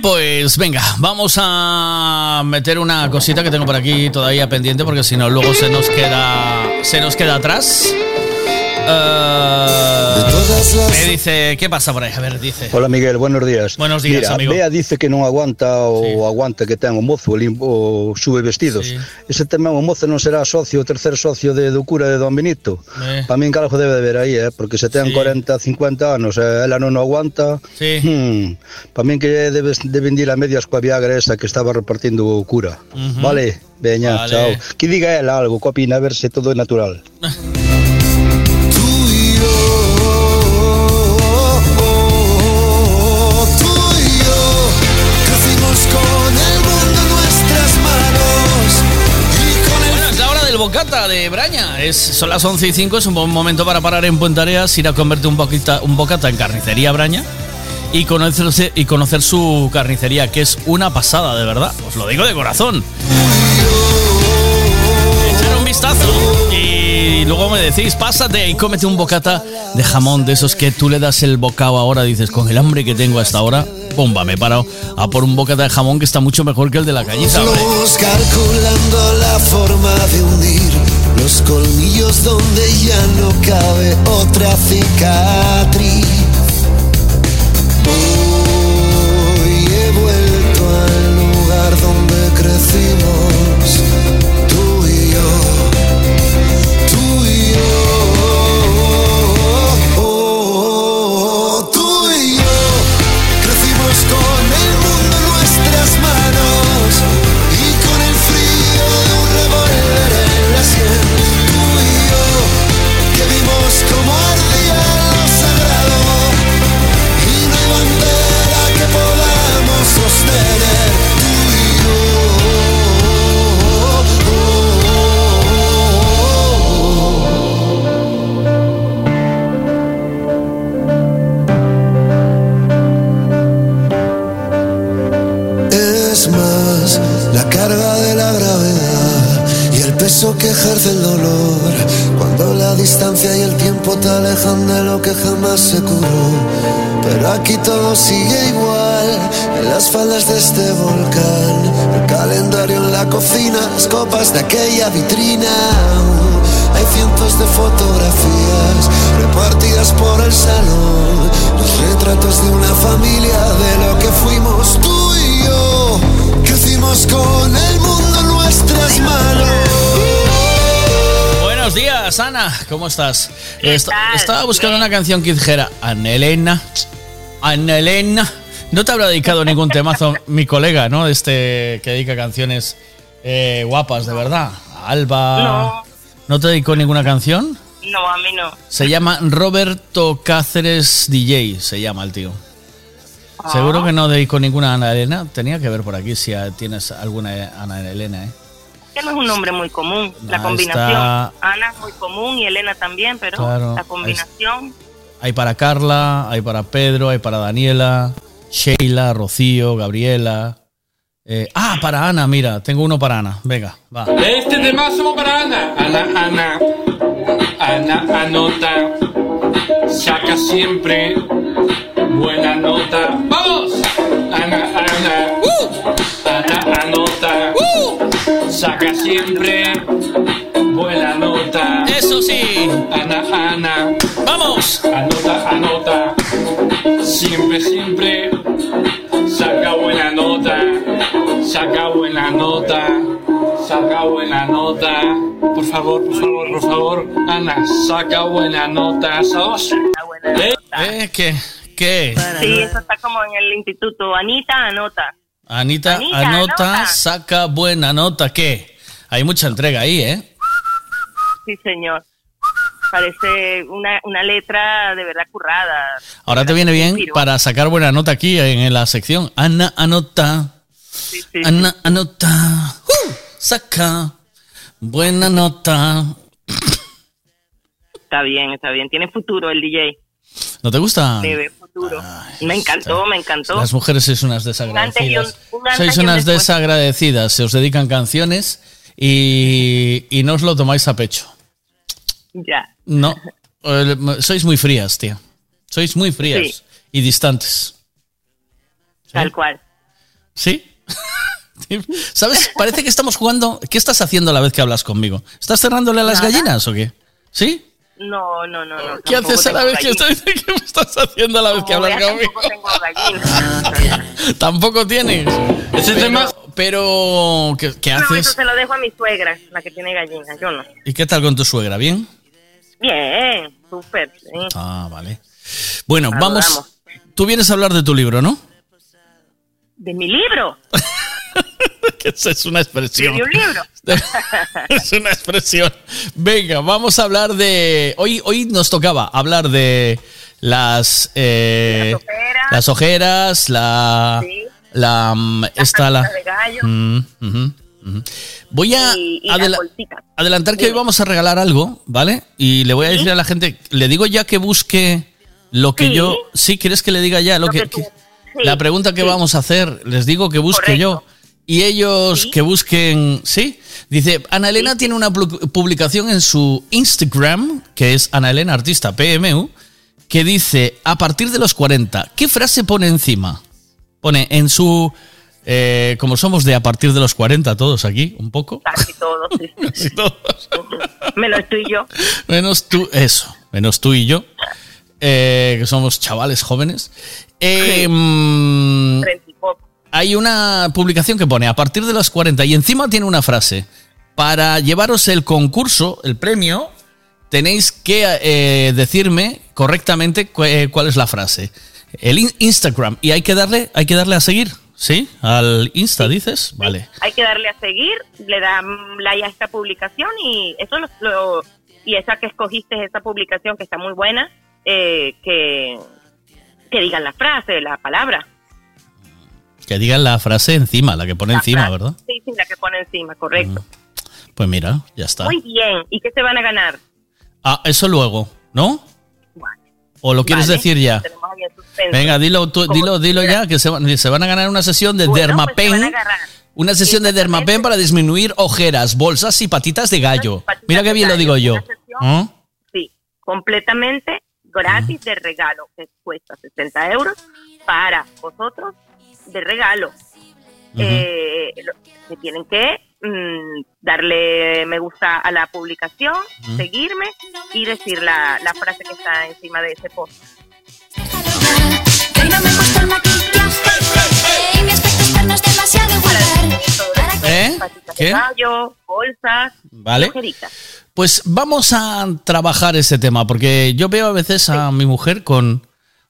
Pues venga, vamos a meter una cosita que tengo por aquí todavía pendiente porque si no luego se nos queda se nos queda atrás. Eh, me dice, ¿qué pasa por ahí? A ver, dice. Hola Miguel, buenos días. Buenos días, Mira, amigo. Bea dice que non aguanta o aguanta que ten o mozo o, sube vestidos. Ese tamén o mozo non será socio, o tercer socio de do cura de Don Benito. Eh. Para min algo debe de ver aí, eh? porque se ten Sí. 40, 50 anos e ela non aguanta. Sí. Hmm, para min que debes, deben ir a medias coa Viagra esa que estaba repartindo o cura. Ujú. Vale, veña, Vale. chao. Que diga ela algo, que opina, a ver se todo é natural. Tú bocata de Braña. Es, son las 11 y 5, es un buen momento para parar en Puentareas, ir a convertir un, un bocata en carnicería Braña y conocerse, y conocer su carnicería, que es una pasada, de verdad. Os lo digo de corazón. Echar un vistazo y luego me decís, pásate y cómete un bocata de jamón de esos que tú le das el bocado ahora, dices, con el hambre que tengo hasta ahora, bomba, me he parado a por un bocata de jamón que está mucho mejor que el de la. Vamos calculando la forma de hundir los colmillos donde ya no cabe otra cicatriz. Que ejerce el dolor. Cuando la distancia y el tiempo te alejan de lo que jamás se curó. Pero aquí todo sigue igual, en las faldas de este volcán. El calendario en la cocina, las copas de aquella vitrina. Hay cientos de fotografías repartidas por el salón. Los retratos de una familia, de lo que fuimos tú y yo. Crecimos con el mundo en nuestras manos. Buenos días, Ana. ¿Cómo estás? Est- Estaba buscando una canción que dijera Ana Elena. Ana Elena. No te habrá dedicado ningún temazo mi colega, ¿no? Este que dedica canciones eh, guapas, de verdad. Alba. No. ¿No te dedicó ninguna canción? No, a mí no. Se llama Roberto Cáceres DJ, se llama el tío. Ah. Seguro que no dedicó ninguna a Ana Elena. Tenía que ver por aquí si ah, tienes alguna Ana Elena, ¿eh? Que no es un nombre muy común. La combinación. está- Ana es muy común y Elena también, pero Claro, la combinación. Hay para Carla, hay para Pedro, hay para Daniela, Sheila, Rocío, Gabriela. Eh, ah, para Ana, mira, tengo uno para Ana. Venga, va. Este temazo para Ana. Ana, Ana. Ana, anota. Saca siempre buena nota. ¡Vamos! Ana. Ana, Saca siempre buena nota. Eso sí. Ana, Ana. ¡Vamos! Anota, anota. Siempre, siempre. Saca buena nota. Saca buena nota. Saca buena nota. Por favor, por favor, por favor. Ana, saca buena nota. ¿Sabes? ¿Eh? Eh, ¿Qué? ¿Qué? Sí, eso está como en el instituto. Anita, anota. Anita, Anita, anota, anota. saca buena nota. ¿Qué? Hay mucha entrega ahí, ¿eh? Sí, señor. Parece una, una letra de verdad currada. Ahora te viene bien para sacar buena nota aquí en la sección. Ana, anota. Ana, anota. ¡Uh! saca buena nota. Está bien, está bien. Tiene futuro el DJ. ¿No te gusta? Le me encantó, me encantó. Las mujeres sois unas un- desagradecidas. un Sois unas después. desagradecidas. Se os dedican canciones y, y no os lo tomáis a pecho. Ya. No. Eh, Sois muy frías, tía. Sois muy frías Sí. y distantes. Tal cual. ¿Sí? ¿Sabes? Parece que estamos jugando. ¿Qué estás haciendo a la vez que hablas conmigo? ¿Estás cerrándole a las Nada. gallinas o qué? ¿Sí? No, no, no. no ¿Qué haces a la vez que estás, ¿qué me estás haciendo a la vez que hablas conmigo? tampoco tengo gallina. Tampoco tienes. Ese pero, tema- pero ¿qué, qué No, eso haces? se lo dejo a mi suegra, la que tiene gallina. Yo no. ¿Y qué tal con tu suegra? ¿Bien? Bien, súper. sí. Ah, vale. Bueno, Adoramos. vamos. Tú vienes a hablar de tu libro, ¿no? De mi libro. Esa es una expresión. De un libro. es una expresión. Venga, vamos a hablar de. Hoy, hoy nos tocaba hablar de las. eh, las ojeras, la. La. mm, esta, la. de gallo. Mm. Voy a Y- y la adela- bolsita. adelantar que hoy vamos a regalar algo, ¿vale? Y le voy a decir a la gente, le digo ya que busque lo que Sí. yo. ¿Sí quieres que le diga ya lo, Lo que, que tú- que- sí, la pregunta que vamos a hacer? Les digo que busque yo. Y ellos que busquen, ¿sí? Dice, Ana Elena tiene una pu- publicación en su Instagram, que es Ana Elena Artista PMU, que dice, a partir de los 40, ¿qué frase pone encima? Pone en su, eh, como somos de a partir de los 40 todos aquí, un poco, Casi todo, sí. Casi todos. Menos tú y yo. menos tú, eso, menos tú y yo, eh, que somos chavales jóvenes. Eh, y poco. Hay una publicación que pone a partir de los 40 y encima tiene una frase. Para llevaros el concurso, el premio, tenéis que eh, decirme correctamente cu- eh, cuál es la frase. El in- Instagram. Y hay que darle, hay que darle a seguir. ¿Sí? Al Insta, dices. Vale. Hay que darle a seguir, le dan like a esta publicación y eso lo, lo- y esa que escogiste, esa publicación que está muy buena, eh, que, que digan la frase, la palabra. Que digan la frase encima, la que pone La encima, frase. ¿verdad? Sí, sí, la que pone encima, correcto. Pues mira, ya está. Muy bien. ¿Y qué se van a ganar? Ah, eso luego, ¿no? ¿O lo quieres Vale, decir ya? Venga, dilo, tú, dilo, dilo ya, que se, van- se van a ganar una sesión de Bueno, pues se Dermapen. van a agarrar Una sesión de Dermapen para disminuir ojeras, bolsas y patitas de gallo. Mira qué bien lo digo yo. ¿Mm? Sí, completamente gratis de regalo, que cuesta 60 euros para vosotros de regalo. Eh, lo- que tienen que mm, darle me gusta a la publicación, seguirme y decir la, la frase que está encima de ese post. ¿Eh? Patitas ¿Qué? de gallo, bolsas, Vale. Pues vamos a trabajar ese tema, porque yo veo a veces a mi mujer con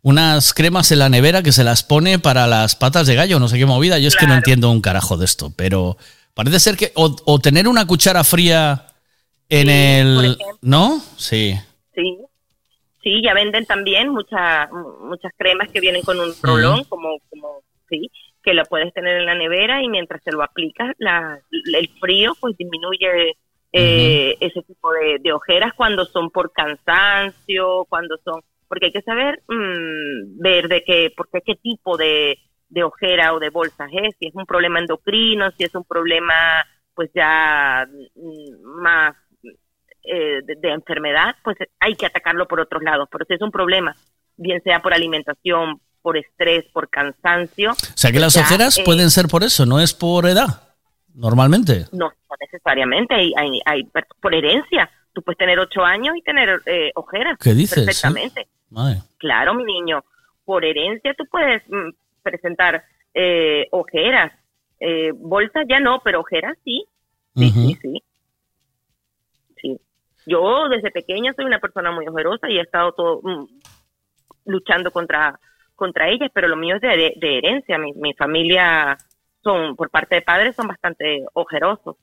unas cremas en la nevera que se las pone para las patas de gallo, no sé qué movida. Yo es que no entiendo un carajo de esto, pero parece ser que. O, o tener una cuchara fría en el. ¿No? Sí. Sí, sí, ya venden también muchas muchas cremas que vienen con un rolón, como, como, sí, que lo puedes tener en la nevera y mientras te lo aplicas, la, el frío pues disminuye eh, ese tipo de, de ojeras cuando son por cansancio, cuando son, porque hay que saber mm, ver de qué, porque qué tipo de, de ojera o de bolsas es, si es un problema endocrino, si es un problema pues ya mm, más eh, de, de enfermedad, pues hay que atacarlo por otros lados. Pero si es un problema, bien sea por alimentación, por estrés, por cansancio. O sea que las ya, ojeras eh, pueden ser por eso, no es por edad. Normalmente. No, no necesariamente, hay, hay, hay por herencia. Tú puedes tener ocho años y tener eh, ojeras. ¿Qué dices? Perfectamente. Madre. Claro, mi niño. Por herencia tú puedes mm, presentar eh, ojeras. Eh, bolsas ya no, pero ojeras sí. Sí, sí, sí. Sí. Yo desde pequeña soy una persona muy ojerosa y he estado todo mm, luchando contra contra ellas, pero lo mío es de, de herencia. Mi, mi familia son, por parte de padres, son bastante ojerosos.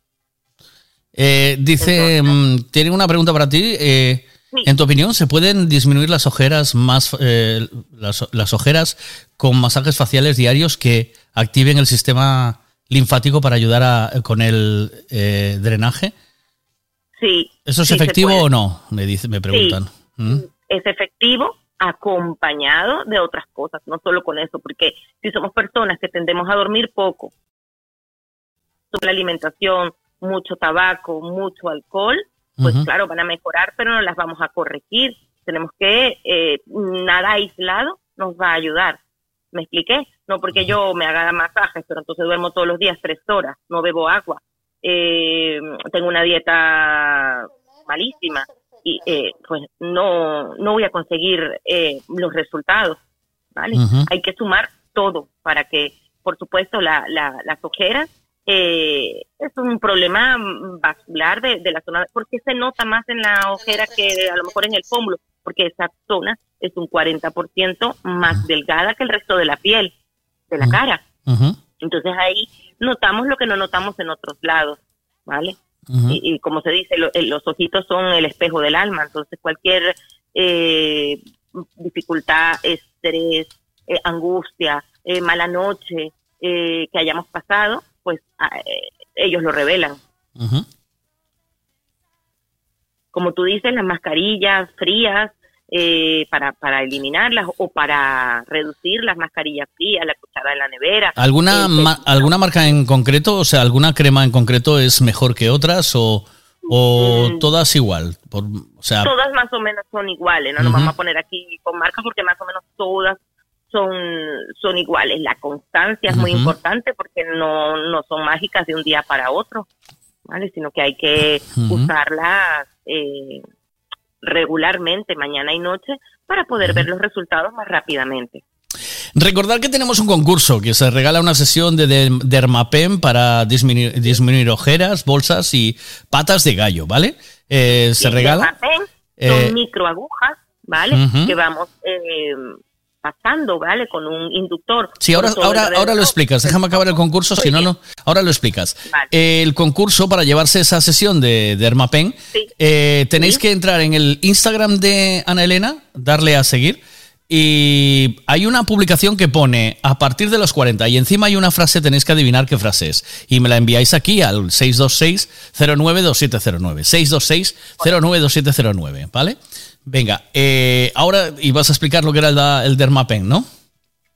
Eh, dice, mm, tiene una pregunta para ti. eh, Sí. En tu opinión, ¿se pueden disminuir las ojeras más eh, las, las ojeras con masajes faciales diarios que activen el sistema linfático para ayudar a- con el eh, drenaje? Sí. ¿Eso es sí efectivo o no? Me dice, me preguntan. ¿Mm? es efectivo acompañado de otras cosas, no solo con eso, porque si somos personas que tendemos a dormir poco, la alimentación, mucho tabaco, mucho alcohol, pues claro, van a mejorar, pero no las vamos a corregir. Tenemos que, eh, nada aislado nos va a ayudar. ¿Me expliqué? No porque yo me haga masajes, pero entonces duermo todos los días tres horas, no bebo agua, eh, tengo una dieta malísima y eh, pues no, no voy a conseguir eh, los resultados, ¿vale? Hay que sumar todo para que, por supuesto, la, la, las ojeras eh, es un problema vascular de, de la zona, porque se nota más en la ojera que a lo mejor en el pómulo, porque esa zona es un 40% más delgada que el resto de la piel, de la cara. Entonces ahí notamos lo que no notamos en otros lados, ¿vale? Y, y como se dice, lo- los ojitos son el espejo del alma, entonces cualquier eh, dificultad, estrés, eh, angustia, eh, mala noche eh, que hayamos pasado, pues ah, eh, ellos lo revelan. Como tú dices, las mascarillas frías eh, para, para eliminarlas o para reducir las mascarillas frías, la cuchara de la nevera. ¿Alguna, Eh, ma- ¿Alguna marca en concreto? O sea, ¿alguna crema en concreto es mejor que otras o, o Mm. todas igual? Por- o sea, todas más o menos son iguales, no nos vamos a poner aquí con marcas porque más o menos todas son, son iguales. La constancia es muy importante porque no, no son mágicas de un día para otro, ¿vale? Sino que hay que usarlas eh, regularmente, mañana y noche, para poder ver los resultados más rápidamente. Recordar que tenemos un concurso que se regala una sesión de de- Dermapen para disminuir, disminuir ojeras, bolsas y patas de gallo, ¿vale? Eh, se regala. Dermapen Eh, son microagujas, ¿vale? Que vamos eh, pasando, ¿vale? Con un inductor. Sí, ahora, ahora, ahora lo explicas. Déjame acabar el concurso, si no, no. Ahora lo explicas. El concurso para llevarse esa sesión de Dermapen, eh, tenéis que entrar en el Instagram de Ana Elena, darle a seguir. Y hay una publicación que pone a partir de los 40 y encima hay una frase, tenéis que adivinar qué frase es. Y me la enviáis aquí al 626-092709. 626-092709, ¿vale? Venga, eh, ahora y vas a explicar lo que era el, el Dermapen, ¿no?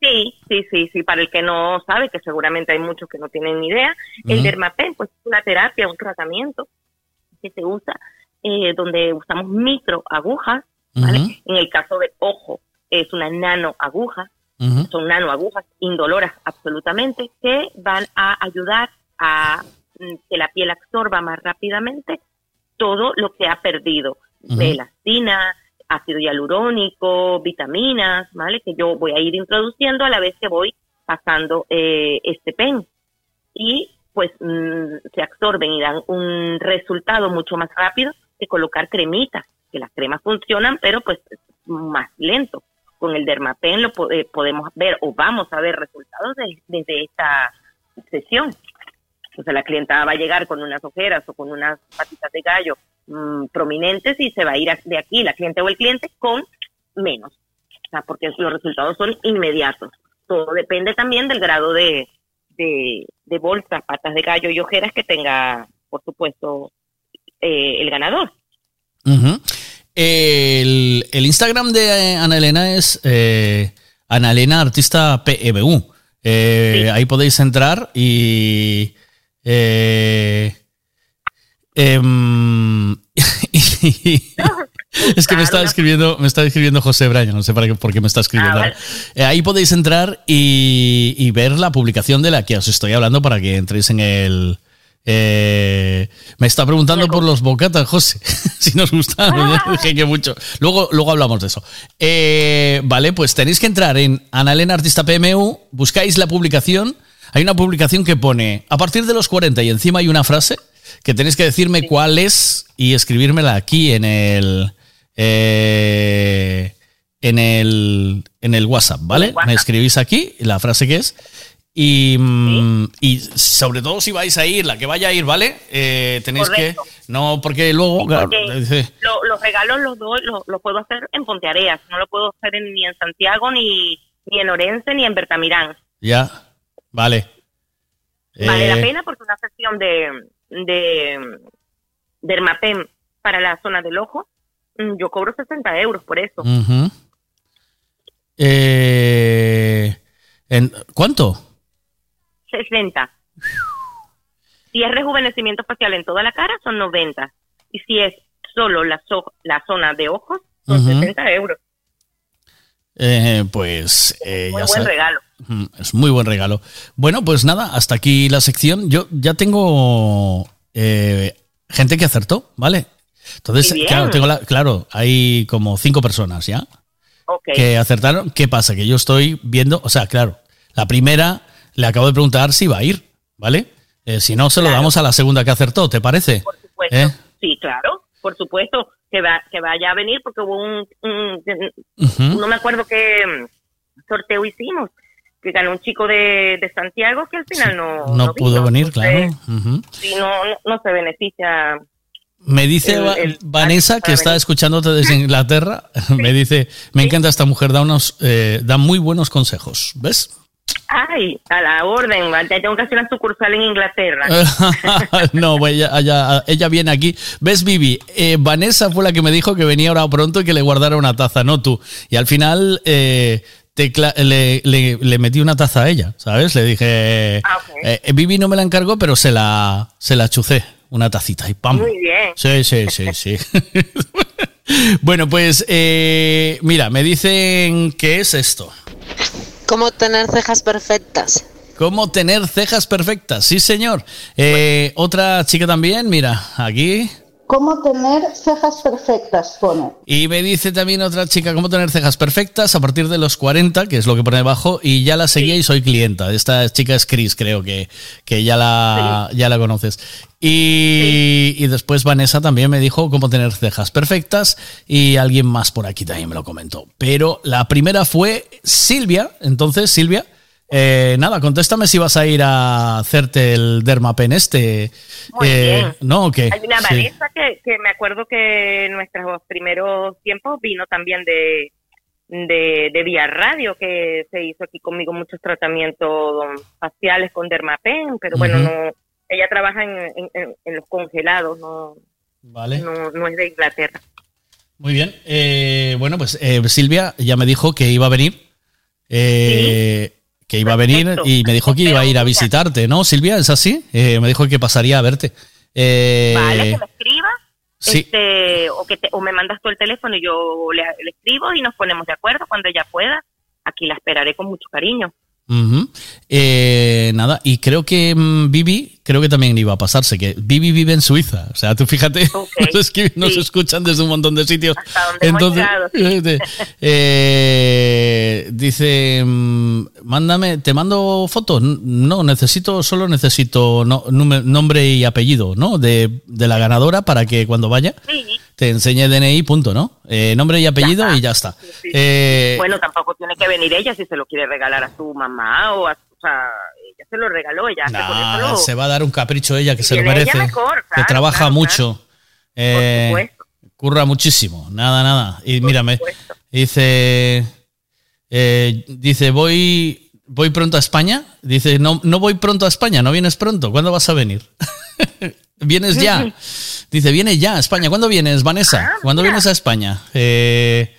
Sí, Sí, sí, sí. Para el que no sabe, que seguramente hay muchos que no tienen ni idea, el Ujú. Dermapen, pues es una terapia, un tratamiento que se usa eh, donde usamos microagujas, ¿vale? Ujú. En el caso de ojo, es una nanoaguja, Ujú. son nanoagujas indoloras absolutamente que van a ayudar a mm, que la piel absorba más rápidamente todo lo que ha perdido, Ujú. elastina, ácido hialurónico, vitaminas, ¿vale? Que yo voy a ir introduciendo a la vez que voy pasando eh, este pen. Y pues mm, se absorben y dan un resultado mucho más rápido que colocar cremitas, que las cremas funcionan, pero pues es más lento. Con el Dermapen lo eh, podemos ver o vamos a ver resultados de- desde esta sesión. Entonces la clienta va a llegar con unas ojeras o con unas patitas de gallo mm, prominentes y se va a ir de aquí la cliente o el cliente con menos. O sea, porque los resultados son inmediatos. Todo depende también del grado de, de, de bolsas, patas de gallo y ojeras que tenga, por supuesto, eh, el ganador. El, el Instagram de Ana Elena es eh, Ana Elena Artista PMU. Eh, Ahí podéis entrar y. eh, em, es que me está escribiendo, me está escribiendo José Braña, no sé para qué, por qué me está escribiendo. Ah. Eh, ahí podéis entrar y, y ver la publicación de la que os estoy hablando para que entréis en el. eh, me está preguntando por los bocatas, José, si nos gustan. Dije que mucho. Luego, luego hablamos de eso. Eh, vale, pues tenéis que entrar en Ana Elena Artista PMU, buscáis la publicación. Hay una publicación que pone a partir de los 40 y encima hay una frase que tenéis que decirme cuál es y escribírmela aquí en el. eh, en el, en el WhatsApp, ¿vale? Me escribís aquí la frase que es. Y, mm, y sobre todo si vais a ir, la que vaya a ir, ¿vale? Eh, tenéis Correcto. que. No, porque luego. claro, Porque lo- los regalos los doy, los, los puedo hacer en Ponteareas, no lo puedo hacer en- ni en Santiago, ni, ni en Orense, ni en Bertamirán. ya. Vale. Vale la Eh, pena porque una sesión de, de Dermapen para la zona del ojo, mm, yo cobro 60 euros por eso. Eh, en- ¿Cuánto? 60. Si es rejuvenecimiento facial en toda la cara, son 90. Y si es solo la, so- la zona de ojos, son. 60 euros. Eh, pues eh, Muy ya buen regalo. Es muy buen regalo. Bueno, pues nada, hasta aquí la sección. Yo ya tengo eh, gente que acertó, ¿vale? Entonces, claro, tengo la- claro, hay como cinco personas ya que acertaron. ¿Qué pasa? Que yo estoy viendo, o sea, claro, la primera le acabo de preguntar si va a ir, ¿vale? Eh, si no, se lo damos a la segunda que acertó, ¿te parece? Por supuesto. ¿Eh? Sí, claro, por supuesto. Que, va, que vaya a venir porque hubo un, no me acuerdo qué sorteo hicimos, que ganó un chico de, de Santiago que al final no, No no pudo vino. venir, Entonces, claro. Sí, no, no, no se beneficia. Me dice El- Va- el- Vanessa, que está escuchándote desde Inglaterra, me dice, me encanta esta mujer, da, unos, eh, da muy buenos consejos, ¿ves? Ay, a la orden, ya tengo que hacer una sucursal en Inglaterra. no, ella, ella, ella viene aquí. ¿Ves, Vivi? Eh, Vanessa fue la que me dijo que venía ahora pronto y que le guardara una taza, no tú. Y al final eh, le, le- le metí una taza a ella, ¿sabes? Le dije, Ah, eh, Vivi no me la encargó, pero se la, se la chucé, una tacita y pam. Muy bien. Sí, sí, sí, sí. bueno, pues eh, mira, me dicen que es esto. ¿Cómo tener cejas perfectas? ¿Cómo tener cejas perfectas? Sí, señor. Eh, otra chica también, mira, aquí. ¿Cómo tener cejas perfectas? Pone. Y me dice también otra chica, ¿cómo tener cejas perfectas a partir de los 40? Que es lo que pone debajo. Y ya la seguía y soy clienta. Esta chica es Chris, creo que, que ya, la, ya la conoces. Y, y después Vanessa también me dijo cómo tener cejas perfectas. Y alguien más por aquí también me lo comentó. Pero la primera fue Silvia. Entonces, Silvia, eh, nada, contéstame si vas a ir a hacerte el dermapen este. Muy Eh, bien. ¿No o qué? Hay una Sí. Vanessa que, que me acuerdo que en nuestros primeros tiempos vino también de, de, de Vía Radio, que se hizo aquí conmigo muchos tratamientos faciales con Dermapen, pero bueno, no ella trabaja en, en- los congelados, no, Vale. no, no es de Inglaterra. Muy bien. Eh, bueno, pues eh, Silvia ya me dijo que iba a venir eh, que iba a venir y me dijo que iba a ir a visitarte, ¿no, Silvia? ¿Es así? Eh, me dijo que pasaría a verte. Eh, Vale, que me escribas. sí. Este, o, que te- o me mandas tú el teléfono y yo le, le escribo y nos ponemos de acuerdo cuando ella pueda. Aquí la esperaré con mucho cariño. Ujú. Eh, nada, y creo que mm, Vivi, creo que también iba a pasarse, que Vivi vive en Suiza. O sea, tú fíjate, nos, escriben- nos escuchan desde un montón de sitios. Entonces, llegado, eh, eh, dice, mm, mándame, te mando fotos. No, necesito, solo necesito no- nombre y apellido, ¿no? De, de la ganadora para que cuando vaya te enseñe DNI, punto, ¿no? Eh, nombre y apellido y ya está. Eh, bueno, tampoco tiene que venir ella si se lo quiere regalar a su mamá o a o sea, ella se lo regaló, ella por Nah, lo- se va a dar un capricho ella que se lo merece. mejor, que trabaja claro, mucho. Eh, supuesto. curra muchísimo. Nada, nada. Y mírame. Dice. eh, dice, voy. Voy pronto a España. Dice, no, no voy pronto a España, no vienes pronto. ¿Cuándo vas a venir? vienes ya. Dice, vienes ya a España. ¿Cuándo vienes, Vanessa? ¿Cuándo vienes a España? Eh,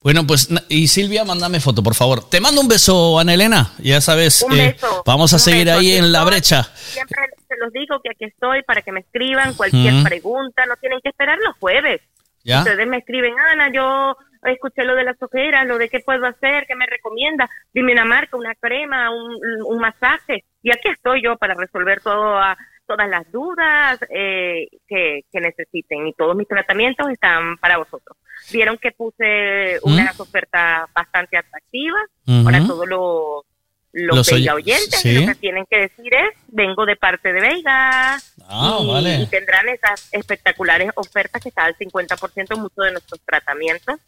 bueno, pues, y Silvia, mándame foto, por favor. Te mando un beso, Ana Elena. Ya sabes, Un eh, beso, vamos a un seguir beso. ahí en la brecha. Siempre se los digo que aquí estoy para que me escriban cualquier pregunta, no tienen que esperar los jueves. ¿Ya? Ustedes me escriben, Ana, yo escuché lo de las ojeras, lo de qué puedo hacer, qué me recomienda, dime una marca, una crema, un, un masaje. Y aquí estoy yo para resolver todo, a- todas las dudas eh, que, que necesiten. Y todos mis tratamientos están para vosotros. Vieron que puse ¿Mm? unas ofertas bastante atractivas para todos los, los, Veiga oyentes. sí. Y lo que tienen que decir es, vengo de parte de Veiga. Ah, y, vale. y tendrán esas espectaculares ofertas que está al 50% en muchos de nuestros tratamientos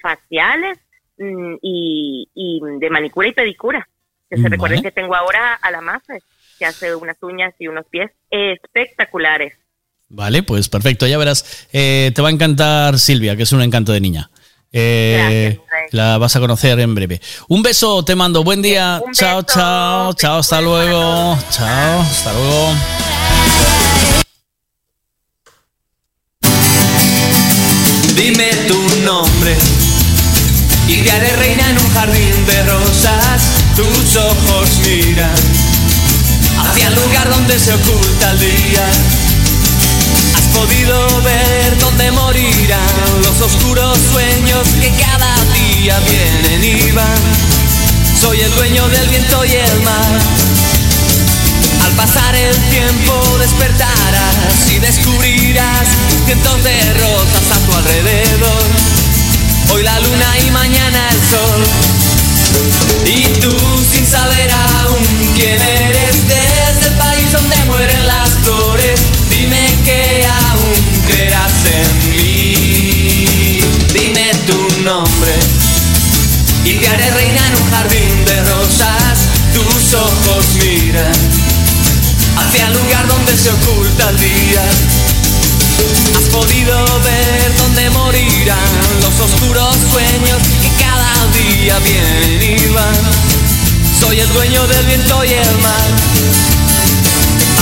faciales mm, y, y de manicura y pedicura. Que se Vale. recuerden que tengo ahora a la masa que hace unas uñas y unos pies espectaculares. Vale, pues perfecto, ya verás. Eh, te va a encantar Silvia, que es un encanto de niña. Eh, la vas a conocer en breve. Un beso, te mando. Buen día. Chao, chao, chao, hasta luego. Chao, hasta luego. Dime tu nombre y te haré reina en un jardín de rosas. Tus ojos miran hacia el lugar donde se oculta el día. Has podido ver dónde morirán los oscuros sueños que cada día vienen y van. Soy el dueño del viento y el mar. Al pasar el tiempo despertarás y descubrirás cientos de rosas a tu alrededor. Hoy la luna y mañana el sol. Y tú sin saber aún quién eres país donde mueren las flores. Dime que aún creerás en mí. Dime tu nombre y te haré reina en un jardín de rosas. Tus ojos miran hacia el lugar donde se oculta el día. Has podido ver dónde morirán los oscuros sueños que cada día vienen y van. Soy el dueño del viento y el mar.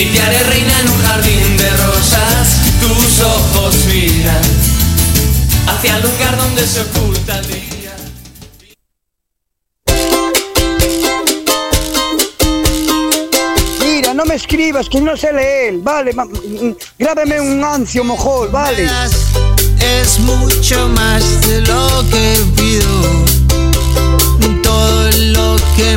y te haré reina en un jardín de rosas. Tus ojos miran hacia el lugar donde se oculta el día. Mira, no me escribas, que no sé leer, vale. Grábame un ancio mojol, vale. Es mucho más de lo que pido. Todo lo que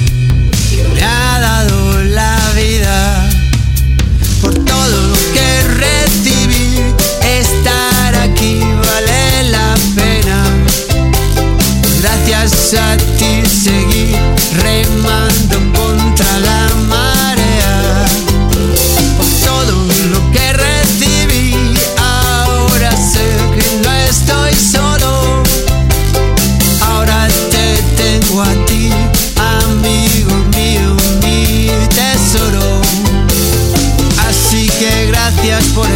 ha dado la vida. Por todo lo que recibí, estar aquí vale la pena. Gracias a ti seguí remando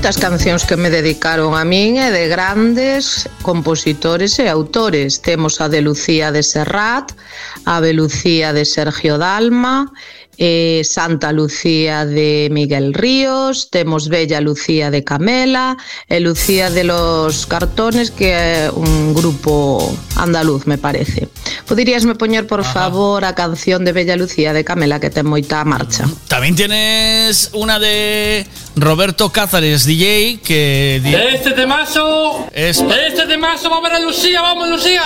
Moitas cancións que me dedicaron a min e de grandes compositores e autores. Temos a de Lucía de Serrat, a de Lucía de Sergio Dalma, eh, Santa Lucía de Miguel Ríos, temos Bella Lucía de Camela e Lucía de los Cartones, que é un grupo andaluz, me parece. Poderíasme poñer, por favor, a canción de Bella Lucía de Camela, que ten moita marcha. También tienes una de Roberto Cázares, DJ, que... Este temazo, este temazo va a ver a Lucía, vamos Lucía.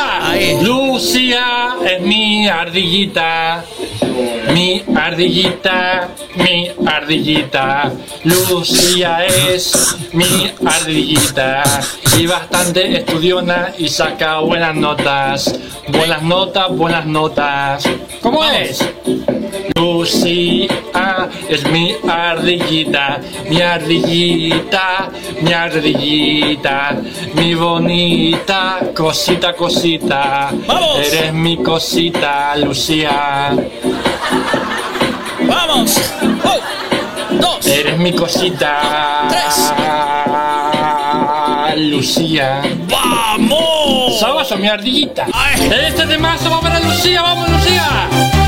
Lucía es mi ardillita, mi ardillita, mi ardillita. Lucía es mi ardillita y bastante estudiona y saca buenas notas, buenas notas, buenas notas. ¿Cómo es? Lucía es mi ardillita, mi ardillita, mi ardillita, mi bonita cosita, cosita. Eres mi cosita, Lucía. ¡Vamos! ¡Dos! Eres mi cosita. Lucía. ¡Vamos! ¿Sabes o mi ardillita? Este temazo va para Lucía, vamos Lucía.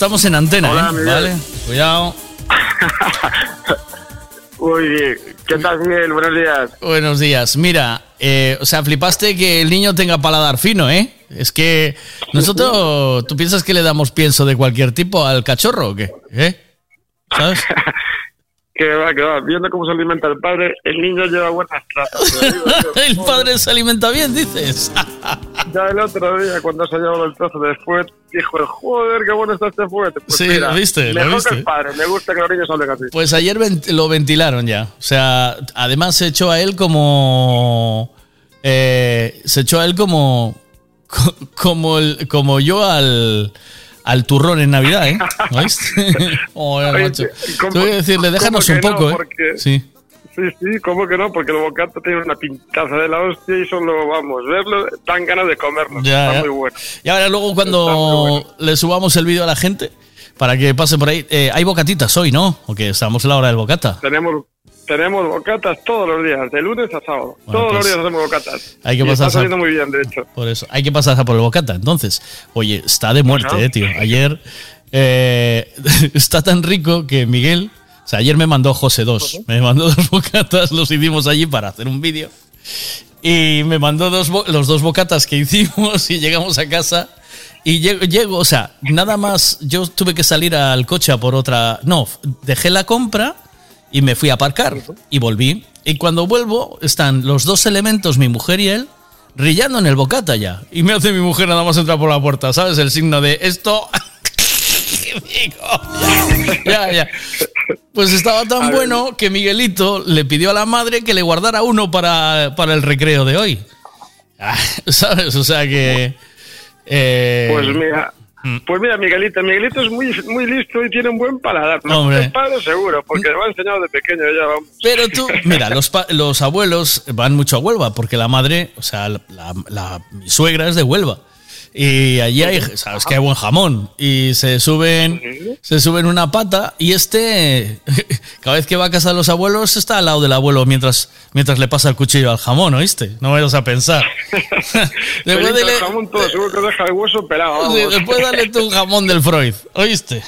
Estamos en antena, Hola, ¿eh? Vale, cuidado. Muy bien. ¿Qué tal, Miguel? Buenos días. Buenos días. Mira, eh, o sea, flipaste que el niño tenga paladar fino, ¿eh? Es que nosotros, ¿tú piensas que le damos pienso de cualquier tipo al cachorro o qué? ¿Eh? ¿Sabes? Que va, que va. Viendo cómo se alimenta el padre, el niño lleva buenas trazas. el padre se alimenta bien, dices. Ya el otro día, cuando se ha llevado el trozo de fuet, dijo, joder, qué bueno está este fuet. Pues Sí, mira, lo viste, lo Mejor viste. que el padre. Me gusta que los niños hablen así. Pues ayer vent- lo ventilaron ya. O sea, además se echó a él como. eh, se echó a él como. co- Como, el, como yo al. Al turrón en Navidad, ¿eh? ¿Oíste? Joder, Oye, macho. ¿cómo- Te voy a decirle, déjanos un no? poco, ¿eh? Sí. Sí, sí, ¿cómo que no? Porque el bocata tiene una pintaza de la hostia y solo, vamos, verlo, dan ganas de comerlo. Ya, Está ya. muy bueno. Y ahora luego cuando le subamos el vídeo a la gente, para que pase por ahí, eh, hay bocatitas hoy, ¿no? O que estamos en la hora del bocata. Tenemos, tenemos bocatas todos los días, de lunes a sábado. Bueno, todos los pues, días hacemos bocatas. hay que pasar Está saliendo muy bien, de hecho. Por eso, hay que pasar por el bocata. Entonces, oye, está de muerte, eh, tío. Ayer eh, está tan rico que Miguel, sea, ayer me mandó José dos, me mandó dos bocatas, los hicimos allí para hacer un vídeo. Y me mandó dos, los dos bocatas que hicimos y llegamos a casa. Y llego, llego, o sea, nada más, yo tuve que salir al coche a por otra. No, dejé la compra y me fui a aparcar y volví. Y cuando vuelvo, están los dos elementos, mi mujer y él, rillando en el bocata ya. Y me hace mi mujer nada más entrar por la puerta, ¿sabes? El signo de esto. ya, ya. Pues estaba tan bueno que Miguelito le pidió a la madre que le guardara uno para, para el recreo de hoy. Ah, ¿Sabes? O sea que. eh, Pues mira, pues mira, Miguelito, Miguelito es muy, muy listo y tiene un buen paladar. ¿no? Hombre. El padre seguro, porque lo ha enseñado de pequeño ya. vamos. Pero tú, mira, los, pa- los abuelos van mucho a Huelva, porque la madre, o sea, la, la- la- mi suegra es de Huelva. Y allí hay, sabes que hay buen jamón. Y se suben, se suben una pata y este, cada vez que va a casa de los abuelos, está al lado del abuelo mientras, mientras le pasa el cuchillo al jamón, ¿oíste? No vayas a pensar. después, dele- el jamón todo, seguro que deja el hueso pelado. Vamos. después dale tú un jamón del Freud, ¿oíste?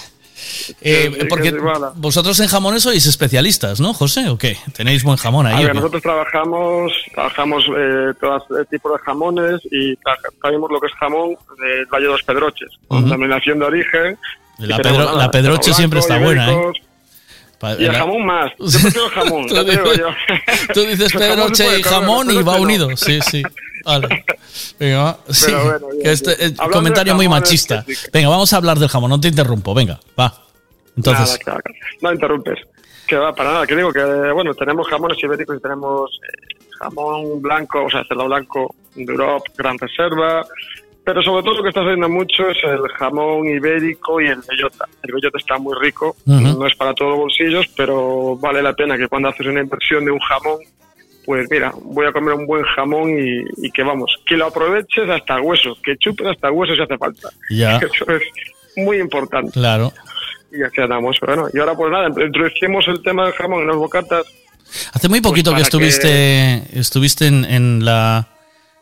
Eh, porque vosotros en jamones sois especialistas, ¿no, José? ¿O qué? ¿Tenéis buen jamón ahí? A ver, nosotros trabajamos, trabajamos eh, todo tipo de jamones y traemos lo que es jamón del Valle de los Pedroches, con Ujú. denominación de origen. La, Pedro- la Pedroche tenemos siempre está blanco, buena, ¿eh? ibéricos, Y el jamón más. Yo prefiero jamón, Tú digo yo. Tú dices Pedroche y jamón y va este unido. Sí, sí. Vale. Venga. Sí, Pero bueno, bien, que este, bien. comentario muy machista. que sí que- Venga, vamos a hablar del jamón. No te interrumpo. Venga, va. Entonces, Nada, claro. No interrumpes. Que va, para nada. Que digo que, bueno, tenemos jamones ibéricos y tenemos eh, jamón blanco, o sea, cerdo blanco, Duroc, Gran Reserva. Pero sobre todo lo que está saliendo mucho es el jamón ibérico y el bellota. El bellota está muy rico, Ujú. no es para todos los bolsillos, pero vale la pena que cuando haces una inversión de un jamón, pues mira, voy a comer un buen jamón y, y que vamos, que lo aproveches hasta hueso, que chupes hasta hueso si hace falta. Ya. Eso es muy importante. claro. Y así andamos. Bueno, y ahora pues nada, introducimos el tema del jamón en los bocatas. Hace muy poquito que Pues para estuviste, estuviste en, en la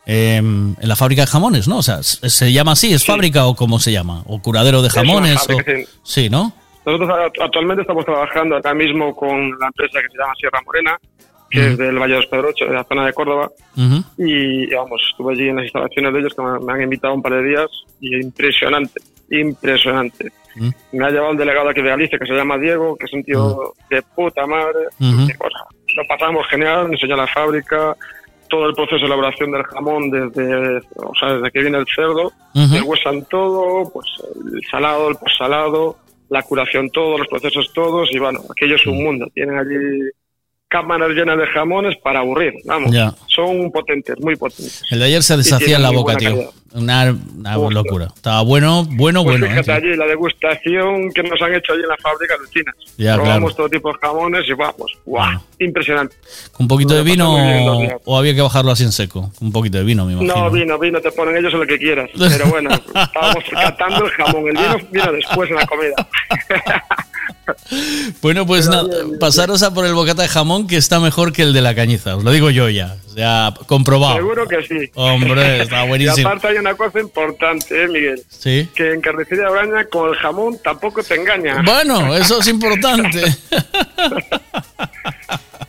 em, en la fábrica de jamones, ¿no? O sea, ¿se llama así? ¿Es fábrica o cómo se llama? ¿O curadero de jamones? fábrica, o- sí. Sí, ¿no? Nosotros actualmente estamos trabajando acá mismo con la empresa que se llama Sierra Morena, que es del Valle de los Pedroches, de la zona de Córdoba. Y vamos, estuve allí en las instalaciones de ellos que me, me han invitado un par de días y impresionante, impresionante. Me ha llevado el delegado aquí de Galicia que se llama Diego, que es un tío de puta madre. Y, bueno, lo pasamos genial, me enseñó la fábrica, todo el proceso de elaboración del jamón desde, o sea, desde que viene el cerdo, deshuesan todo, pues el salado, el postsalado, la curación todo, los procesos todos y bueno, aquello es un mundo. Tienen allí cámaras llenas de jamones para aburrir, vamos. Ya. Son potentes, muy potentes. El de ayer se deshacía en la boca, tío. calidad. Una, una locura. Estaba bueno, bueno, Pues bueno. ¿eh, fíjate tío? allí la degustación que nos han hecho allí en la fábrica alucinas. Ya, Probamos claro. todo tipo de jamones y vamos, ¡guau! Impresionante. ¿Con un poquito de vino días. o había que bajarlo así en seco? Un poquito de vino, me imagino. No, vino, vino, te ponen ellos en lo que quieras. Pero bueno, estábamos catando el jamón. El vino vino después en la comida. Bueno, pues nada, pasaros a por el bocata de jamón que está mejor que el de la cañiza, os lo digo yo ya. O sea, comprobado. Seguro que sí. Hombre, está Y buenísimo. aparte hay una cosa importante, ¿eh, Miguel? Sí. Que en carnicería Braña con el jamón tampoco te engaña. Bueno, eso es importante.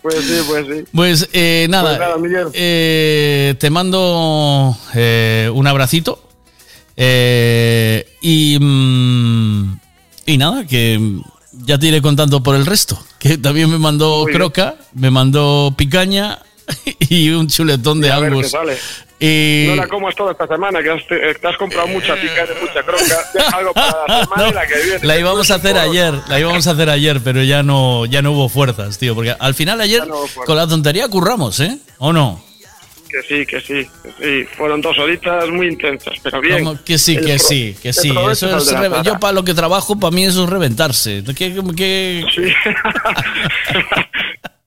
Pues sí, pues sí. Pues eh, nada, Pues nada, Miguel. eh, te mando eh, un abracito. eh, y, mm, y nada, que ya te iré contando por el resto. Que también me mandó Muy bien. croca, me mandó picaña y un chuletón de A ver qué Angus. sale. Y- No la comas toda esta semana, que has, te, te has comprado mucha pica y mucha croca. Algo para la semana y la que viene. La íbamos a hacer ayer, la íbamos a hacer ayer, pero ya no, ya no hubo fuerzas, tío. Porque al final ayer no con la tontería curramos, ¿eh? ¿O no? Que sí, que sí, que sí. Fueron dos horitas muy intensas, pero bien. Como que sí, que sí, que sí. Eso es re- yo para lo que trabajo, para mí eso es reventarse. ¿Qué, qué-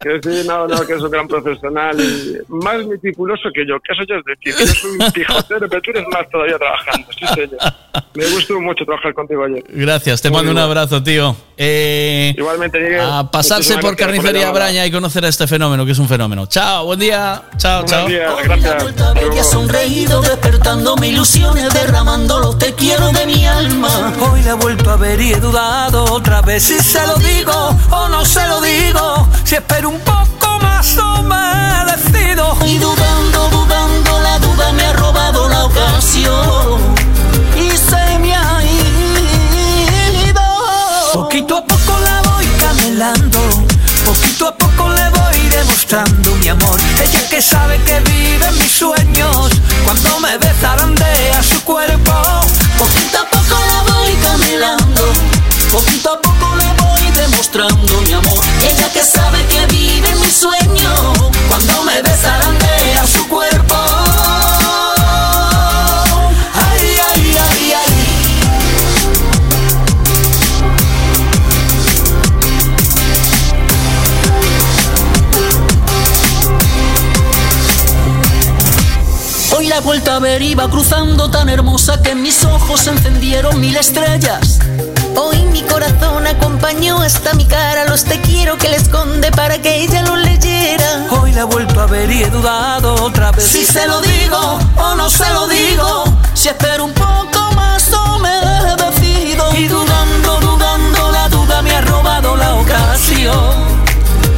Que sí, no, no, que es un gran profesional y más meticuloso que yo, que eso ya es decir, yo soy un pijotero, pero tú eres más todavía trabajando, sí señor. Me gustó mucho trabajar contigo ayer. Gracias, te Muy mando un bien. abrazo, tío. Eh, Igualmente, Miguel. a pasarse por Carnicería. Braña y conocer a este fenómeno, que es un fenómeno. Chao, buen día. Chao, chao. Buenos días, gracias. Sonreído, despertando mis ilusiones, derramando los te quiero de mi alma. Hoy la he vuelto a ver y he dudado otra vez si se lo digo o no se lo digo. Si espero un poco más o me decido. Y dudando, dudando, la duda me ha robado la ocasión. Y se me ha ido. Poquito a poco la voy camelando. Poquito a poco le voy demostrando mi amor. Ella que sabe que vive en mis sueños. Cuando me ve zarandea su cuerpo. Poquito a poco la voy camelando. Poquito a poco demostrando mi amor. Ella que sabe que vive en mis sueños. Cuando me zarandea su cuerpo. Hoy la he vuelto a ver, iba cruzando tan hermosa que mis ojos encendieron mil estrellas. Hoy mi corazón acompañó hasta mi cara los te quiero que le esconde para que ella lo leyera. Hoy la he vuelto a ver y he dudado otra vez. Si se lo digo o no se lo digo. Si espero un poco más o me decido. Y dudando, dudando, la duda me ha robado la ocasión.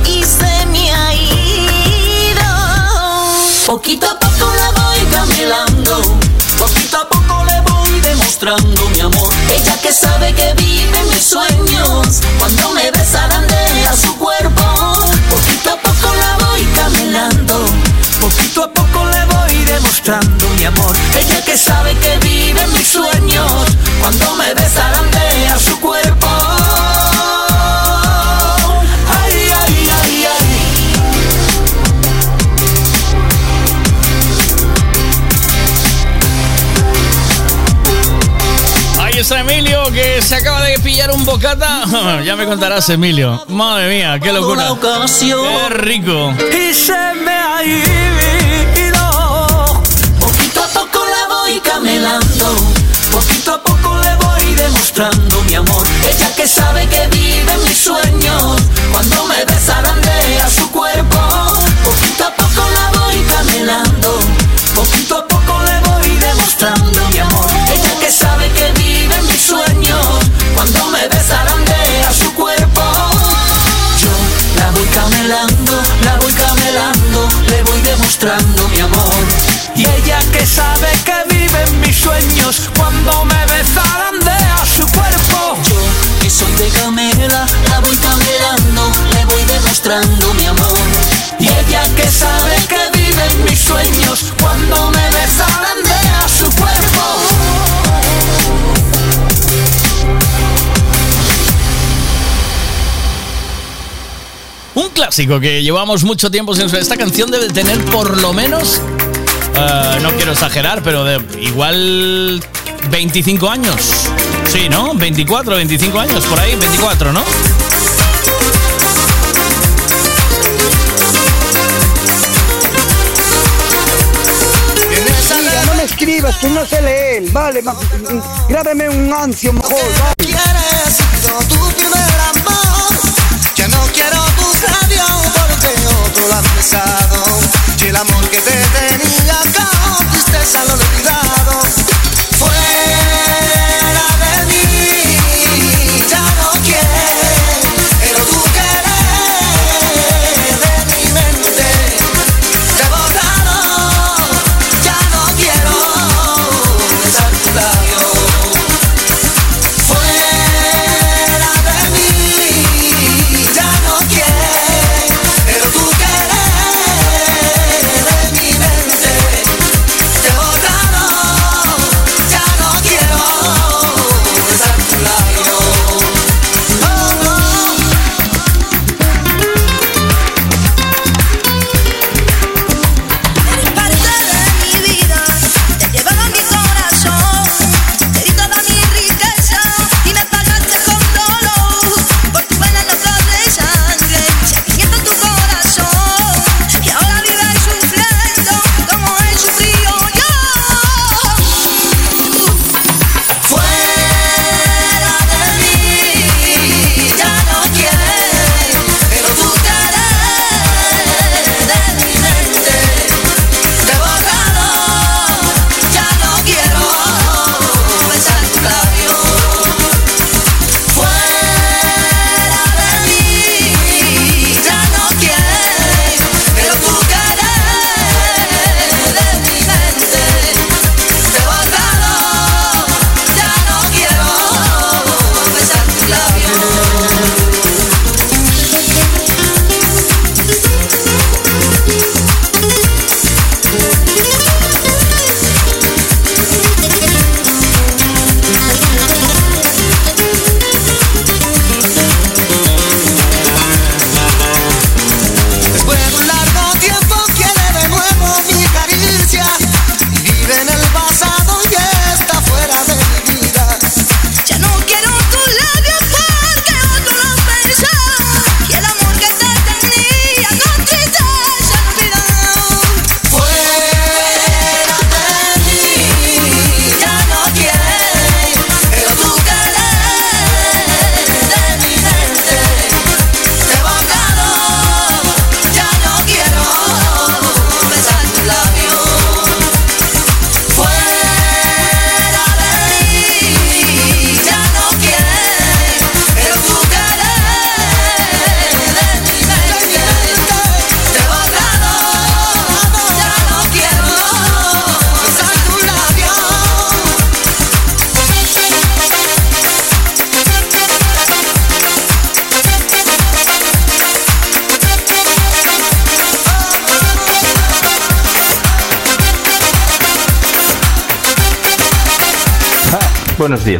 Y se me ha ido. Poquito a poco la voy camelando. Poquito a demostrando mi amor. Ella que sabe que vive mis sueños. Cuando me besa a su cuerpo. Poquito a poco la voy camelando. Poquito a poco le voy demostrando mi amor. Ella que sabe que vive mis sueños. Cuando me besa a su cuerpo. Está Emilio, que se acaba de pillar un bocata. ya me contarás, Emilio. Madre mía, qué locura. Qué rico. y se me ha ido. Poquito a poco la voy camelando, poquito a poco le voy demostrando mi amor. Ella que sabe que vive en mis sueños, cuando me besa a su cuerpo. Poquito a poco la voy camelando, poquito a poco le voy demostrando mi amor. Ella cuando me besa a su cuerpo. Yo la voy camelando, la voy camelando, le voy demostrando mi amor. Y ella que sabe que vive en mis sueños, cuando me besarán de a su cuerpo. Yo que soy de camela, la voy camelando, le voy demostrando mi amor. Y ella que sabe que vive en mis sueños, cuando me besarán clásico que llevamos mucho tiempo sin usar. Esta canción debe tener por lo menos, eh, no quiero exagerar, pero de igual 25 años. Sí, ¿no? 24, 25 años, por ahí, 24, ¿no? Mira, no me escribas, que no sé leer. Vale, grábeme un ancio mejor. vale quiero tus labios porque otro las besado. Y el amor que te tenía con tristeza lo he olvidado. Fue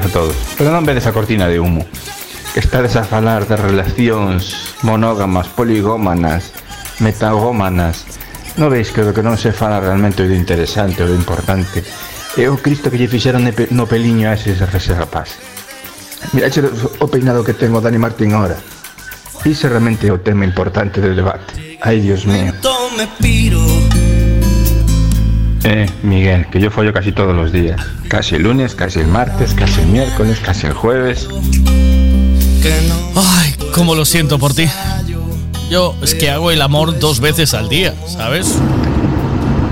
a todos. Pero non vedes a cortina de humo. Estades a falar de relacións monógamas, poligómanas, metagómanas. Non veis que o que non se fala realmente é o interesante, o importante. É o Cristo que lle fixeron no peliño a ese, ese rapaz. Mira o peinado que tengo Dani Martín ahora. Iso realmente é o tema importante do debate. Ai, Dios mío. Piro. Miguel, que yo follo casi todos los días. Casi el lunes, casi el martes, casi el miércoles, casi el jueves. Ay, cómo lo siento por ti. Yo es que hago el amor dos veces al día, ¿sabes?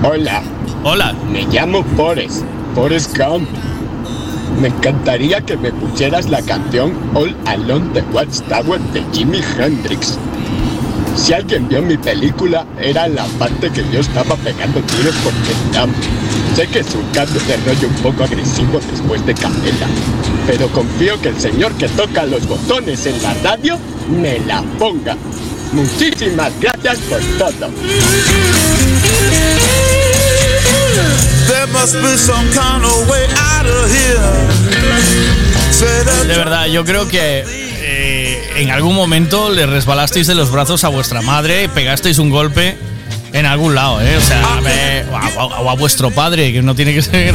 Hola. Hola. Me llamo Forrest. Forrest Gump. Me encantaría que me pusieras la canción All Alone the Watchtower de Jimi Hendrix. Si alguien vio mi película, era la parte que yo estaba pegando tiros por Vietnam. Sé que es un cambio de rollo un poco agresivo después de Candela, pero confío que el señor que toca los botones en la radio me la ponga. Muchísimas gracias por todo. There must be some kind of way out of here. Say that De verdad, yo creo que en algún momento le resbalasteis de los brazos a vuestra madre pegasteis un golpe en algún lado, ¿eh? O sea, o a vuestro padre, que no tiene que ser.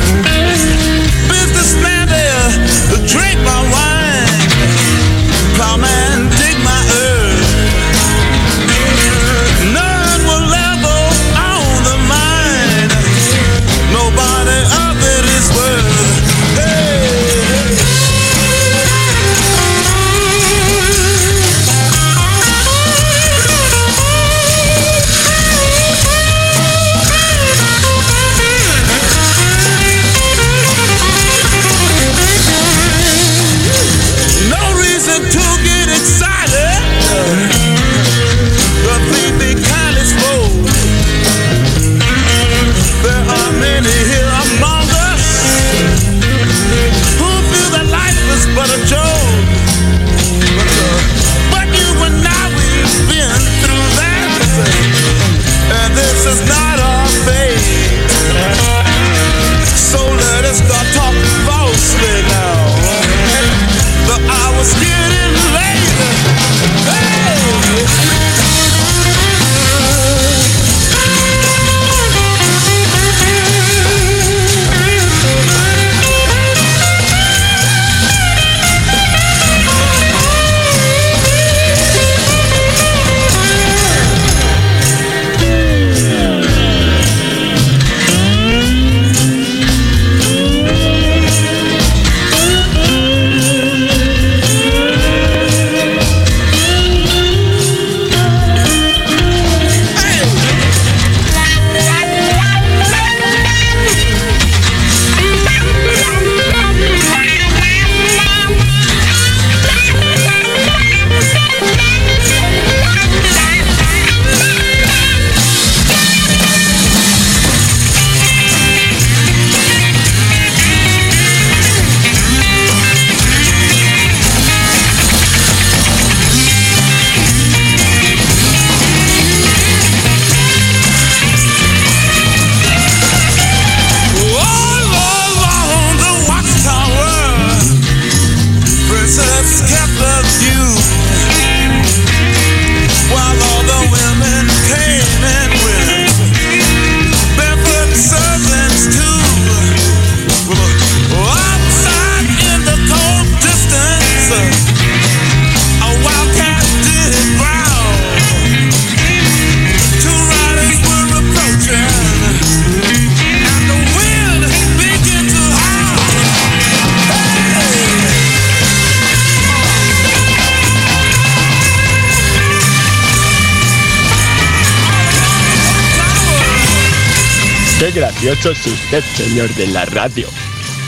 es usted, señor de la radio.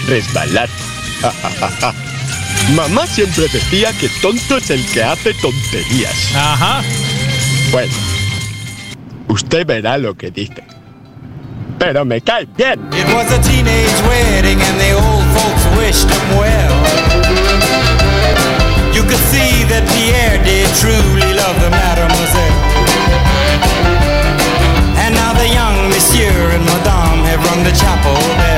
Resbalar. Mamá siempre decía que tonto es el que hace tonterías. Ajá. Bueno, usted verá lo que dice. Pero me cae bien. It was a teenage wedding and the old folks wished him well. You could see that Pierre did true from the chapel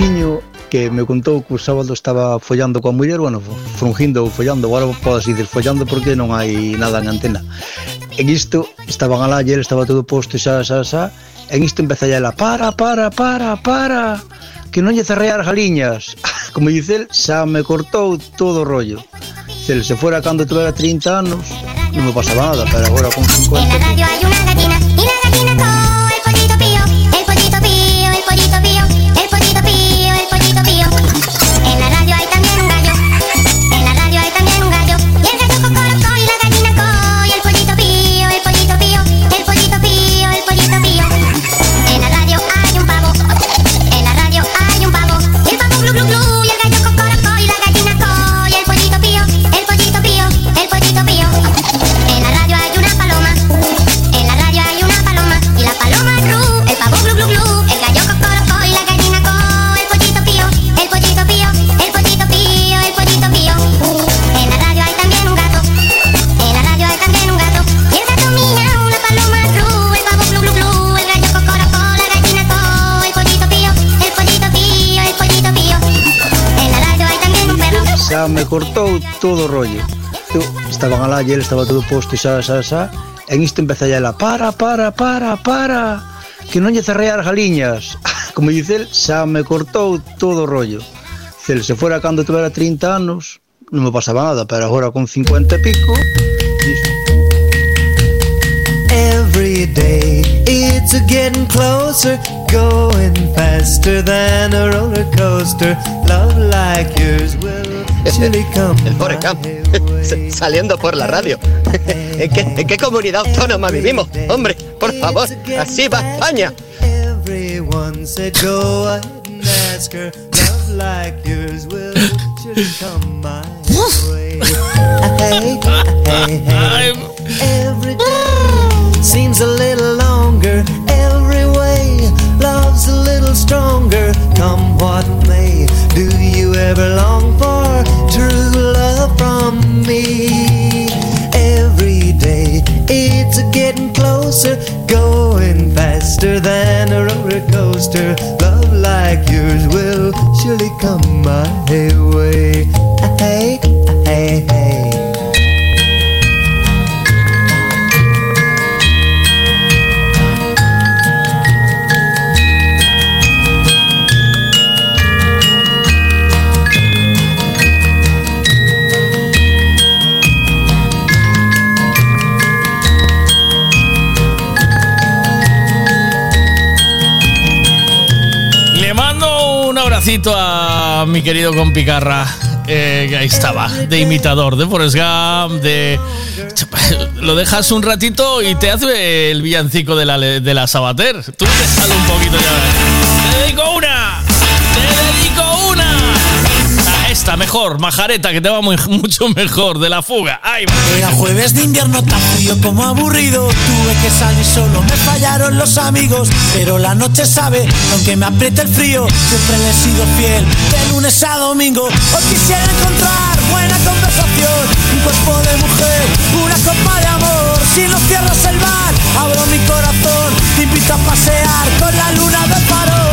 veciño que me contou que o sábado estaba follando coa muller, bueno, frungindo ou follando, agora podes dicir follando porque non hai nada en antena. En isto, estaban alá, ayer estaba todo posto, xa, xa, xa, en isto empeza a ela, para, para, para, para, que non lle cerrear galiñas. Como dice el, xa me cortou todo o rollo. Se, se fora cando tuvera 30 anos, non me pasaba nada, pero agora con 50... En la radio hai unha gallina cortou todo o rollo. Eu, estaban alá e ele estaba todo posto xa, xa, xa. En isto empeza ela, para, para, para, para, que non lle cerrei as galiñas. Como dice el, xa me cortou todo o rollo. Cel, se fora cando tuvera 30 anos, non me pasaba nada, pero agora con 50 e pico... Every day it's getting closer going faster than a roller coaster. Love like yours will surely come. El Forecamp, saliendo por la radio. ¿En qué, ¿En qué comunidad autónoma vivimos? Hombre, por favor, así va España. Everyone said go ahead and ask her. Love like yours will surely come my way. Hey, hey, hey. Every day seems a little longer. Every love's a little stronger. Come what may, do you ever long for true love from me? Every day it's getting closer, going faster than a roller coaster. Love like yours will surely come my way. Hey, a mi querido compicarra. Eh, ahí estaba, de imitador, de Forrest Gump, de... Lo dejas un ratito y te hace el villancico de la, de la Sabater. Tú te sale un poquito ya. ¡Te dedico una! Esta, mejor, majareta, que te va mucho mejor, de la fuga. ¡Ay, Era jueves de invierno tan frío como aburrido. Tuve que salir solo, me fallaron los amigos. Pero la noche sabe, aunque me apriete el frío, siempre le he sido fiel. De lunes a domingo, hoy quisiera encontrar buena conversación. Un cuerpo de mujer, una copa de amor. Si no cierras el bar, abro mi corazón. Te invito a pasear con la luna de farol.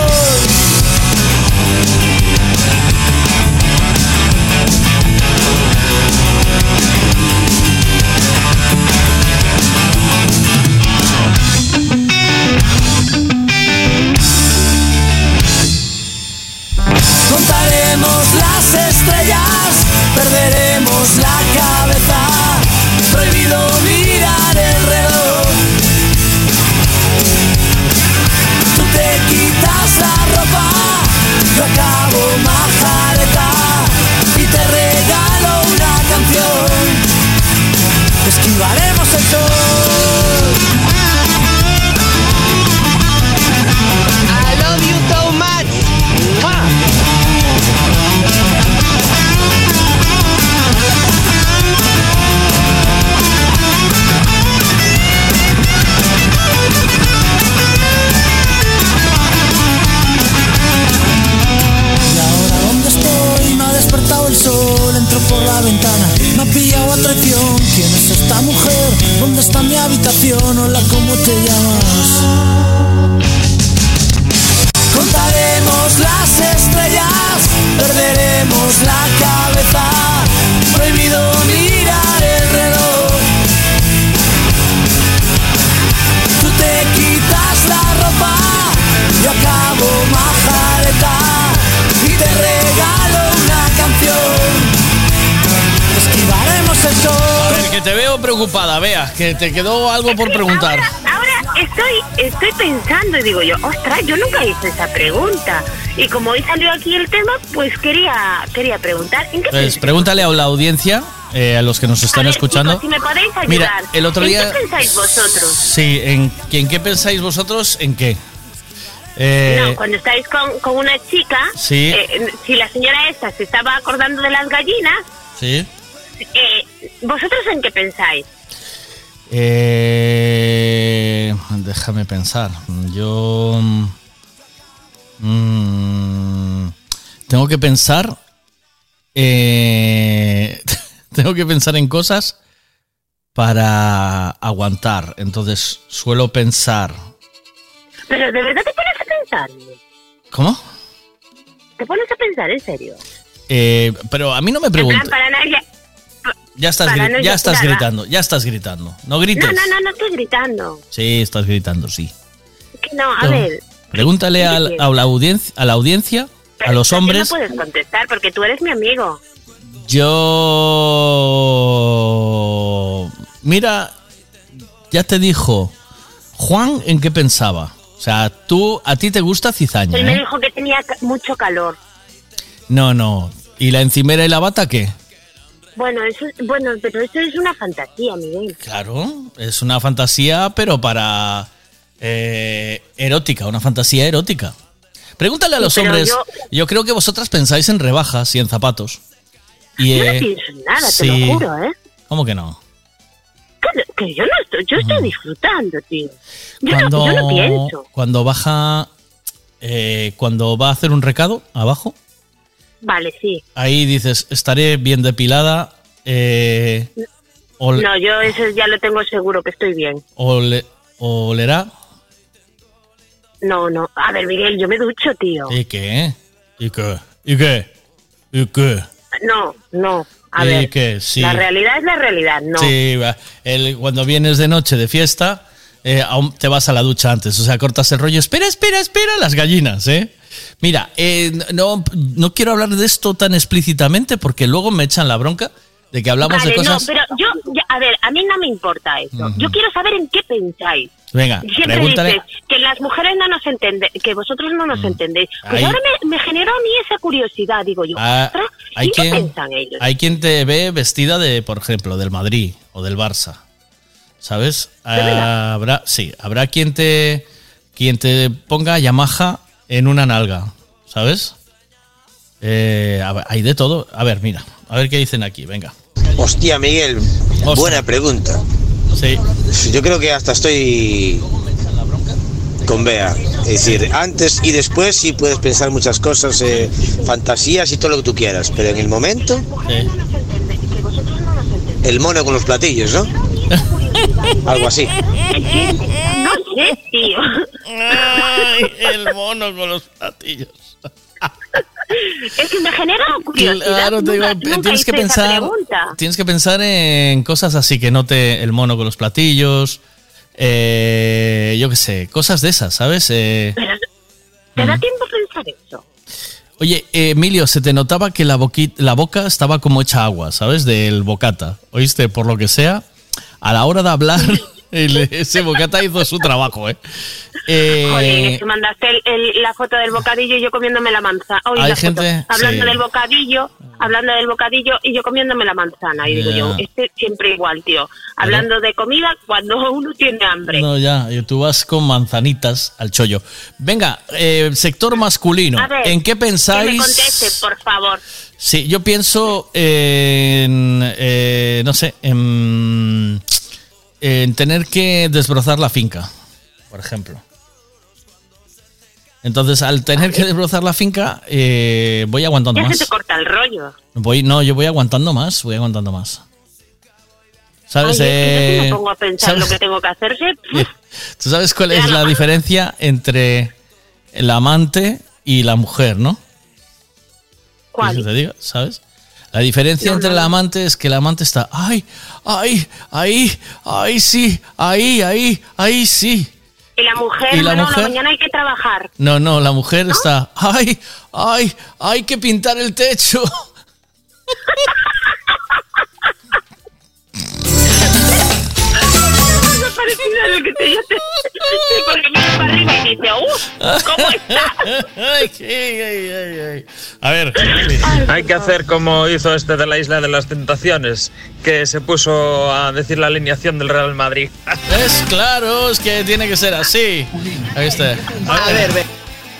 Contaremos las estrellas, perderemos la cabeza. Prohibido mirar el reloj. Tú te quitas la ropa, yo acabo majareta y te regalo una canción. Esquivaremos el sol. Pillado a. ¿Quién es esta mujer? ¿Dónde está mi habitación? Hola, ¿cómo te llamas? Contaremos las estrellas, perderemos la cabeza. Prohibido mirar A ver, que te veo preocupada, vea, que te quedó algo por preguntar. Ahora estoy, estoy pensando y digo yo, ostras, yo nunca hice esa pregunta. Y como hoy salió aquí el tema, pues quería, quería preguntar. ¿En qué Pues pregúntale a la audiencia, eh, a los que nos están escuchando. Chicos, si me podéis ayudar. Mira, el otro ¿En día- qué pensáis vosotros? Sí, ¿en, ¿en qué pensáis vosotros? ¿En qué? Eh, no, cuando estáis con, con una chica, Sí. eh, si la señora esta se estaba acordando de las gallinas, Sí. Eh, ¿vosotros en qué pensáis? Eh, déjame pensar. Yo. mm, tengo que pensar. eh, tengo que pensar en cosas para aguantar. Entonces suelo pensar. Pero de verdad te pones a pensar. ¿Cómo? Te pones a pensar, en serio. Eh, pero a mí no me para nadie. Ya estás, para gri- no ya estás gritando, ya estás gritando. No grites. No, no, no, no estoy gritando. Sí, estás gritando, sí. Que no, a ver. Pregúntale a, la audiencia, a la audiencia a los Tú no hombres, puedes contestar porque tú eres mi amigo. yo... Mira, ya te dijo Juan en qué pensaba. O sea, tú, a ti te gusta cizaña, Él me ¿eh? dijo que tenía mucho calor. No, no. ¿Y la encimera y la bata qué? Bueno, eso, es- bueno, pero eso es una fantasía, Miguel. Claro, es una fantasía, pero para eh, erótica, una fantasía erótica. Pregúntale a los pero hombres. yo- Yo... creo que vosotras pensáis en rebajas y en zapatos. Y, Yo no eh, pienso en nada, sí. te lo juro, ¿eh? ¿Cómo que no? Que, que yo no estoy, yo estoy disfrutando, tío. Yo, Cuando, no, yo no pienso. cuando baja, eh, cuando va a hacer un recado abajo, Vale, sí. ahí dices, estaré bien depilada, eh, ol- No, yo eso ya lo tengo seguro que estoy bien. ole- olerá. No, no. A ver, Miguel, yo me ducho, tío. ¿Y qué? ¿Y qué? ¿Y qué? ¿Y qué? No, no. A ¿Y ver. qué? Sí. La realidad es la realidad, no. Sí. El- cuando vienes de noche de fiesta, eh, aún te vas a la ducha antes. O sea, cortas el rollo. Espera, espera, espera, las gallinas, ¿eh? Mira, eh, no, no quiero hablar de esto tan explícitamente porque luego me echan la bronca de que hablamos Vale, de cosas. no, pero yo, ya- a ver, a mí no me importa eso. Yo quiero saber en qué pensáis. Venga, Siempre pregúntale. dices que las mujeres no nos entendéis, que vosotros no nos entendéis. Pues Ahí- ahora me, me generó a mí esa curiosidad, digo yo. Ah, ostras, hay ¿y qué quien- piensan ellos? Hay quien te ve vestida de, por ejemplo, del Madrid o del Barça. ¿Sabes? habrá, sí, habrá quien te, quien te ponga Yamaha en una nalga. ¿Sabes? Eh, a ver, hay de todo. A ver, mira. A ver qué dicen aquí. Venga. Hostia, Miguel, buena pregunta. Sí. Yo creo que hasta estoy con Bea. Es decir, antes y después sí puedes pensar muchas cosas, eh, fantasías y todo lo que tú quieras, pero en el momento, el mono con los platillos, ¿no? Algo así. No sé, tío. el mono con los platillos. Es que me genera curiosidad. Claro, te digo, Nunca- nunca tienes que pensar, tienes que pensar en cosas así que no te el mono con los platillos, eh, yo qué sé, cosas de esas, ¿sabes? Eh, ¿Te da tiempo a pensar eso? oye, eh, Emilio, se te notaba que la, boqui- la boca estaba como hecha agua, ¿sabes? Del bocata, ¿oíste? Por lo que sea, a la hora de hablar, el- ese bocata hizo su trabajo, ¿eh? Eh, es que mandaste el- el- la foto del bocadillo y yo comiéndome la manzana. Hay la foto. gente- hablando sí. del bocadillo, hablando del bocadillo y yo comiéndome la manzana. Y digo yo, este siempre igual, tío. Hablando de comida cuando uno tiene hambre. No, ya, y tú vas con manzanitas al chollo. Venga, eh, sector masculino, A ver, ¿en qué Que me pensáis? conteste, por favor. Sí, yo pienso en, eh, no sé, en, en tener que desbrozar la finca, por ejemplo. Entonces, al tener que desbrozar la finca, eh, voy aguantando Ya se te más. corta el rollo. Voy, no, yo voy aguantando más, voy aguantando más. ¿Sabes? Ay, yo eh, me pongo a pensar ¿sabes? lo que tengo que hacerse. ¿Tú sabes cuál es la diferencia entre el amante y la mujer, no? ¿Cuál? ¿Quieres que te? ¿Sabes? La diferencia entre el amante es que el amante está, ay, ay, ahí, ahí sí, ahí, ahí, ahí sí. Y la mujer, ¿Y la bueno, mujer? la mañana hay que trabajar. No, no, la mujer está, ay, ay, hay que pintar el techo. lo que te yo te- porque y dice, ¡uh! ¿Cómo está? Ay, ay, ay, ay, ay. A ver. Hay que hacer como hizo este de la Isla de las Tentaciones, que se puso a decir la alineación del Real Madrid. Es claro, es que tiene que ser así. Ahí está. A ver, ve.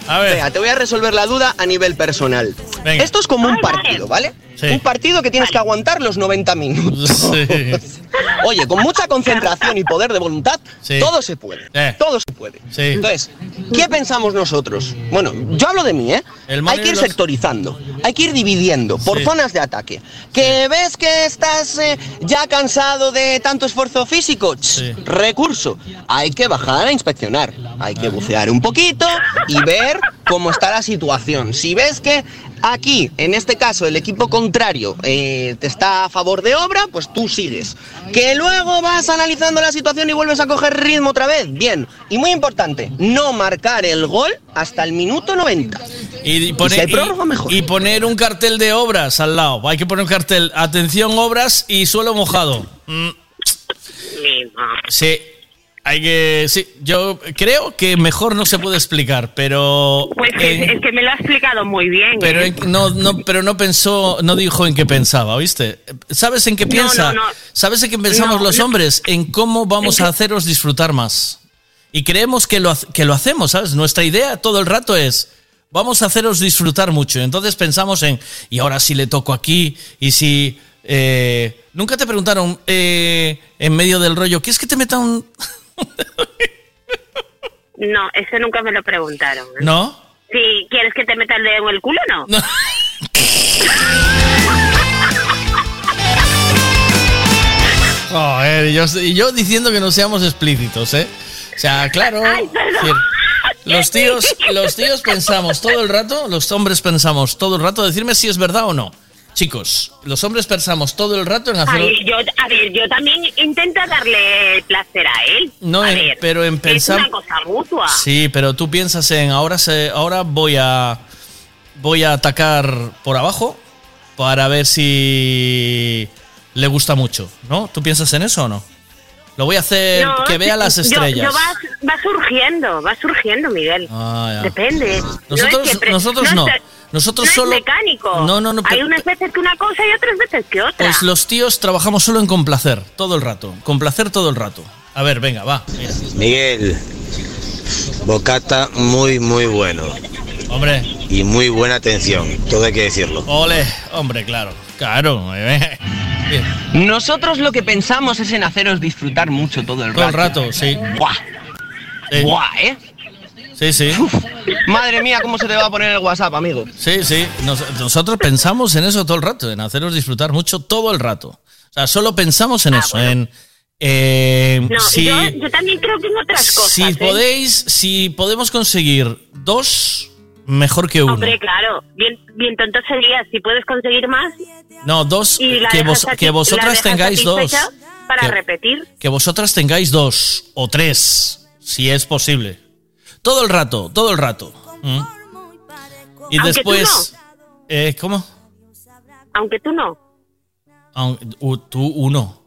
A ver. Venga, te voy a resolver la duda a nivel personal. Venga. Esto es como un partido, ¿vale? Sí. Un partido que tienes que aguantar los 90 minutos. Oye, con mucha concentración y poder de voluntad, Sí. todo se puede. Eh. Todo se puede. Entonces, ¿qué pensamos nosotros? Bueno, yo hablo de mí, ¿eh? Hay que ir sectorizando, hay que ir dividiendo por zonas de ataque. ¿Que ves que estás eh, ya cansado de tanto esfuerzo físico? Ch, Recurso. Hay que bajar a inspeccionar. Hay que bucear un poquito y ver cómo está la situación. Si ves que aquí, en este caso, el equipo contrario eh, te está a favor de obra, pues tú sigues. Que luego vas analizando la situación y vuelves a coger ritmo otra vez. Bien. Y muy importante, no marcar el gol hasta el minuto 90. Y, si poner, hay prórroga, mejor. y- y poner un cartel de obras al lado. Hay que poner un cartel, atención, obras y suelo mojado. Mm, sí, hay que. Sí, yo creo que mejor no se puede explicar, pero. Pues es, es que me lo ha explicado muy bien. pero, ¿eh? en- no, no, pero no pensó, no dijo en qué pensaba, ¿viste? ¿Sabes en qué No, piensa? no, no. ¿Sabes en qué pensamos No, los no. hombres? En cómo vamos ¿En a qué? haceros disfrutar más. Y creemos que lo, que lo hacemos, ¿sabes? Nuestra idea todo el rato es, vamos a haceros disfrutar mucho. Entonces pensamos en, y ahora si le toco aquí, y si... eh, Nunca te preguntaron eh, en medio del rollo, ¿quieres que te meta un...? No, eso nunca me lo preguntaron. ¿eh? ¿No? Si quieres que te meta el dedo en el culo, no. Joder, yo, y yo diciendo que no seamos explícitos, ¿eh? O sea, claro. decir, los tíos, los tíos pensamos todo el rato, los hombres pensamos todo el rato, decirme si es verdad o no. Chicos, los hombres pensamos todo el rato en hacer. Ay, yo, a ver, yo también intento darle placer a él. No, a en- ver, pero en Es pensar. una cosa mutua. Sí, pero tú piensas en ahora se, ahora voy a voy a atacar por abajo para ver si le gusta mucho, ¿no? ¿Tú piensas en eso o no? Lo voy a hacer No, que vea las estrellas. Yo, va, va surgiendo, va surgiendo, Miguel. Ah. Depende. Nosotros- no es siempre- nosotros no. es- Nosotros no solo- Es mecánico. No, no, no, Hay pero- unas veces que una cosa y otras veces que otra. Pues los tíos trabajamos solo en complacer, todo el rato. Complacer todo el rato. A ver, venga, va. mira. Miguel, bocata muy, muy bueno. Hombre. Y muy buena atención, todo hay que decirlo. Ole, hombre, claro. Claro. eh, Nosotros lo que pensamos es en haceros disfrutar mucho todo el rato. Todo el rato, sí. Buah. Buah, ¿eh? Sí, sí. Madre mía, cómo se te va a poner el WhatsApp, amigo. Sí, sí. Nos- nosotros pensamos en eso todo el rato, en haceros disfrutar mucho todo el rato. O sea, solo pensamos en eso, en... eh, Ah, No, si, yo, yo también creo que en otras cosas. si ¿eh? podéis, si podemos conseguir dos, mejor que uno. Hombre, claro, bien, bien tonto sería si puedes conseguir más No, dos, y que, vos- que vosotras tengáis dos. para Que- repetir. Que vosotras tengáis dos o tres, si es posible. Todo el rato, todo el rato. ¿Mm? Y Aunque tú después... Eh, ¿Cómo? Aunque tú no. Tú uno.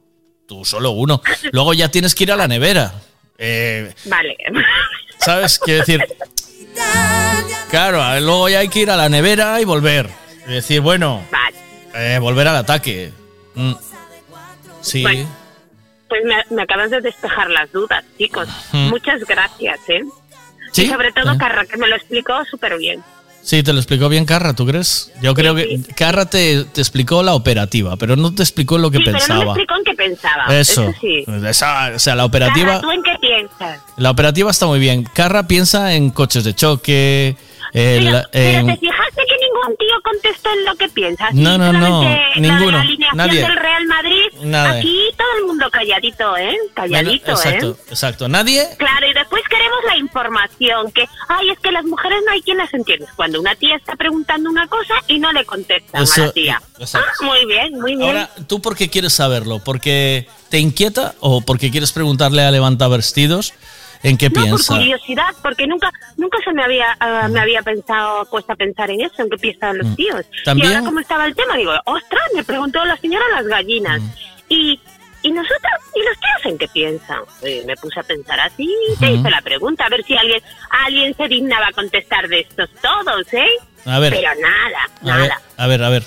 Tú solo uno. Luego ya tienes que ir a la nevera. Eh, Vale. ¿Sabes? Quiero decir... Claro, luego ya hay que ir a la nevera y volver. Y decir, bueno, eh, volver al ataque. Mm. Sí. Bueno. Pues me, me acabas de despejar las dudas, chicos. Mm. Muchas gracias, ¿eh? Sí, Y sobre todo eh. Carra, que me lo explicó súper bien. Sí, te lo explicó bien Carra, ¿tú crees? Yo creo que Carra te, te explicó la operativa, pero no te explicó lo que sí, pero no me pensaba. explicó en qué pensaba. Eso. Eso sí. Esa- o sea, la Carra, operativa, ¿tú en qué piensas? la operativa está muy bien. Carra piensa en coches de choque, el- Pero, pero en- ¿te fijaste que ningún tío contestó en lo que piensas? No, no, no, ninguno, La alineación nadie. del Real Madrid. Nadie. Aquí todo el mundo calladito, ¿eh? Calladito, exacto, ¿eh? exacto. Nadie. Claro, y después queremos la información, que, ay, es que las mujeres no hay quien las entiende. Cuando una tía está preguntando una cosa y no le contestan a la tía. exacto. Ah, muy bien, muy bien. Ahora, ¿tú por qué quieres saberlo? ¿Porque te inquieta o porque quieres preguntarle a Levanta Vestidos en qué no, por piensa? curiosidad, porque nunca nunca se me había ah, me había pensado puesto a pensar en eso, en qué piensan los Mm. tíos. También- Y ahora como estaba el tema, digo, ostras, me preguntó la señora las gallinas. Mm. Y y nosotros, ¿y los tíos en qué piensan? Y me puse a pensar así, y te hice la pregunta, a ver si alguien alguien se dignaba contestar de estos todos, ¿eh? A ver. Pero nada, A ver, nada. a ver, a ver.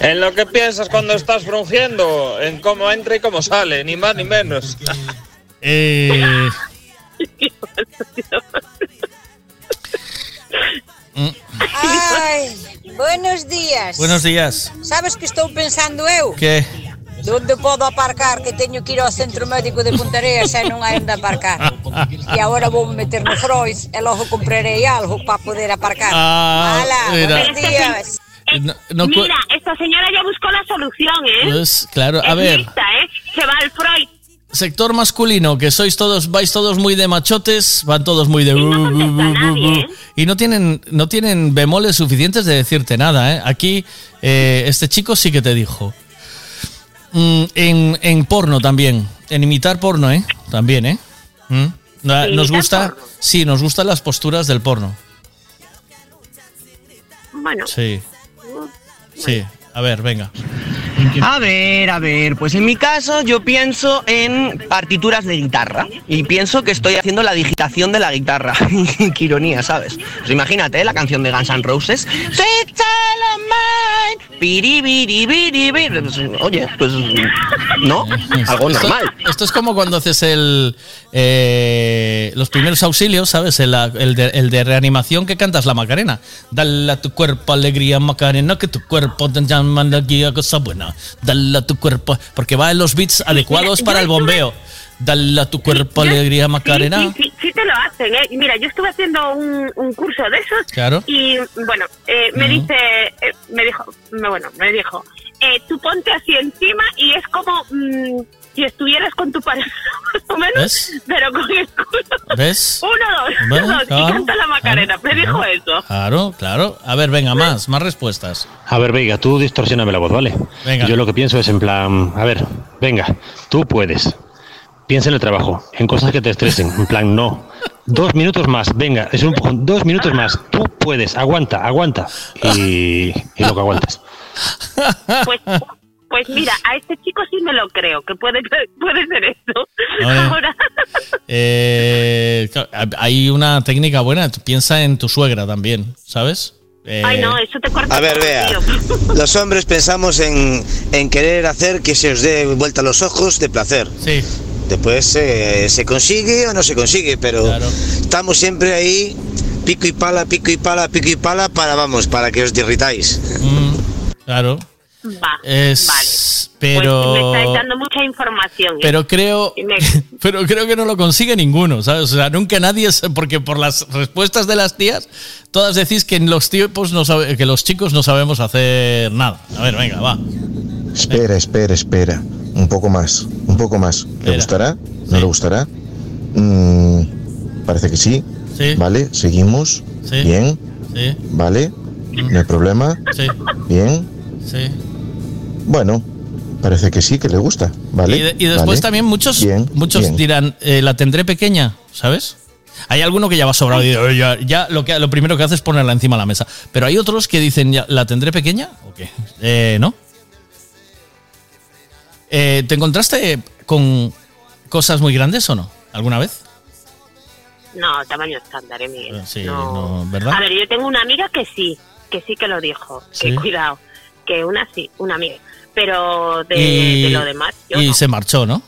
En lo que piensas cuando estás frungiendo, en cómo entra y cómo sale, ni más ni menos. Eh, Ai, buenos días. buenos días. Sabes que estou pensando eu? ¿Qué? Donde podo aparcar que teño que ir ao centro médico de Puntareas e non hai onde aparcar. E agora vou meter no Freud e logo comprarei algo para poder aparcar. Ah, buenos días. No, no Mira, esta señora ya buscó la solución, ¿eh? Pues, claro, a Es ver. lista, ¿eh? Se va al Freud. Sector masculino, que sois todos, vais todos muy de machotes, van todos muy de... y no tienen, no tienen bemoles suficientes de decirte nada, ¿eh? Aquí, eh, este chico sí que te dijo. Mm, en, en porno también, en imitar porno, ¿eh? También, ¿eh? Mm. ¿En Nos gusta, porno? sí, nos gustan las posturas del porno. Bueno, Sí, sí. A ver, venga. A ver, a ver, pues en mi caso yo pienso en partituras de guitarra y pienso que estoy haciendo la digitación de la guitarra. Qué ironía, ¿sabes? Pues imagínate ¿eh? la canción de Guns N' Roses. Pues, Oye, pues no, algo Esto- normal. Esto, es como cuando haces el eh, los primeros auxilios, ¿sabes? El, el de, el de reanimación que cantas la Macarena. Dale a tu cuerpo alegría, Macarena, que tu cuerpo te llama alegría, cosa buena. Dale a tu cuerpo, porque va en los beats adecuados para el estuve- bombeo. Dale a tu cuerpo alegría, Macarena. Sí, sí, sí te lo hacen, ¿eh? Mira, yo estuve haciendo un, un curso de esos Claro. y, bueno, eh, me dice, eh, me dijo, me- bueno, me dijo, eh, tú ponte así encima y es como mm, si estuvieras con tu pareja, más o menos, ¿Ves? pero con escudo. ¿Ves? Uno, dos, dos, Claro, y canta la Macarena, me dijo eso. Claro, claro. A ver, venga, más, más respuestas. A ver, venga, tú distorsioname la voz, ¿vale? Venga. Yo lo que pienso es en plan, a ver, venga, tú puedes. Piensa en el trabajo, en cosas que te estresen. En plan, no. Dos minutos más, venga, es un empujón. Dos minutos más, tú puedes, aguanta, aguanta. Y, y lo que aguantes. Pues, pues mira, a este chico sí me lo creo, que puede, puede ser eso. Ahora, Eh, hay una técnica buena. Piensa en tu suegra también, ¿sabes? Eh, ay no, eso te corta A ver, vea. Los hombres pensamos en, en querer hacer que se os dé vuelta los ojos de placer. Sí. Después eh, se consigue o no se consigue, pero estamos siempre ahí, pico y pala, pico y pala, pico y pala, para, vamos, para que os derritáis. Mm, claro. Va, Es, vale. Pues pero, me estáis dando mucha información. ¿eh? pero creo, me- pero creo que no lo consigue ninguno, ¿sabes? O sea, nunca nadie, es- porque por las respuestas de las tías, todas decís que los tipos no sabe- que los chicos no sabemos hacer nada. A ver, venga, va. Espera, espera, espera. Un poco más, un poco más. ¿Le gustará? ¿No le gustará? Mm, parece que sí. Sí. Vale, seguimos. Sí. Bien. Sí, Vale. No hay problema. sí, Bien. sí. Bueno, parece que sí, que le gusta. Vale. Y, de- y después vale. también muchos, Bien, muchos bien. dirán, eh, la tendré pequeña, ¿sabes? Hay alguno que ya va sobrado y dice, "Oye, ya, ya lo, que, lo primero que hace es ponerla encima de la mesa. Pero hay otros que dicen, "Ya, ¿la tendré pequeña? ¿O qué? Eh, ¿No? Eh, ¿Te encontraste con cosas muy grandes o no? ¿Alguna vez? No, tamaño estándar, eh, Miguel. Sí, no. no, ¿verdad? A ver, yo tengo una amiga que sí, que sí que lo dijo. Que Sí. cuidado, que una sí, una amiga. Pero de, y, de lo demás, yo y no. se marchó, ¿no?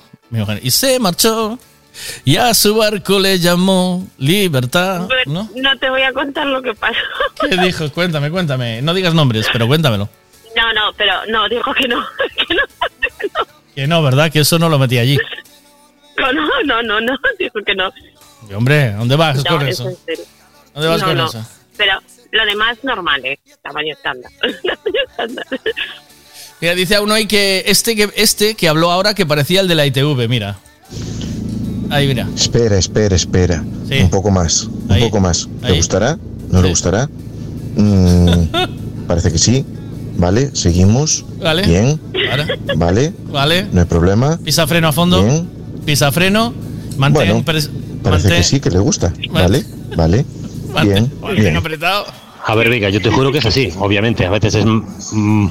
Y se marchó. Y a su barco le llamó Libertad. ¿No? No te voy a contar lo que pasó. ¿Qué dijo? Cuéntame, cuéntame. No digas nombres, pero cuéntamelo. No, no, pero no, dijo que no. Que no, Que no, ¿verdad? Que eso no lo metí allí. no, no, no, no, dijo que no. Y, hombre, ¿dónde vas No, con es eso? serio. ¿Dónde vas No, con no. eso? Pero lo demás normal, ¿eh? Tamaño estándar. Tamaño estándar. Mira, dice a uno ahí que este, que este que habló ahora que parecía el de la ITV, mira. Ahí, mira. Espera, espera, espera. Sí. Un poco más, un Ahí, poco más. ¿Le ahí. gustará? ¿No le gustará? Mm, parece que sí. Vale, seguimos. Vale. Bien. Vale. Vale. Vale. No hay problema. Pisa freno a fondo. Bien. Pisa freno. Mantén, Bueno, Parece mantén- que sí, que le gusta. Vale, vale. Bien, mantén bien. apretado. A ver, venga, yo te juro que es así, obviamente. A veces es mm,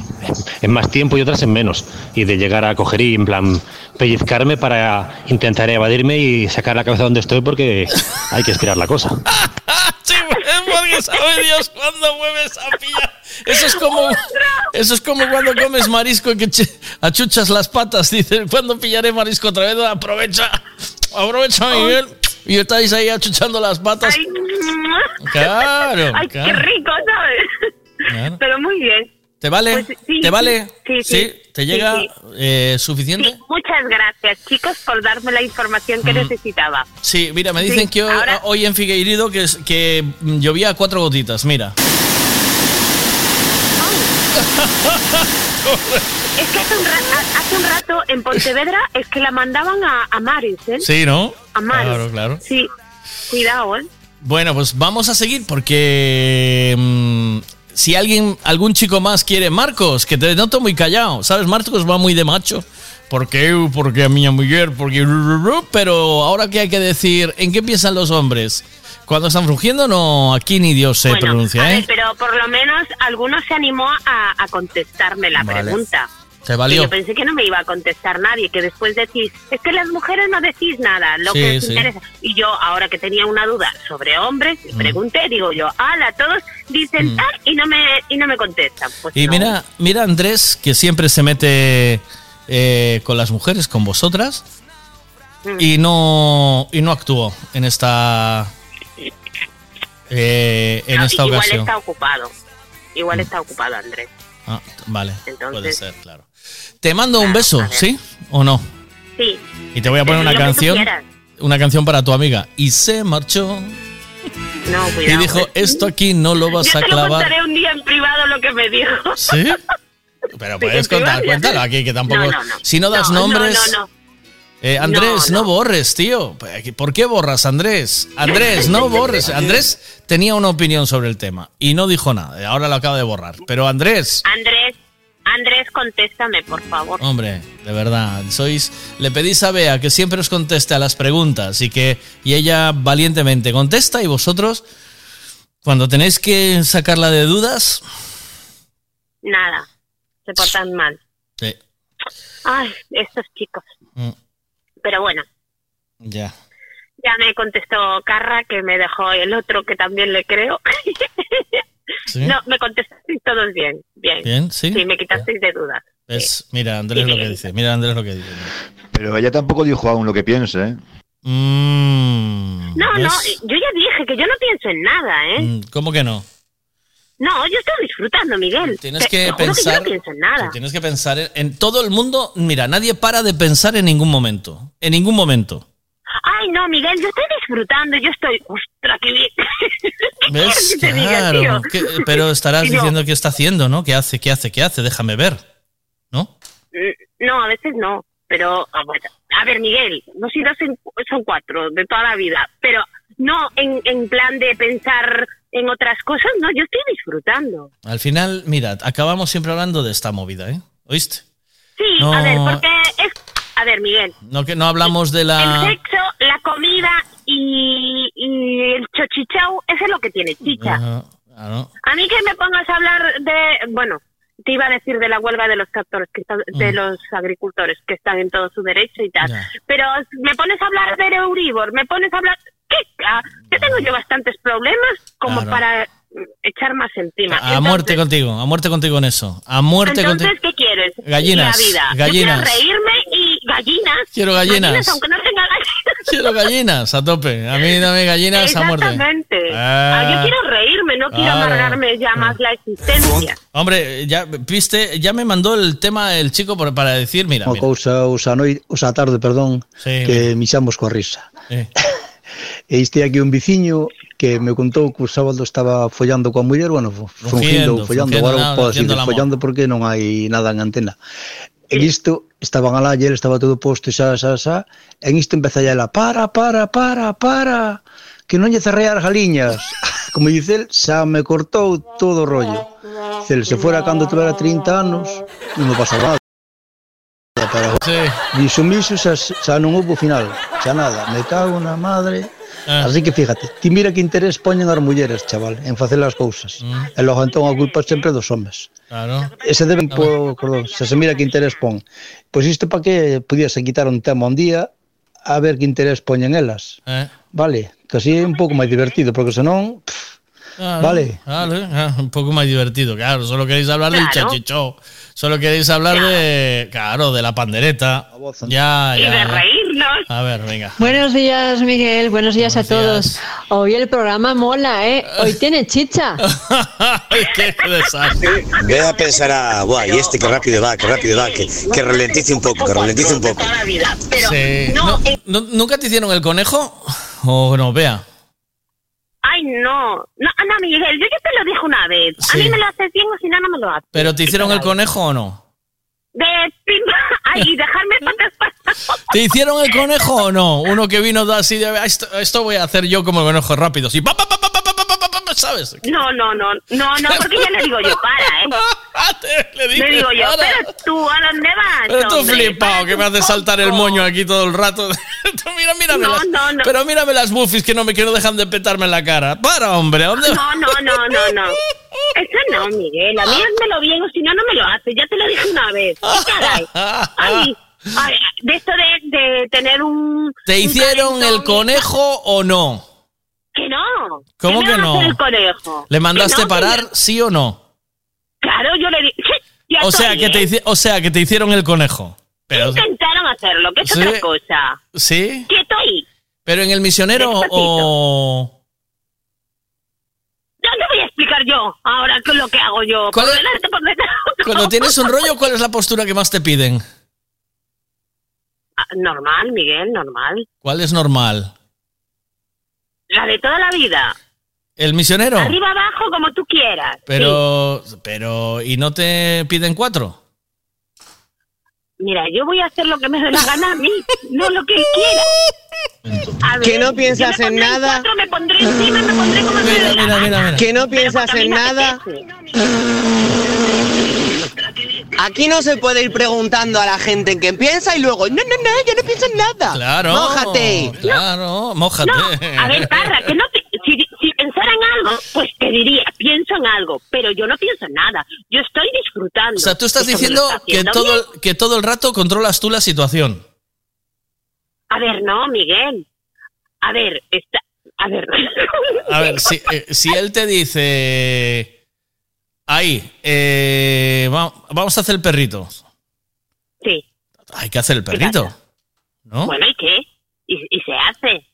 en más tiempo y otras en menos. Y de llegar a coger y, en plan, pellizcarme para intentar evadirme y sacar la cabeza donde estoy porque hay que estirar la cosa. Sí, es porque sabe Dios cuándo mueves a pillar. Eso es como, eso es como cuando comes marisco y que che- achuchas las patas. Dices, ¿cuándo pillaré marisco otra vez? Aprovecha, aprovecha, Miguel. Y estáis ahí achuchando las patas. Claro, Ay, claro. qué rico, ¿sabes? Claro. Pero muy bien. ¿Te vale? Pues sí, ¿Te vale? sí, sí, sí. ¿Te llega eh, suficiente? Sí, muchas gracias, chicos, por darme la información que Mm. necesitaba. Sí, mira, me dicen que hoy, ahora- hoy en Figueiredo que, que mm, llovía cuatro gotitas, mira. es que hace un, ra- hace un rato en Pontevedra es que la mandaban a, a Maris, ¿eh? Sí, ¿no? A Maris. Claro, claro. Sí, cuidado, ¿eh? Bueno, pues vamos a seguir porque mm, si alguien, algún chico más quiere, Marcos, que te noto muy callado, ¿sabes? Marcos va muy de macho. ¿Por qué? Porque a mi mujer, porque... Pero ahora que hay que decir, ¿en qué piensan los hombres? Cuando están rugiendo, no, aquí ni Dios se Bueno, pronuncia, ¿eh? ver, pero por lo menos alguno se animó a, a contestarme la Vale. pregunta. Te yo pensé que no me iba a contestar nadie, que después decís, es que las mujeres no decís nada, lo Sí, que os sí. interesa. Y yo, ahora que tenía una duda sobre hombres, Mm. pregunté, digo yo, ala, todos dicen tal y no me y no me contestan. Pues Y no. mira, mira Andrés, que siempre se mete eh, con las mujeres, con vosotras, Mm. y no, y no actuó en esta, eh, en No, esta igual ocasión. está ocupado. Igual está ocupado, Andrés. Ah, vale, Entonces- puede ser, claro. Te mando un beso, ¿sí o no? Sí. Y te voy a poner una canción, una canción para tu amiga. Y se marchó No, y cuidado. dijo, eh. esto aquí no lo vas Yo a te lo clavar. contaré un día en privado lo que me dijo. ¿Sí? Pero puedes contar, cuéntalo aquí, que tampoco... No, no, no. Si no das No, no, nombres... no, no. Eh, Andrés, no, borres, tío. ¿Por qué borras, Andrés? Andrés, no borres. Andrés tenía una opinión sobre el tema y no dijo nada. Ahora lo acaba de borrar. Pero Andrés, Andrés, Andrés, contéstame, por favor. hombre, de verdad, sois. Le pedís a Bea que siempre os conteste a las preguntas y que y ella valientemente contesta y vosotros, cuando tenéis que sacarla de dudas, Nada, se portan mal. sí, Ay, estos chicos. Mm. Pero bueno, ya. ya me contestó Carra, que me dejó el otro, que también le creo. ¿Sí? No, me contestasteis todos bien, bien. Bien, ¿sí? Sí, me quitasteis de dudas. ¿Ves? Mira, Andrés lo que dice. Mira, Andrés lo que dice. Pero ella tampoco dijo aún lo que piensa, ¿eh? Mm, No, no, yo ya dije que yo no pienso en nada, ¿eh? Mm, ¿Cómo que no? No, yo estoy disfrutando, Miguel. Tienes que te pensar- Que yo no pienso en nada. Tienes que pensar en, en todo el mundo. Mira, nadie para de pensar en ningún momento. En ningún momento. No, Miguel, yo estoy disfrutando, yo estoy... ¡Ostras, qué bien! ¿Qué ¿Ves? diga, Claro. ¿Qué- pero estarás no, diciendo qué está haciendo, ¿no? ¿Qué hace? ¿Qué hace? ¿Qué hace? Déjame ver. ¿No? mm, No, a veces no, pero... ah, bueno. A ver, Miguel, no si dos en- son cuatro de toda la vida, pero no en, en plan de pensar en otras cosas, no, yo estoy disfrutando. Al final, mira, acabamos siempre hablando de esta movida, ¿eh? ¿Oíste? Sí, No. a ver, porque es... A ver, Miguel, No que no hablamos de el la. sexo, la comida y, y el chochichau, eso es lo que tiene chicha. Ajá, claro. A mí que me pongas a hablar de, bueno, te iba a decir de la huelga de los tractores, que están, de Mm. los agricultores, que están en todo su derecho y tal. Pero me pones a hablar de Euribor, me pones a hablar... ¿Qué? Ah, Yo tengo yo bastantes problemas como Claro. para echar más encima. A muerte contigo, a muerte contigo en eso. A muerte Entonces, contigo. ¿qué quieres? Gallinas, La vida. gallinas. Yo quiero reírme y gallinas. Quiero gallinas. aunque no gallinas. Quiero gallinas a tope. A mí dame gallinas a muerte. Exactamente. Ah. Ah, yo quiero reírme, no quiero Claro. amargarme ya más la existencia. Hombre, ya viste, ya me mandó el tema el chico por- para decir, mira, mira. cousa, os a, noi, os a tarde, perdón, Sí, que mixamos coa risa. Eh. E este aquí un viciño que me contou que o sábado estaba follando coa muller, bueno, fungindo, follando, fungiendo agora nada, pode decir follando porque non hai nada en antena. En isto, estaban alá, e ele estaba todo posto, xa, xa, xa, en isto empeza ela, para, para, para, para, que non lle cerrei as galiñas. Como dice el, xa me cortou todo o rollo. Dice el, se fora cando tuvera 30 anos, non me pasaba nada. Para... Sí. Dixo, xa, xa non houve final, xa nada, me cago na madre, Ah. Así que fíjate, ti mira que interés poñen as mulleres, chaval, en facer as cousas. Mm. E logo entón a culpa sempre dos homes. Claro. Ese deben por, perdón, se se mira que interés pon. Pois isto para que pudiese quitar un tema un día a ver que interés poñen elas. Eh. Vale, que así é un pouco máis divertido, porque senón, Claro, Vale. vale, ah, un poco más divertido, claro. Solo queréis hablar del Claro. chachichó. Solo queréis hablar de, claro, de la pandereta. Ya, Y de ya. A ver, venga. Buenos días, Miguel. Buenos días a todos. Hoy el programa mola, ¿eh? Hoy tiene chicha. Qué desastre. Vea pensará, guay, este que rápido va, que rápido va, que, que ralentice un poco, que ralentice un poco. Sí. No, no- ¿Nunca te hicieron el conejo? O no, vea. Ay, no. No, no, Miguel, yo ya te lo dije una vez. A mí me lo haces bien o si no, no me lo haces. ¿Pero te hicieron el conejo o no? de y dejarme ¿Te hicieron el conejo o no? Uno que vino así de esto, esto voy a hacer yo como el conejo rápido, ¿sabes? No, no, no, no, no, porque ya le digo yo, para, ¿eh? Le, le digo yo, pero tú, ¿a dónde vas? Pero tú flipado que me un hace saltar el moño aquí todo el rato. Mira, mírame No, las- no, no. Pero mírame las buffies que no me que no dejan de petarme en la cara. Para, hombre, ¿a ¿dónde No, no, no, no, no. Eso no, Miguel. A mí hazmelo bien o si no, no me lo haces. Ya te lo dije una vez. ¿Qué caray? Ay, ay, de esto de, de tener un... ¿Te hicieron el conejo o no? Que no. ¿Cómo que no? el conejo? ¿Le mandaste parar, sí o no? Claro, yo le dije... Ya O sea, estoy, que te, o sea, que te hicieron el conejo. Pero, Intentaron hacerlo, que es Sí. otra cosa. ¿Sí? Quieto ahí. ¿Pero en el misionero o...? No te voy a explicar yo ahora qué es lo que hago yo. Por ¿Cuál es- delante, por detrás. Cuando tienes un rollo, ¿cuál es la postura que más te piden? Ah, Normal, Miguel, normal. ¿Cuál es normal? La de toda la vida. ¿El misionero? Arriba, abajo, como tú quieras. Pero, pero, ¿y no te piden cuatro? Mira, yo voy a hacer lo que me dé la gana a mí, no lo que él quiera. A Que no piensas en nada. cuatro, me pondré encima, me pondré como me dé la Mira, mira, mira. Que no piensas en nada. Aquí no se puede ir preguntando a la gente en qué piensa y luego, no, no, no, yo no pienso en nada. Claro. Mójate. Claro, mójate. No, a ver, Parra, que no, si pensara en algo, pues te diría, pienso en algo, pero yo no pienso en nada. Yo estoy disfrutando. O sea, tú estás diciendo está que todo, bien. que todo el rato controlas tú la situación. A ver, no, Miguel. A ver, está... A ver. A ver, si, eh, si él te dice... Ahí, eh, va- vamos a hacer el perrito. Sí. Hay que hacer el perrito. ¿No? Bueno, ¿y qué? Y, y se hace.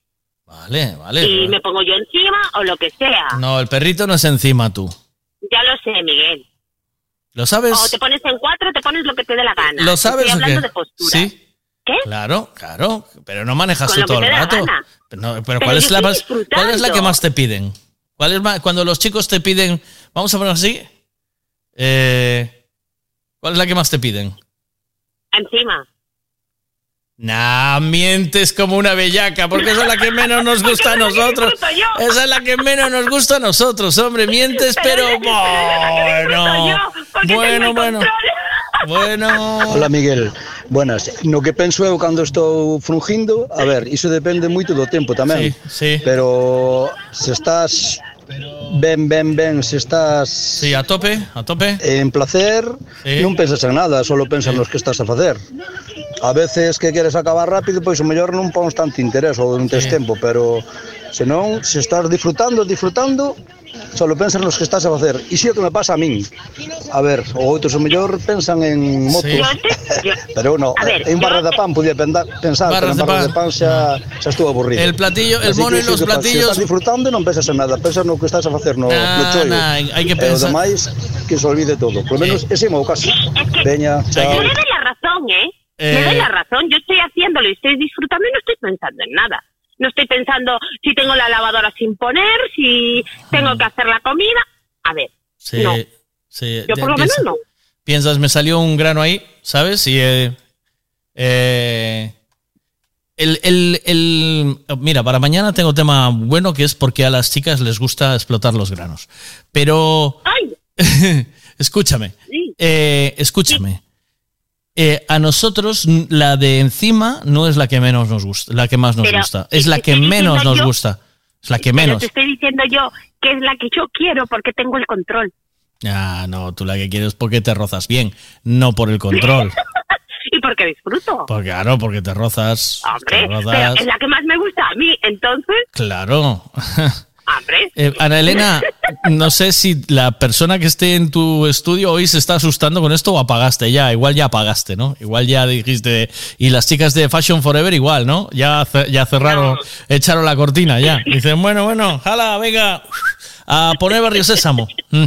Vale, vale. y me pongo yo encima o lo que sea. No, el perrito no es encima tú. Ya lo sé, Miguel. ¿Lo sabes? O te pones en cuatro, te pones lo que te dé la gana. ¿Lo sabes Estoy o hablando qué? de postura. Sí. ¿Qué? Claro, claro. Pero no manejas tú todo el rato. Pero, no, pero Pero ¿cuál, es la más, ¿cuál es la que más te piden? ¿Cuál es más- cuando los chicos te piden, vamos a poner así, eh, ¿cuál es la que más te piden? Encima. Nah, mientes como una bellaca, porque esa es la que menos nos gusta a nosotros. Esa es la que menos nos gusta a nosotros, hombre. Mientes, pero bueno. Bueno, bueno. Bueno. Hola Miguel, buenas. No que penso eu cando estou frungindo, a ver, iso depende moito do tempo tamén. Sí, sí. Pero se estás ben, ben, ben, se estás Sí, a tope, a tope. en placer, Sí. non pensas en nada, solo pensas nos que estás a facer. A veces que queres acabar rápido, pois o mellor non pons tanto interés ou non tes tempo, pero se non, se estás disfrutando, disfrutando, solo pensas nos que estás a facer. E si o que me pasa a min. A ver, o outros o mellor pensan en motos. Sí. Pero no, A ver, en barra de pan podía pensar, pero en de barra pan. de pan xa, xa estuvo aburrido. El platillo, el Así mono que y sí los que platillos- Se estás disfrutando non pensas en nada, pensas no que estás a facer no, no Nah, chollo. nah, hai que E pensar- o demais, que se olvide todo. Por lo menos ese é o meu caso. Veña, chao. Me doy la razón, ¿eh? Eh. Me doy la razón. Yo estoy haciéndolo y estoy disfrutando y no estoy pensando en nada. No estoy pensando si tengo la lavadora sin poner, si tengo que hacer la comida. A ver, Sí, no. sí. Yo por lo menos no. Piensas, me salió un grano ahí, ¿sabes? Y eh, eh, el, el- el- mira, para mañana tengo tema bueno que es porque a las chicas les gusta explotar los granos. Pero escúchame, eh, escúchame. Eh, a nosotros la de encima no es la que menos nos gusta, la que más nos Pero gusta, es la te que menos nos yo- gusta, es la que Pero menos. te estoy diciendo yo que es la que yo quiero porque tengo el control. Ah, no, tú la que quieres porque te rozas bien, no por el control. y porque disfruto. Porque claro, porque te rozas. te Hombre, rozas. pero es la que más me gusta a mí. Entonces, Claro. hombre. Eh, Ana Elena, no sé si la persona que esté en tu estudio hoy se está asustando con esto o apagaste ya. Igual ya apagaste, ¿no? Igual ya dijiste. Y las chicas de Fashion Forever igual, ¿no? Ya, ya cerraron, echaron la cortina ya. Dicen, bueno, bueno, jala, venga, a poner Barrio Sésamo. Mm.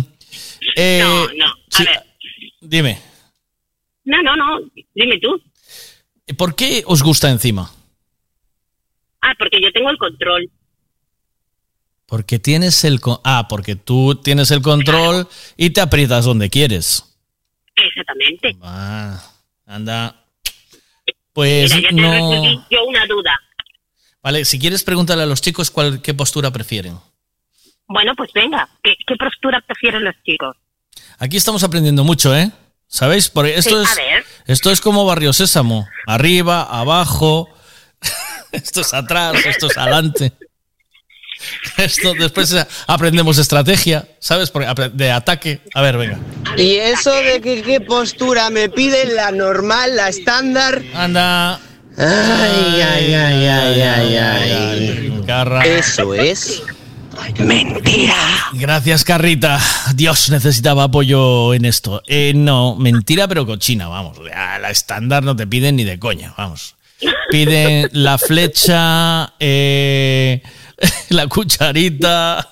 Eh, no, no. A sí, ver. Dime, No, no, no. Dime tú. ¿por qué os gusta encima? Ah, porque yo tengo el control. Porque tienes el... Ah, porque tú tienes el control y te aprietas donde quieres. Exactamente. Ah, Anda. Pues Mira, te no. yo una duda. Vale, si quieres preguntarle a los chicos cuál, qué postura prefieren. Bueno, pues venga, ¿qué, qué postura prefieren los chicos? Aquí estamos aprendiendo mucho, ¿eh? ¿Sabéis? Porque esto Sí, es a ver. esto es como Barrio Sésamo, arriba, abajo, esto es atrás, esto es adelante. Esto después aprendemos estrategia, ¿sabes? De ataque. A ver, venga. Y eso de que qué postura me piden, la normal, la estándar. Anda. Ay, ay, ay, ay, ay, ay. Eso es. Mentira. Gracias, Carrita. Dios necesitaba apoyo en esto. Eh, no, mentira, pero cochina, vamos. A la estándar no te piden ni de coña, vamos. Piden la flecha, eh, la cucharita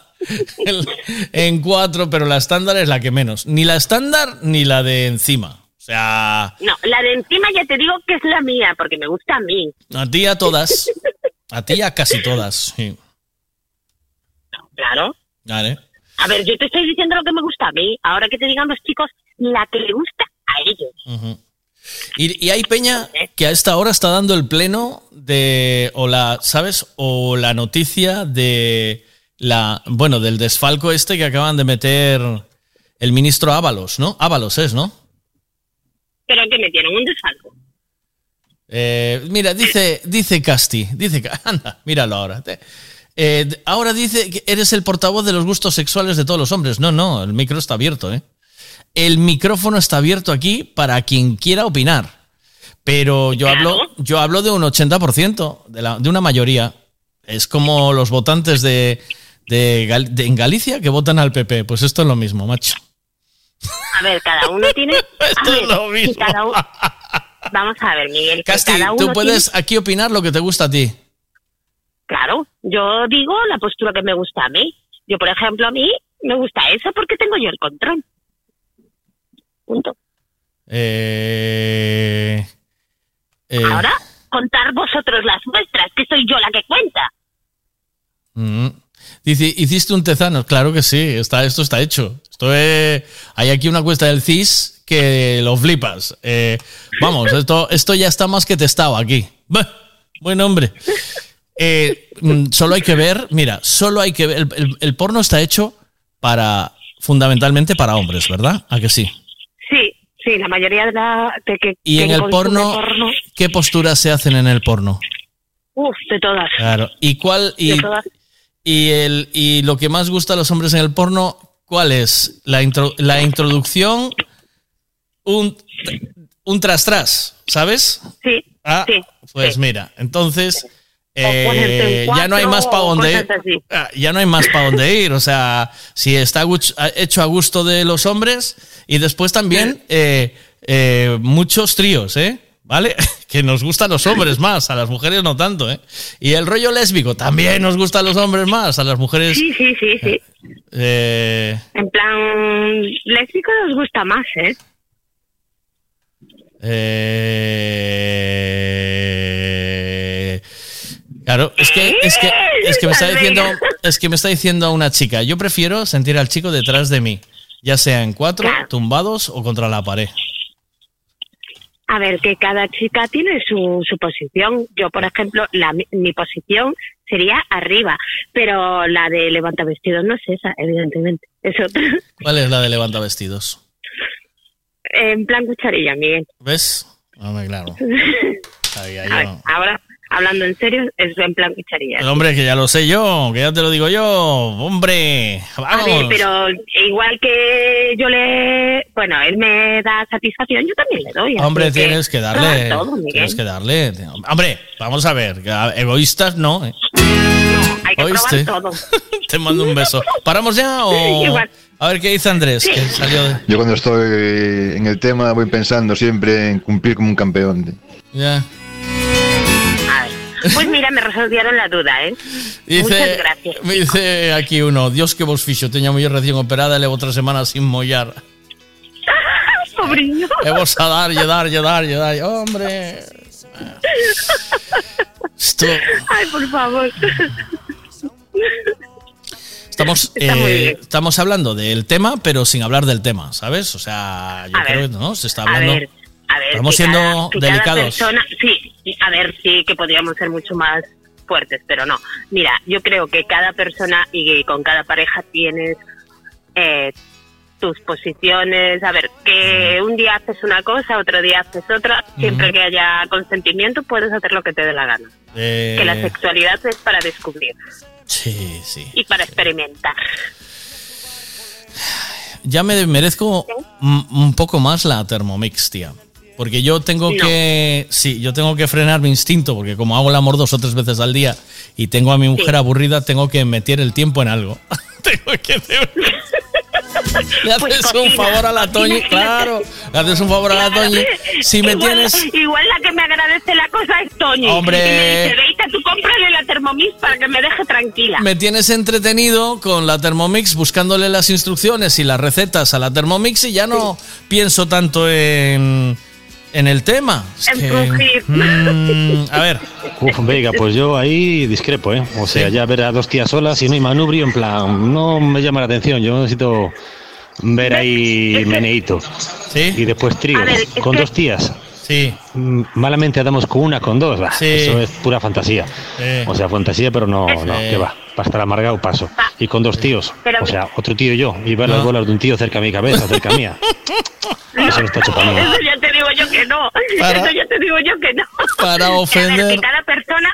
el- en cuatro, pero la estándar es la que menos. Ni la estándar ni la de encima. O sea, No, la de encima ya te digo que es la mía, porque me gusta a mí. a ti a todas. A ti a casi todas. Sí. Claro. Vale. A ver, yo te estoy diciendo lo que me gusta a mí. Ahora que te digan los chicos, la que le gusta a ellos. Ujú. Y, y hay peña que a esta hora está dando el pleno de, o la, ¿sabes? O la noticia de la, bueno, del desfalco este que acaban de meter el ministro Ábalos, ¿no? Ábalos es, ¿no? Pero que metieron un desfalco. Eh, mira, dice, dice Casti, dice, anda, míralo ahora. Eh, ahora dice que eres el portavoz de los gustos sexuales de todos los hombres. No, no, el micro está abierto, ¿eh? El micrófono está abierto aquí para quien quiera opinar. Pero yo hablo, yo hablo de un 80%, de, la, de una mayoría. Es como los votantes de, de Gal- de- en Galicia que votan al PP. Pues esto es lo mismo, macho. A ver, cada uno tiene. Esto es lo mismo. cada Vamos a ver, Miguel. Casti, cada uno tú puedes aquí opinar lo que te gusta a ti. Claro, yo digo la postura que me gusta a mí. Yo, por ejemplo, a mí me gusta esa porque tengo yo el control. Punto. Eh, eh, Ahora, contar vosotros las vuestras, que soy yo la que cuenta. mm. Dice, ¿hiciste un tezano? Claro que sí, está, esto está hecho. Esto es- hay aquí una cuesta del CIS que lo flipas. Eh, vamos, esto, esto ya está más que testado aquí. Bah, buen hombre. Eh, mm, solo hay que ver, mira, solo hay que ver, el, el- el porno está hecho para, fundamentalmente para hombres, ¿verdad? ¿A que sí? Sí, la mayoría de la. De que, Y que en el porno, porno, ¿qué posturas se hacen en el porno? Uf, de todas. Claro. ¿Y cuál y, De todas. y el y lo que más gusta a los hombres en el porno, cuál es? La intro- la introducción un un tras tras, ¿sabes? Sí. Ah, sí, pues sí. mira, entonces eh, ya no hay más para así. ir. Ah, Ya no hay más para dónde ir. O sea, si está gu- hecho a gusto de los hombres y después también eh, eh, muchos tríos, ¿eh? ¿Vale? Que nos gustan los hombres más, a las mujeres no tanto, ¿eh? Y el rollo lésbico también nos gusta a los hombres más, a las mujeres. Sí, sí, sí, sí. En plan, lésbico nos gusta más, ¿eh? Eh, claro, es que, es que, es que me está diciendo, es que me está diciendo una chica. Yo prefiero sentir al chico detrás de mí, ya sea en cuatro, tumbados o contra la pared. A ver, que cada chica tiene su, su posición. Yo, por ejemplo, la, mi- posición sería arriba, pero la de levanta vestidos no es esa, evidentemente. Es otra. ¿Cuál es la de levanta vestidos? En plan cucharilla, Miguel. ¿Ves? Hombre, claro. Sabía A ver, ahora, hablando en serio, es en plan cucharilla. Hombre, que ya lo sé yo, que ya te lo digo yo. Hombre, A vamos. ver, pero igual que yo le... Bueno, él me da satisfacción, yo también le doy. Hombre, tienes que darle. Todo, tienes que darle. Hombre, vamos a ver. Egoístas no. ¿eh? Hay que ¿Oíste? probar todo. Te mando un beso. ¿Paramos ya o.? Igual. A ver qué dice Andrés, que salió de. Yo cuando estoy en el tema voy pensando siempre en cumplir como un campeón. Ya. Pues mira, me resolvieron la duda, ¿eh? Muchas gracias. me dice aquí uno, Dios que vos fixo, teña moi recién operada e levo tres semanas sin mollar. Pobriño. E vos a dar, lle dar, lle dar, lle dar. Hombre, esto, Ay, por favor. estamos, eh, estamos hablando del tema, pero sin hablar del tema, ¿sabes? O sea, yo A creo ver. que no, se está A hablando. ver, A ver, Estamos siendo cada delicados. persona- sí, a ver, sí que podríamos ser mucho más fuertes, pero no. Mira, yo creo que cada persona y con cada pareja tienes eh, tus posiciones. A ver, que un día haces una cosa, otro día haces otra. Siempre que haya consentimiento, puedes hacer lo que te dé la gana. Eh, Que la sexualidad es para descubrir Sí, sí. y para experimentar. Ya me merezco un un poco más la Thermomix, tía. Porque yo tengo No. que. Sí, yo tengo que frenar mi instinto, porque como hago el amor dos o tres veces al día y tengo a mi mujer Sí. aburrida, tengo que meter el tiempo en algo. tengo que. Le haces Pues un favor a la Toñi, claro. Le haces un favor a la. Toñi. Si me igual, tienes. igual la que me agradece la cosa es Toñi. Hombre. Y me dice, Veita, tú cómprale la Thermomix para que me deje tranquila. Me tienes entretenido con la Thermomix buscándole las instrucciones y las recetas a la Thermomix y ya no pienso tanto en, en el tema. Es que, mm, a ver, Uf, venga, pues yo ahí discrepo, ¿eh? O sea, ya ver a dos tías solas y no hay manubrio, en plan, no me llama la atención. Yo necesito ver ahí meneíto. Y después trío, con que- dos tías. Sí. Malamente andamos con una, con dos. bah, Sí. Eso es pura fantasía. Sí. O sea, fantasía, pero no, no, Sí. que va. Para estar amargado paso. Y con dos tíos. Pero- O sea, otro tío y yo. Y ver No. las bolas de un tío cerca de mi cabeza, cerca mía. Eso no está hecho para mí. Eso ya te digo yo que no. Para- Eso ya te digo yo que no. Para A ver, ofender- que cada persona,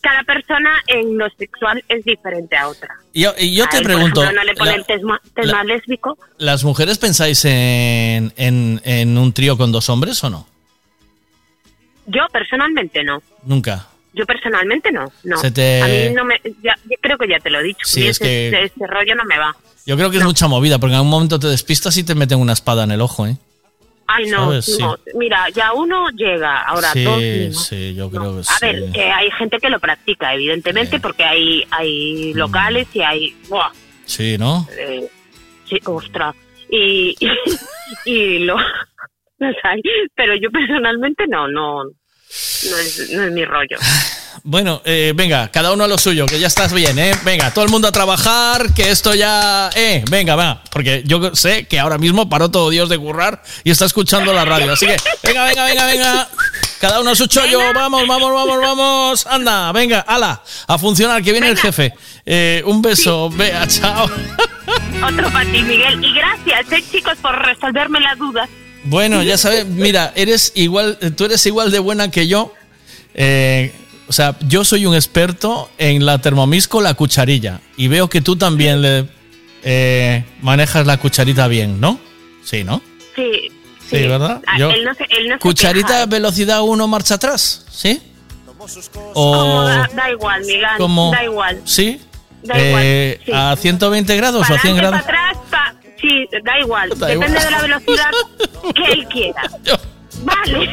cada persona en lo sexual es diferente a otra. y yo, y yo A te él, pregunto, ejemplo, no le pone la- el tema, tema lésbico. ¿las mujeres pensáis en, en, en un trío con dos hombres o no? Yo personalmente no. Nunca. Yo personalmente no. no. Te- A mí no me. Ya, yo creo que ya te lo he dicho. Sí, es ese, que- ese- rollo no me va. Yo creo que es mucha movida, porque en algún momento te despistas y te meten una espada en el ojo, ¿eh? Ay, no, no. Mira, ya uno llega, ahora sí, dos. ni no. sí, yo creo que A sí. ver, que hay gente que lo practica, evidentemente, porque hay, Mm. hay locales y hay. Buah, Sí, ¿no? eh, sí, ostras. Y, y, y lo. Pero yo personalmente no, no. No es, no es mi rollo. Bueno, eh, venga, cada uno a lo suyo, que ya estás bien, ¿eh? Venga, todo el mundo a trabajar, que esto ya... Eh, venga, va, porque yo sé que ahora mismo paró todo Dios de currar y está escuchando la radio, así que venga, venga, venga, venga, cada uno a su chollo, vamos, vamos, vamos, vamos, anda, venga, ala, a funcionar, que viene el jefe. Eh, un beso, vea, chao. Otro para ti, Miguel. Y gracias, eh, chicos, por resolverme las dudas. Bueno, ya sabes, mira, eres igual, tú eres igual de buena que yo. Eh, o sea, yo soy un experto en la Thermomix con la cucharilla y veo que tú también le eh, manejas la cucharita bien, ¿no? Sí, ¿no? Sí. Sí, ¿verdad? Ah, Yo- él no se, él no se Cucharita queja. velocidad 1 marcha atrás, ¿sí? Como O da, da igual, Miguel. como Da igual. ¿Sí? Da igual, Eh, sí. a 120 grados o a 100 Para grados. atrás, pa- sí, da igual. Da Depende igual. de la velocidad que él quiera. Vale.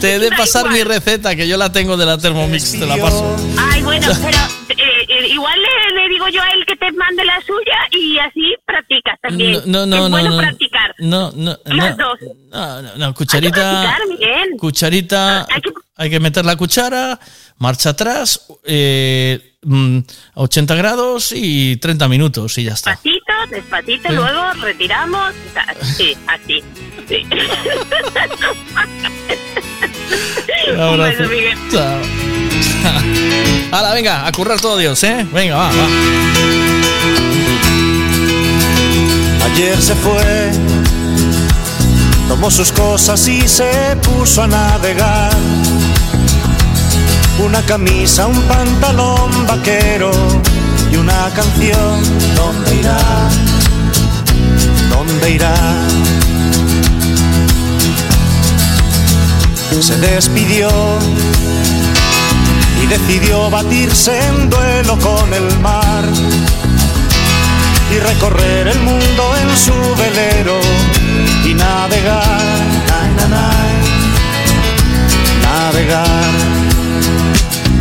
Te he de pasar mi receta, que yo la tengo de la Thermomix, te la paso. Ay, bueno, pero eh, eh, igual le, le digo yo a él que te mande la suya y así practicas también. No, no, es no, bueno no. practicar. No, no, Las no. dos. No, no, no, cucharita. practicar, Miguel. Cucharita. Hay que meter la cuchara, marcha atrás, eh, mm, 80 grados y 30 minutos y ya está. Despacito, despacito, Sí. luego retiramos. Sí, así. Sí. Un Un abrazo. beso, Miguel. Chao. Hala, venga, a currar todo Dios, ¿eh? Venga, va, va. Ayer se fue, tomó sus cosas y se puso a navegar. Una camisa, un pantalón vaquero y una canción. ¿Dónde irá? ¿Dónde irá? Se despidió y decidió batirse en duelo con el mar y recorrer el mundo en su velero y navegar, na, na, na, navegar.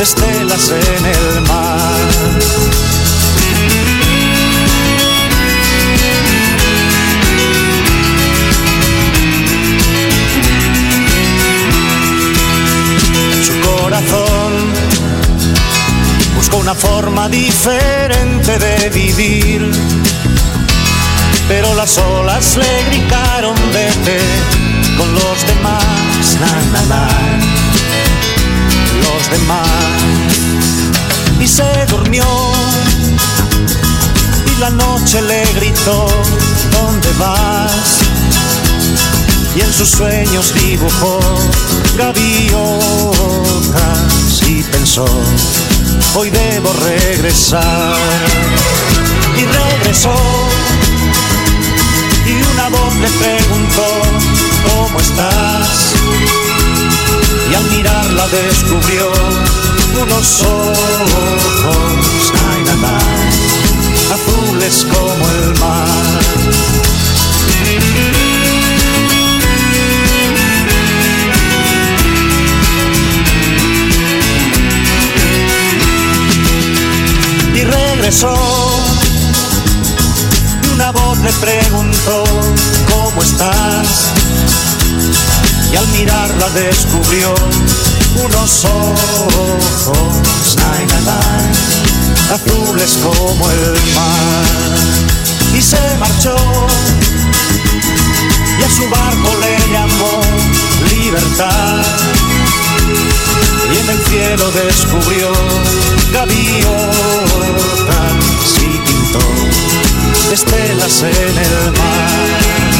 estelas en el mar. Su corazón buscó una forma diferente de vivir, pero las olas le gritaron vete con los demás, na, na, demás, y se durmió. Y la noche le gritó, ¿dónde vas? y en sus sueños dibujó gaviotas y pensó, hoy debo regresar. Y regresó y una voz le preguntó, ¿cómo estás? Al mirarla descubrió unos ojos, azules como el mar. y regresó. Y una voz le preguntó, ¿cómo estás? Y al mirarla descubrió unos ojos, nay, azules como el mar. Y se marchó y a su barco le llamó libertad y en el cielo descubrió gaviotas y pintó estelas en el mar.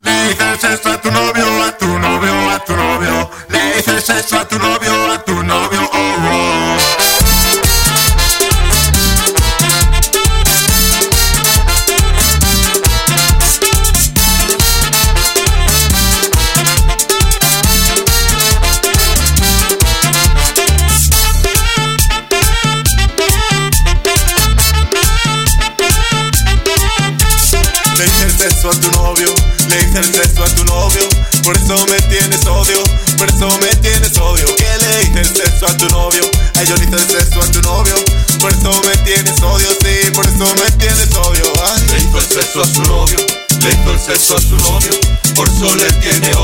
Le dices eso a tu novio, eso a tu novio? Ay, yo dices eso a tu novio, por eso me tienes odio, sí, por eso me tienes odio. Ay. El sexo a su novio, le el sexo a su novio, por eso le tiene odio,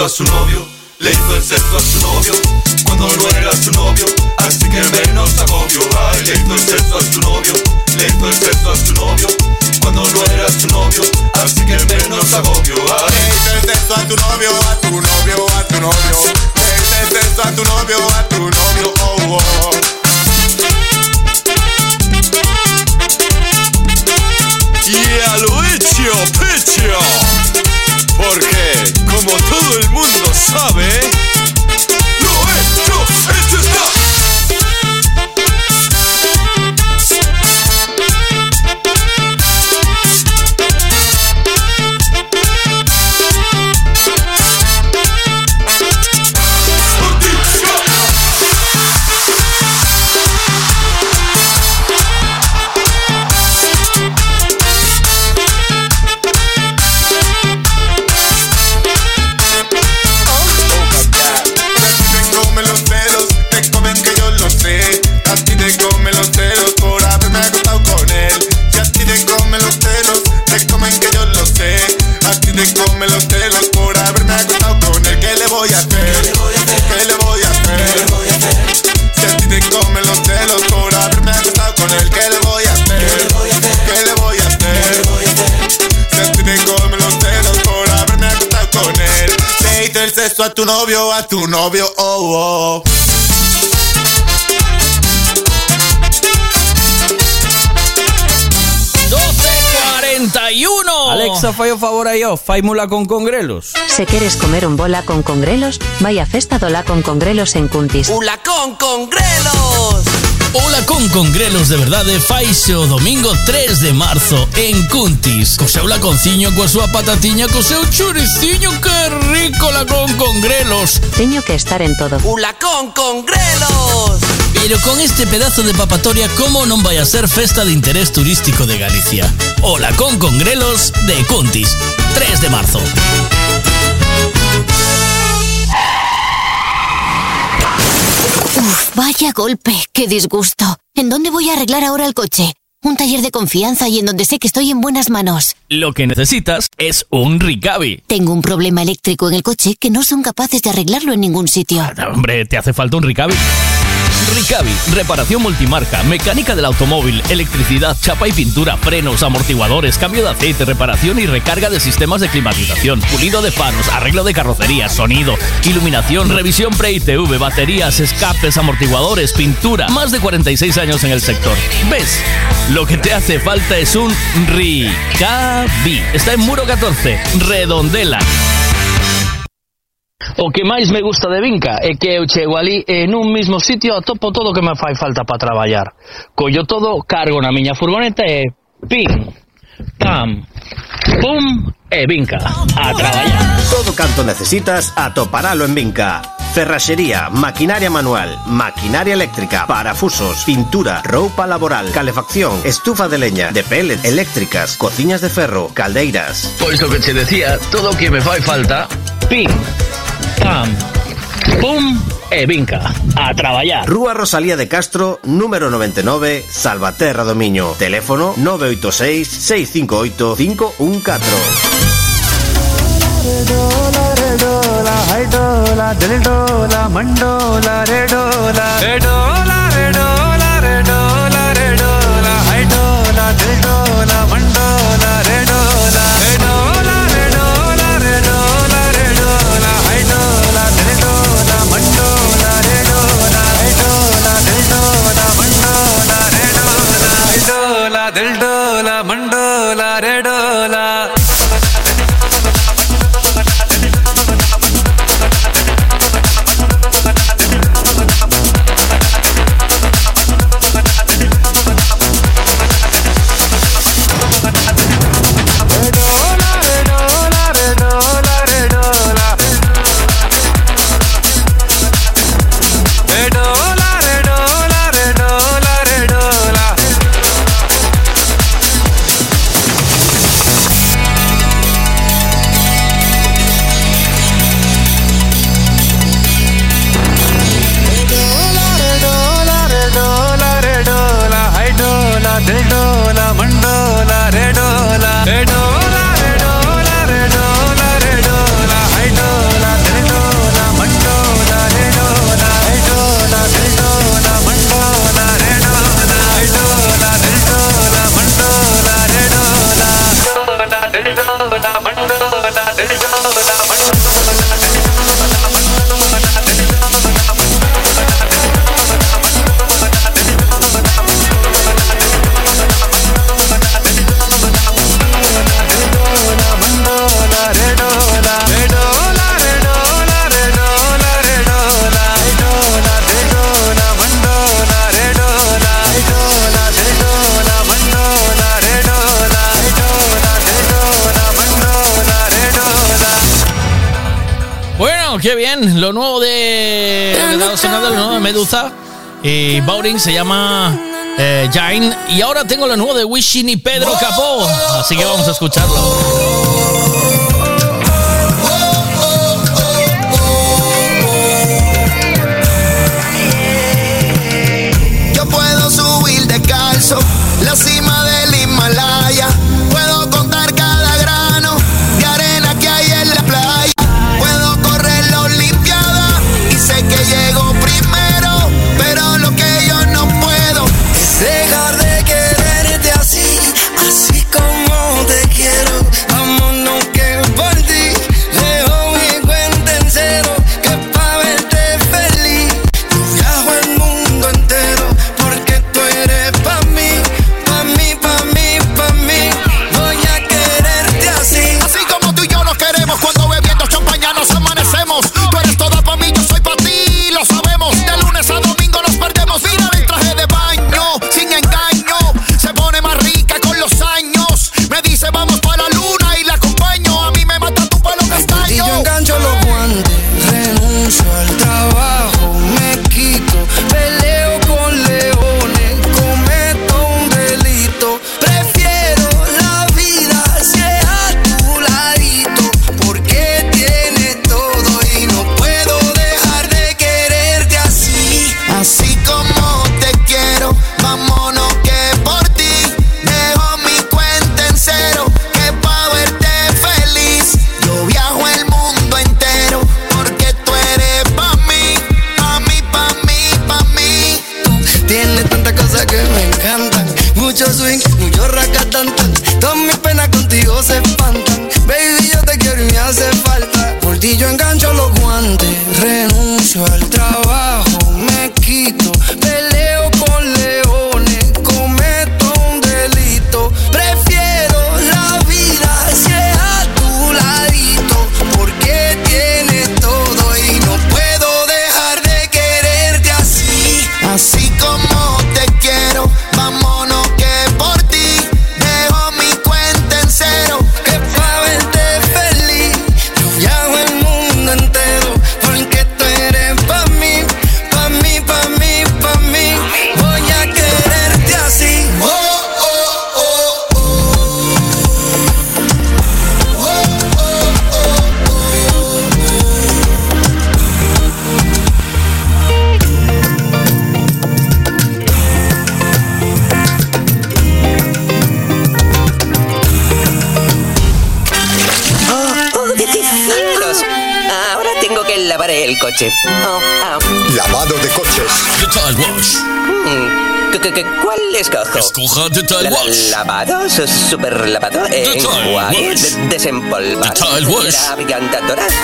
hizo el sexo a su novio, le hizo el sexo a su novio. Tu novio, oh, oh. ¡12.41! Alexa, fai o favor aí, ó, faimula con congrelos. Se queres comer un bola con congrelos, vai a festa do la con congrelos en Cuntis. ¡Ula con congrelos! Ola con congrelos de verdade faise o domingo 3 de marzo en Cuntis Co seu laconciño, coa patatiña, co seu churiciño Que rico la con congrelos Teño que estar en todo. ¡Ula con congrelos! Pero con este pedazo de papatoria Como non vai a ser festa de interés turístico de Galicia Ola con congrelos de Cuntis 3 de marzo vaya golpe, qué disgusto. ¿En dónde voy a arreglar ahora el coche? Taller de confianza y en donde sé que estoy en buenas manos. Lo que necesitas es un Ricavi Tengo un problema eléctrico en el coche que no son capaces de arreglarlo en ningún sitio. Hombre, te hace falta un Ricavi. Ricavi, reparación multimarca, mecánica del automóvil, electricidad, chapa y pintura, frenos, amortiguadores, cambio de aceite, reparación y recarga de sistemas de climatización, pulido de faros, arreglo de carrocería, sonido, iluminación, revisión pre-ITV, baterías, escapes, amortiguadores, pintura. Más de 46 años en el sector. ¿Ves? Lo que te hace falta es un Ricavi. Está en Muro 14, Redondela. O que máis me gusta de Vinca é que eu chego ali e nun mismo sitio atopo todo o que me fai falta para traballar. Collo todo, cargo na miña furgoneta e pim, pam, pum e Vinca. A traballar. Todo canto necesitas atoparalo en Vinca. Ferraxería, maquinaria manual, maquinaria eléctrica, parafusos, pintura, roupa laboral, calefacción, estufa de leña, de pellet, eléctricas, cociñas de ferro, caldeiras. Pois o que che decía, todo o que me fai falta, pim, pam, pum e Vinca. A traballar. Rúa Rosalía de Castro, número 99, Salvaterra do Miño. Teléfono 986 658 514. डोला डोला हाय डोला दिल डोला मंडोला रे डोला रे डोला रे डोला रे डोला रे डोला हाय डोला दिल डोला मंडोला रे डोला रे डोला रे डोला रे डोला रे डोला हाय डोला दिल डोला मंडोला रे डोला हाय डोला दिल डोला मंडोला रे डोला हाय डोला दिल qué bien. Lo nuevo de. sonado, lo nuevo de Medusa. Y Bowring se llama eh. Y ahora tengo lo nuevo de Wishing y Pedro Capó. Así que vamos a escucharlo.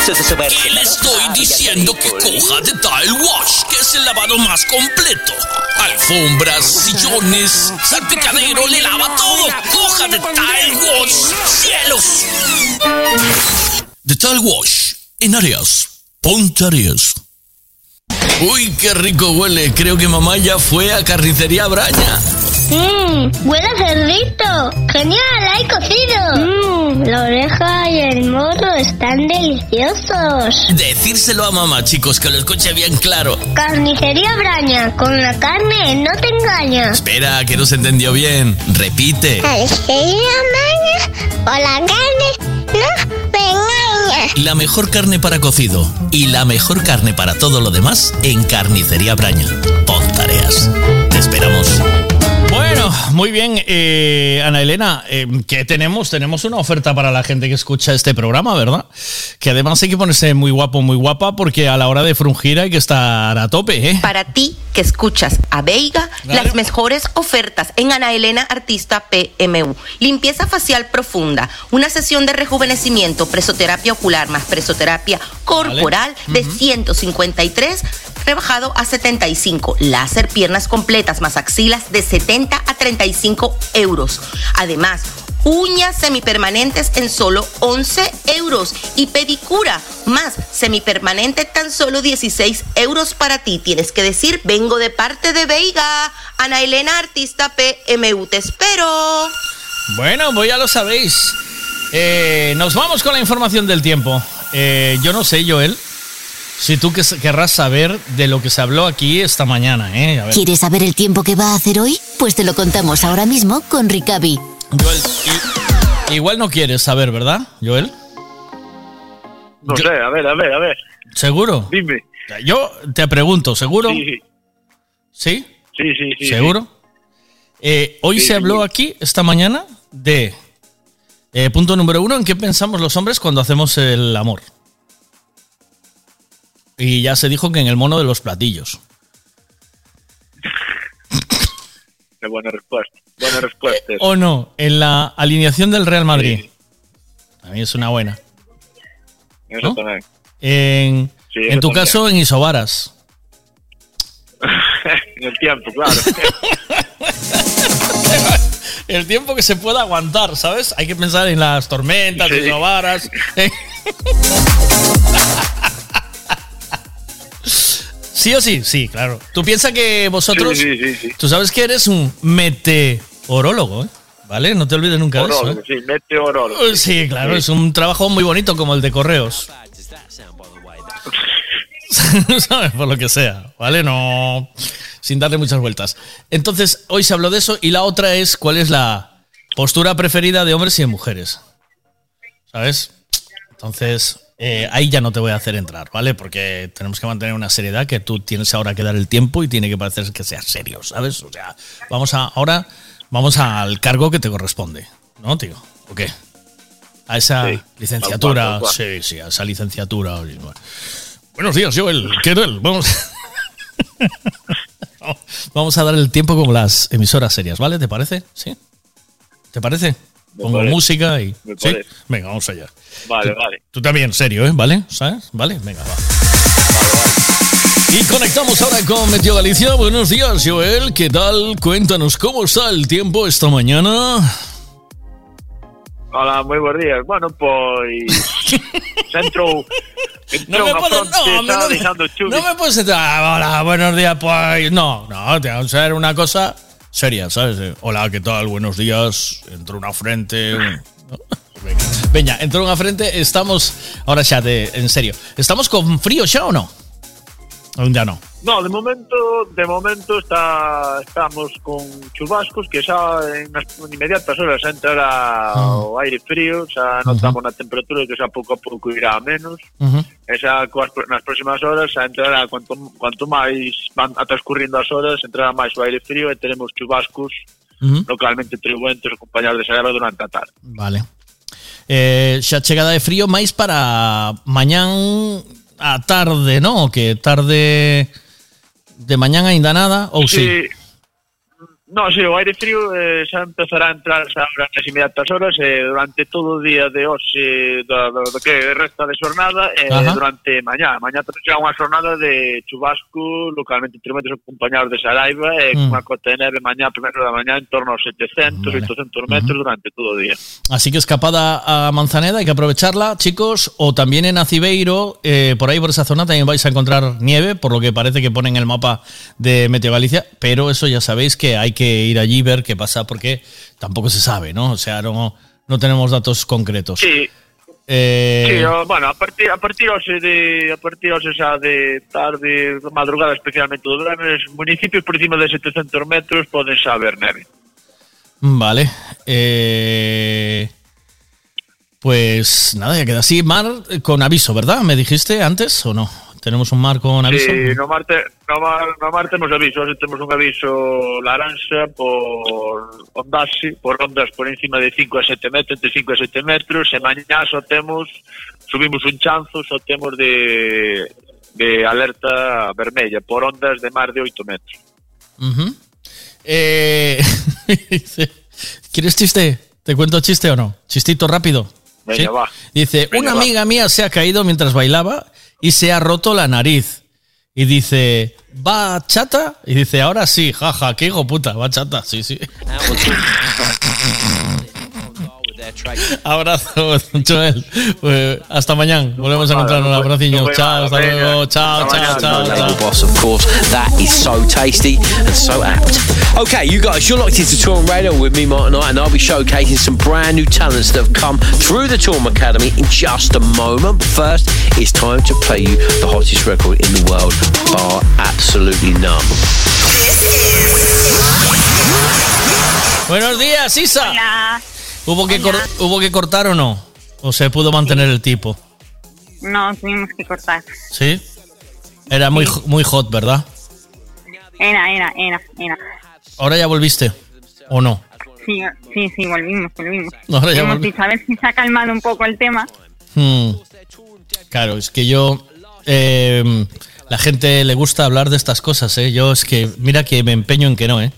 Le estoy diciendo que coja The Tile Wash, que es el lavado más completo? Alfombras, sillones, salpicadero, le lava todo. Coja The Tile Wash. ¡Cielos! The Tile Wash, en Arias. Ponte Arias. Uy, qué rico huele. Creo que mamá ya fue a Carnicería Braña. Mmm, huele a cerdito. Genial, hay cocido. La oreja y el morro están deliciosos. Decírselo a mamá, chicos, que lo escuche bien claro. Carnicería Braña, con la carne no te engaña. Espera, que no se entendió bien. Repite. Carnicería Braña, con la carne no te engaña. La mejor carne para cocido y la mejor carne para todo lo demás en Carnicería Braña. Pon tareas. Te esperamos. Muy bien, eh, Ana Elena, eh, ¿qué tenemos? Tenemos una oferta para la gente que escucha este programa, ¿verdad? Que además hay que ponerse muy guapo, muy guapa, porque a la hora de frungir hay que estar a tope, ¿eh? Para ti que escuchas a Veiga, las mejores ofertas en Ana Elena Artista PMU. Limpieza facial profunda, una sesión de rejuvenecimiento, presoterapia ocular más presoterapia corporal de 153 rebajado a 75. Láser piernas completas más axilas de 70 a 35 euros. Además, uñas semipermanentes en solo 11 euros y pedicura más semipermanente tan solo 16 euros para ti. Tienes que decir, vengo de parte de Veiga. Ana Elena, artista PMU, te espero. Bueno, pues ya lo sabéis. Eh, nos vamos con la información del tiempo. Eh, yo no sé, Joel, si tú que- querrás saber de lo que se habló aquí esta mañana, ¿eh? A ver. ¿Quieres saber el tiempo que va a hacer hoy? Pues te lo contamos ahora mismo con Ricavi. Joel, igual no quieres saber, ¿verdad, Joel? No sé, a ver, a ver, a ver. ¿Seguro? Dime. Yo te pregunto, ¿seguro? Sí, sí. ¿Sí? Sí, sí, sí. ¿Seguro? Eh, hoy Sí, se habló sí. aquí, esta mañana, de... eh, punto número uno, ¿en qué pensamos los hombres cuando hacemos el amor? Y ya se dijo que en el mono de los platillos. Qué buena respuesta. Buena respuesta. ¿O no? En la alineación del Real Madrid. A mí es una buena. Eso ¿no? también. En, Sí, en tu también. caso, en Isobaras. en el tiempo, claro. El tiempo que se pueda aguantar, ¿sabes? Hay que pensar en las tormentas, Sí. Isobaras. ¿Sí o sí? Sí, claro. Tú piensas que vosotros... Sí, sí, sí, sí. Tú sabes que eres un meteorólogo, ¿eh? ¿Vale? No te olvides nunca de eso. ¿eh? sí, meteorólogo. Sí, claro, es un trabajo muy bonito como el de correos. ¿Sabes? Por lo que sea, ¿vale? No. Sin darle muchas vueltas. Entonces, hoy se habló de eso y la otra es cuál es la postura preferida de hombres y de mujeres. ¿Sabes? Entonces, eh, ahí ya no te voy a hacer entrar, ¿vale? Porque tenemos que mantener una seriedad que tú tienes ahora que dar el tiempo y tiene que parecer que seas serio, ¿sabes? O sea, vamos a, ahora vamos al cargo que te corresponde, ¿no, tío? ¿O qué? A esa Sí, licenciatura, tal cual, tal sí, sí, a esa licenciatura. Buenos días, Joel. ¿Qué tal? Vamos. Vamos a dar el tiempo como las emisoras serias, ¿vale? ¿Te parece? ¿Sí? ¿Te parece? Me Pongo parece. música y. Me ¿Sí? Venga, vamos allá. Vale, Tú- vale. Tú también, serio, ¿eh? ¿Vale? ¿Sabes? ¿Vale? Venga, va. Y conectamos ahora con Meteo Galicia. Buenos días, Joel. ¿Qué tal? Cuéntanos cómo está el tiempo esta mañana. Hola, muy buenos días. Bueno, pues... Centro... No me puedes, no, hombre, no, me- no me puedes entrar. Hola, buenos días, pues. No, no, tiene que ser una cosa seria, ¿sabes? Eh, Hola, ¿qué tal? Buenos días. Entró una frente. Venga, Venga, entró una frente. Estamos. Ahora ya, de, en serio. ¿Estamos con frío ya o no? Aún ainda non? No, de momento, de momento está estamos con chubascos que xa en as inmediatas horas entrará oh. Ah. o aire frío, xa notamos uh -huh. na temperatura que xa pouco a pouco irá a menos. Uh -huh. E xa coas, nas próximas horas xa entrará cuanto, cuanto máis van a transcurrindo as horas, entrará máis o aire frío e teremos chubascos uh -huh. localmente tribuentos acompañados de xaleva durante a tarde. Vale. Eh, xa chegada de frío máis para mañán a tarde, ¿no? O que tarde de mañana ainda nada, sí? Sí. No, sí, o aire frío eh, xa empezará a entrar xa ahora nas inmediatas horas e durante todo o día de hoxe do, do, do que resta de xornada e Ajá. durante mañá. Mañá será unha xornada de chubasco localmente intermedios acompañados de Saraiva e Mm. cunha cota de neve mañá, primeiro da mañá, en torno aos 700, 800 metros durante todo o día. Así que escapada a Manzaneda, hay que aprovecharla, chicos. O también en Acibeiro, eh, por ahí por esa zona también vais a encontrar nieve, por lo que parece que ponen el mapa de Meteo Galicia. Pero eso ya sabéis que hay que ir allí ver qué pasa, porque tampoco se sabe, ¿no? O sea, no, no tenemos datos concretos. Sí, Eh, Sí, bueno, a partir a partir de a partir xa de tarde, madrugada especialmente do verano, os municipios por encima de 700 metros poden xa neve. Vale. Eh, pues nada, ya queda así. Mar eh, con aviso, ¿verdad? ¿Me dijiste antes o no? ¿Tenemos un mar con aviso? Sí, no mar, te, no mar, no mar temos aviso, temos un aviso laranxa por ondasi, por ondas por encima de 5 a 7 metros, entre 5 a 7 metros, e mañá só temos, subimos un chanzo, só temos de, de alerta vermella, por ondas de mar de 8 metros. Eh, dice, ¿Quieres chiste? ¿Te cuento chiste o no? Chistito rápido. Venga, ¿Sí? va. Dice, Venga, una va. amiga mía se ha caído mientras bailaba y se ha roto la nariz. Y dice, ¿va chata? Y dice, ahora sí, jaja, qué hijo puta, va chata, sí, sí. Abrazo, Joel. Pues, hasta mañana. Volvemos a encontrarnos. Un abraciño. Chao, hasta luego. Chao, chao, chao, Label boss, of course. That is so tasty and so apt. Okay, you guys, you're locked into Tour Radio with me, Martin Knight, and I'll be showcasing some brand new talents that have come through the Tour Academy in just a moment. But first, it's time to play you the hottest record in the world, bar absolutely none. Buenos días, Isa. Hola. ¿Hubo que, cor- ¿Hubo que cortar o no? ¿O se pudo mantener el tipo? No, tuvimos que cortar. ¿Sí? Era muy, jo- muy hot, ¿verdad? Era, era, era, era. ¿Ahora ya volviste? ¿O no? Sí, sí, sí, volvimos, volvimos. Ahora ya Hemos volvi- dicho, a ver si se ha calmado un poco el tema. Hmm. Claro, es que yo... eh, la gente le gusta hablar de estas cosas, ¿eh? Yo es que... Mira que me empeño en que no, ¿eh?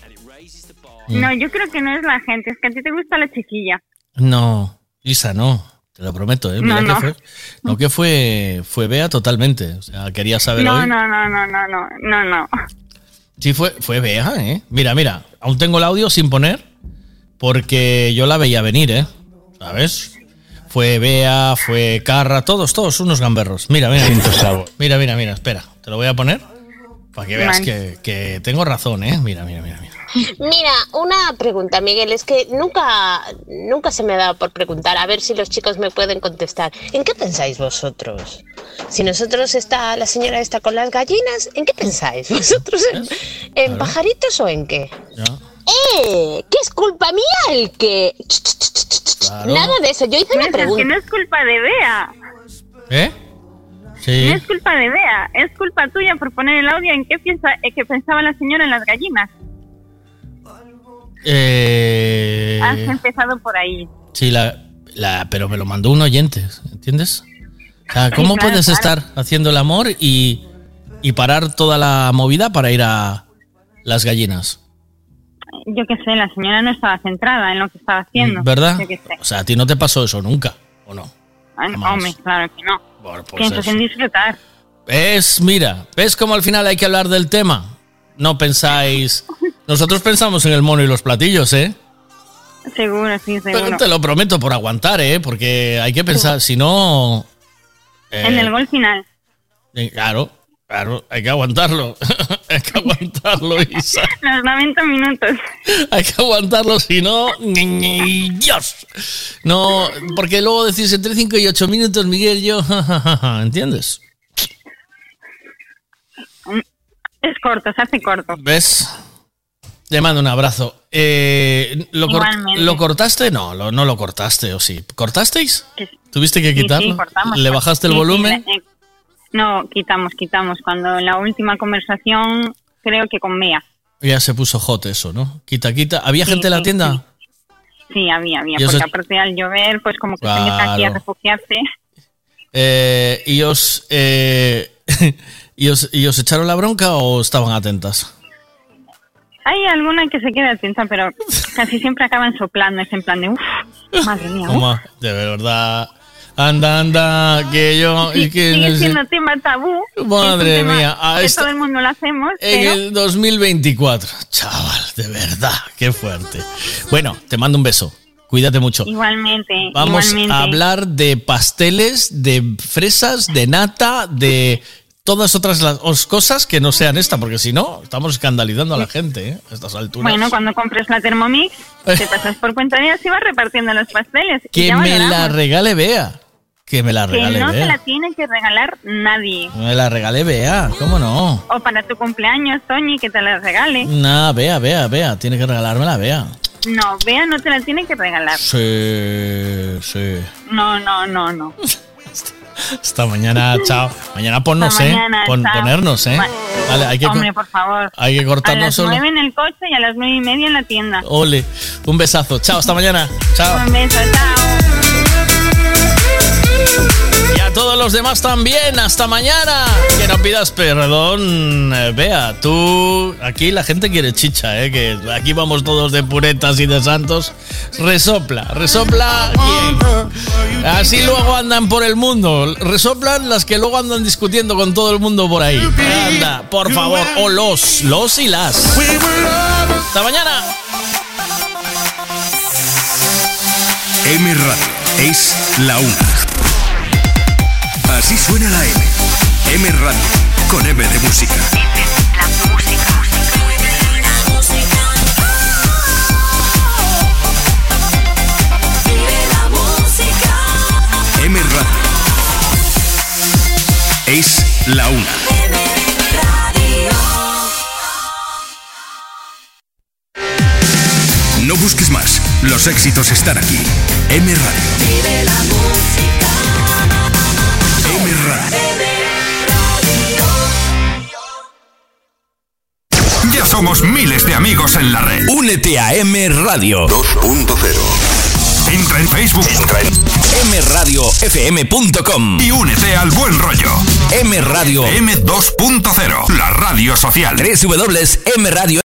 Mm. No, yo creo que no es la gente, es que a ti te gusta la chiquilla. No, Isa, no. Te lo prometo, ¿eh? Mira No, que no. fue... No, que fue... Fue Bea totalmente. O sea, quería saber No, hoy... no, no, no, no, no, no, no. Sí, fue, fue Bea, ¿eh? Mira, mira, aún tengo el audio sin poner porque yo la veía venir, ¿eh? ¿Sabes? Fue Bea, fue Carra, todos, todos unos gamberros. Mira, mira. Mira, mira, mira, espera. Te lo voy a poner para que veas que, que tengo razón, ¿eh? Mira, mira, mira, mira. Mira, una pregunta, Miguel, es que nunca, nunca se me ha dado por preguntar, a ver si los chicos me pueden contestar. ¿En qué pensáis vosotros? Si nosotros está, la señora está con las gallinas, ¿en qué pensáis vosotros? ¿En, en pajaritos o en qué? ¡Eh! ¿Qué es culpa mía el que...? Claro. Nada de eso, yo hice No una es, es que pregunta. no es culpa de Bea. ¿Eh? No Sí. es culpa de Bea, es culpa tuya por poner el audio en qué piensa, en qué pensaba la señora en las gallinas. Eh, Has empezado por ahí. sí, la, la, pero me lo mandó un oyente, ¿entiendes? O sea, ¿cómo claro, puedes claro. estar haciendo el amor y, y parar toda la movida para ir a las gallinas? Yo qué sé, la señora no estaba centrada en lo que estaba haciendo. ¿Verdad? Yo qué sé. O sea, a ti no te pasó eso nunca, ¿o no? Ah. Hombre, claro que no. pues Piensas en disfrutar. ¿Ves? Mira, ¿ves cómo al final hay que hablar del tema? No pensáis... Nosotros pensamos en el mono y los platillos, ¿eh? Seguro, sí, seguro. Pero te lo prometo por aguantar, ¿eh? Porque hay que pensar, si no... eh, En el gol final. eh, Claro, claro, hay que aguantarlo. hay que aguantarlo, Isa. Los 90 minutos. Hay que aguantarlo, si no... ¡Dios! No, porque luego decís entre 5 y 8 minutos, Miguel, yo... ¿Entiendes? Es corto, se hace corto. ¿Ves? Te mando un abrazo. Eh, ¿lo, cor- Igualmente. ¿Lo cortaste? No, lo- no lo cortaste, ¿o sí? ¿Cortasteis? ¿Tuviste que Sí, sí, quitarlo? cortamos. ¿Le bajaste el Sí, sí, volumen? eh, no, quitamos, quitamos. Cuando en la última conversación, creo que con Bea. Ya se puso hot eso, ¿no? Quita, quita. ¿Había Sí, gente en la sí, tienda? Sí, había, había. Porque aparte al llover, pues como que se mete aquí a Claro. refugiarse. Eh, ¿y, os, eh, y, os, ¿Y os echaron la bronca o estaban atentas? Hay alguna que se queda atenta, pero casi siempre acaban soplando. Es en plan de, uff, madre mía. uf". Oma, de verdad. Anda, anda, que yo. Sí, y que sigue no sé- siendo tema tabú. Madre es un tema mía, a que esta- todo el mundo lo hacemos, En pero el 2024. Chaval, de verdad, qué fuerte. Bueno, te mando un beso. Cuídate mucho. igualmente. Vamos igualmente. a hablar de pasteles, de fresas, de nata, de todas otras las os- cosas que no sean esta, porque si no, estamos escandalizando a la gente ¿eh? a estas alturas. Bueno, cuando compres la Thermomix, te pasas por cuenta de y vas repartiendo los pasteles. que ya me la regale Bea. Que me la Que regale no te Bea. la tiene que regalar nadie. Me la regale Bea, ¿cómo no? O para tu cumpleaños, Toñi, que te la regale. Nah, Bea, Bea, Bea. Tiene que regalármela Bea. No, Bea no te la tiene que regalar. Sí, sí. No, no, no, no. Hasta mañana, chao. Mañana ponnos, Hasta ¿eh? mañana, Pon- chao. ponernos, ¿eh? Va- Vale, hay que, Hombre, por favor. hay que A cortarnos las solo. en el coche y a las nueve y media en la tienda. Ole, un besazo. Chao, hasta mañana. Chao. Un beso, chao. Todos los demás también, hasta mañana. Que no pidas perdón, eh, Bea. Tú, aquí la gente quiere chicha, ¿eh? Que aquí vamos todos de puretas y de santos. Resopla, resopla. Así luego andan por el mundo. Resoplan las que luego andan discutiendo con todo el mundo por ahí. Anda, por favor. O los, los y las. Hasta mañana. M Radio es la una. Así suena la M. M Radio, con M de música. M Radio es la una. No busques más, los éxitos están aquí. M Radio. M somos miles de amigos en la red. Únete a M Radio 2.0. Entra en Facebook. Entra en mradiofm.com y únete al buen rollo. M Radio M2.0, la radio social. www.mradio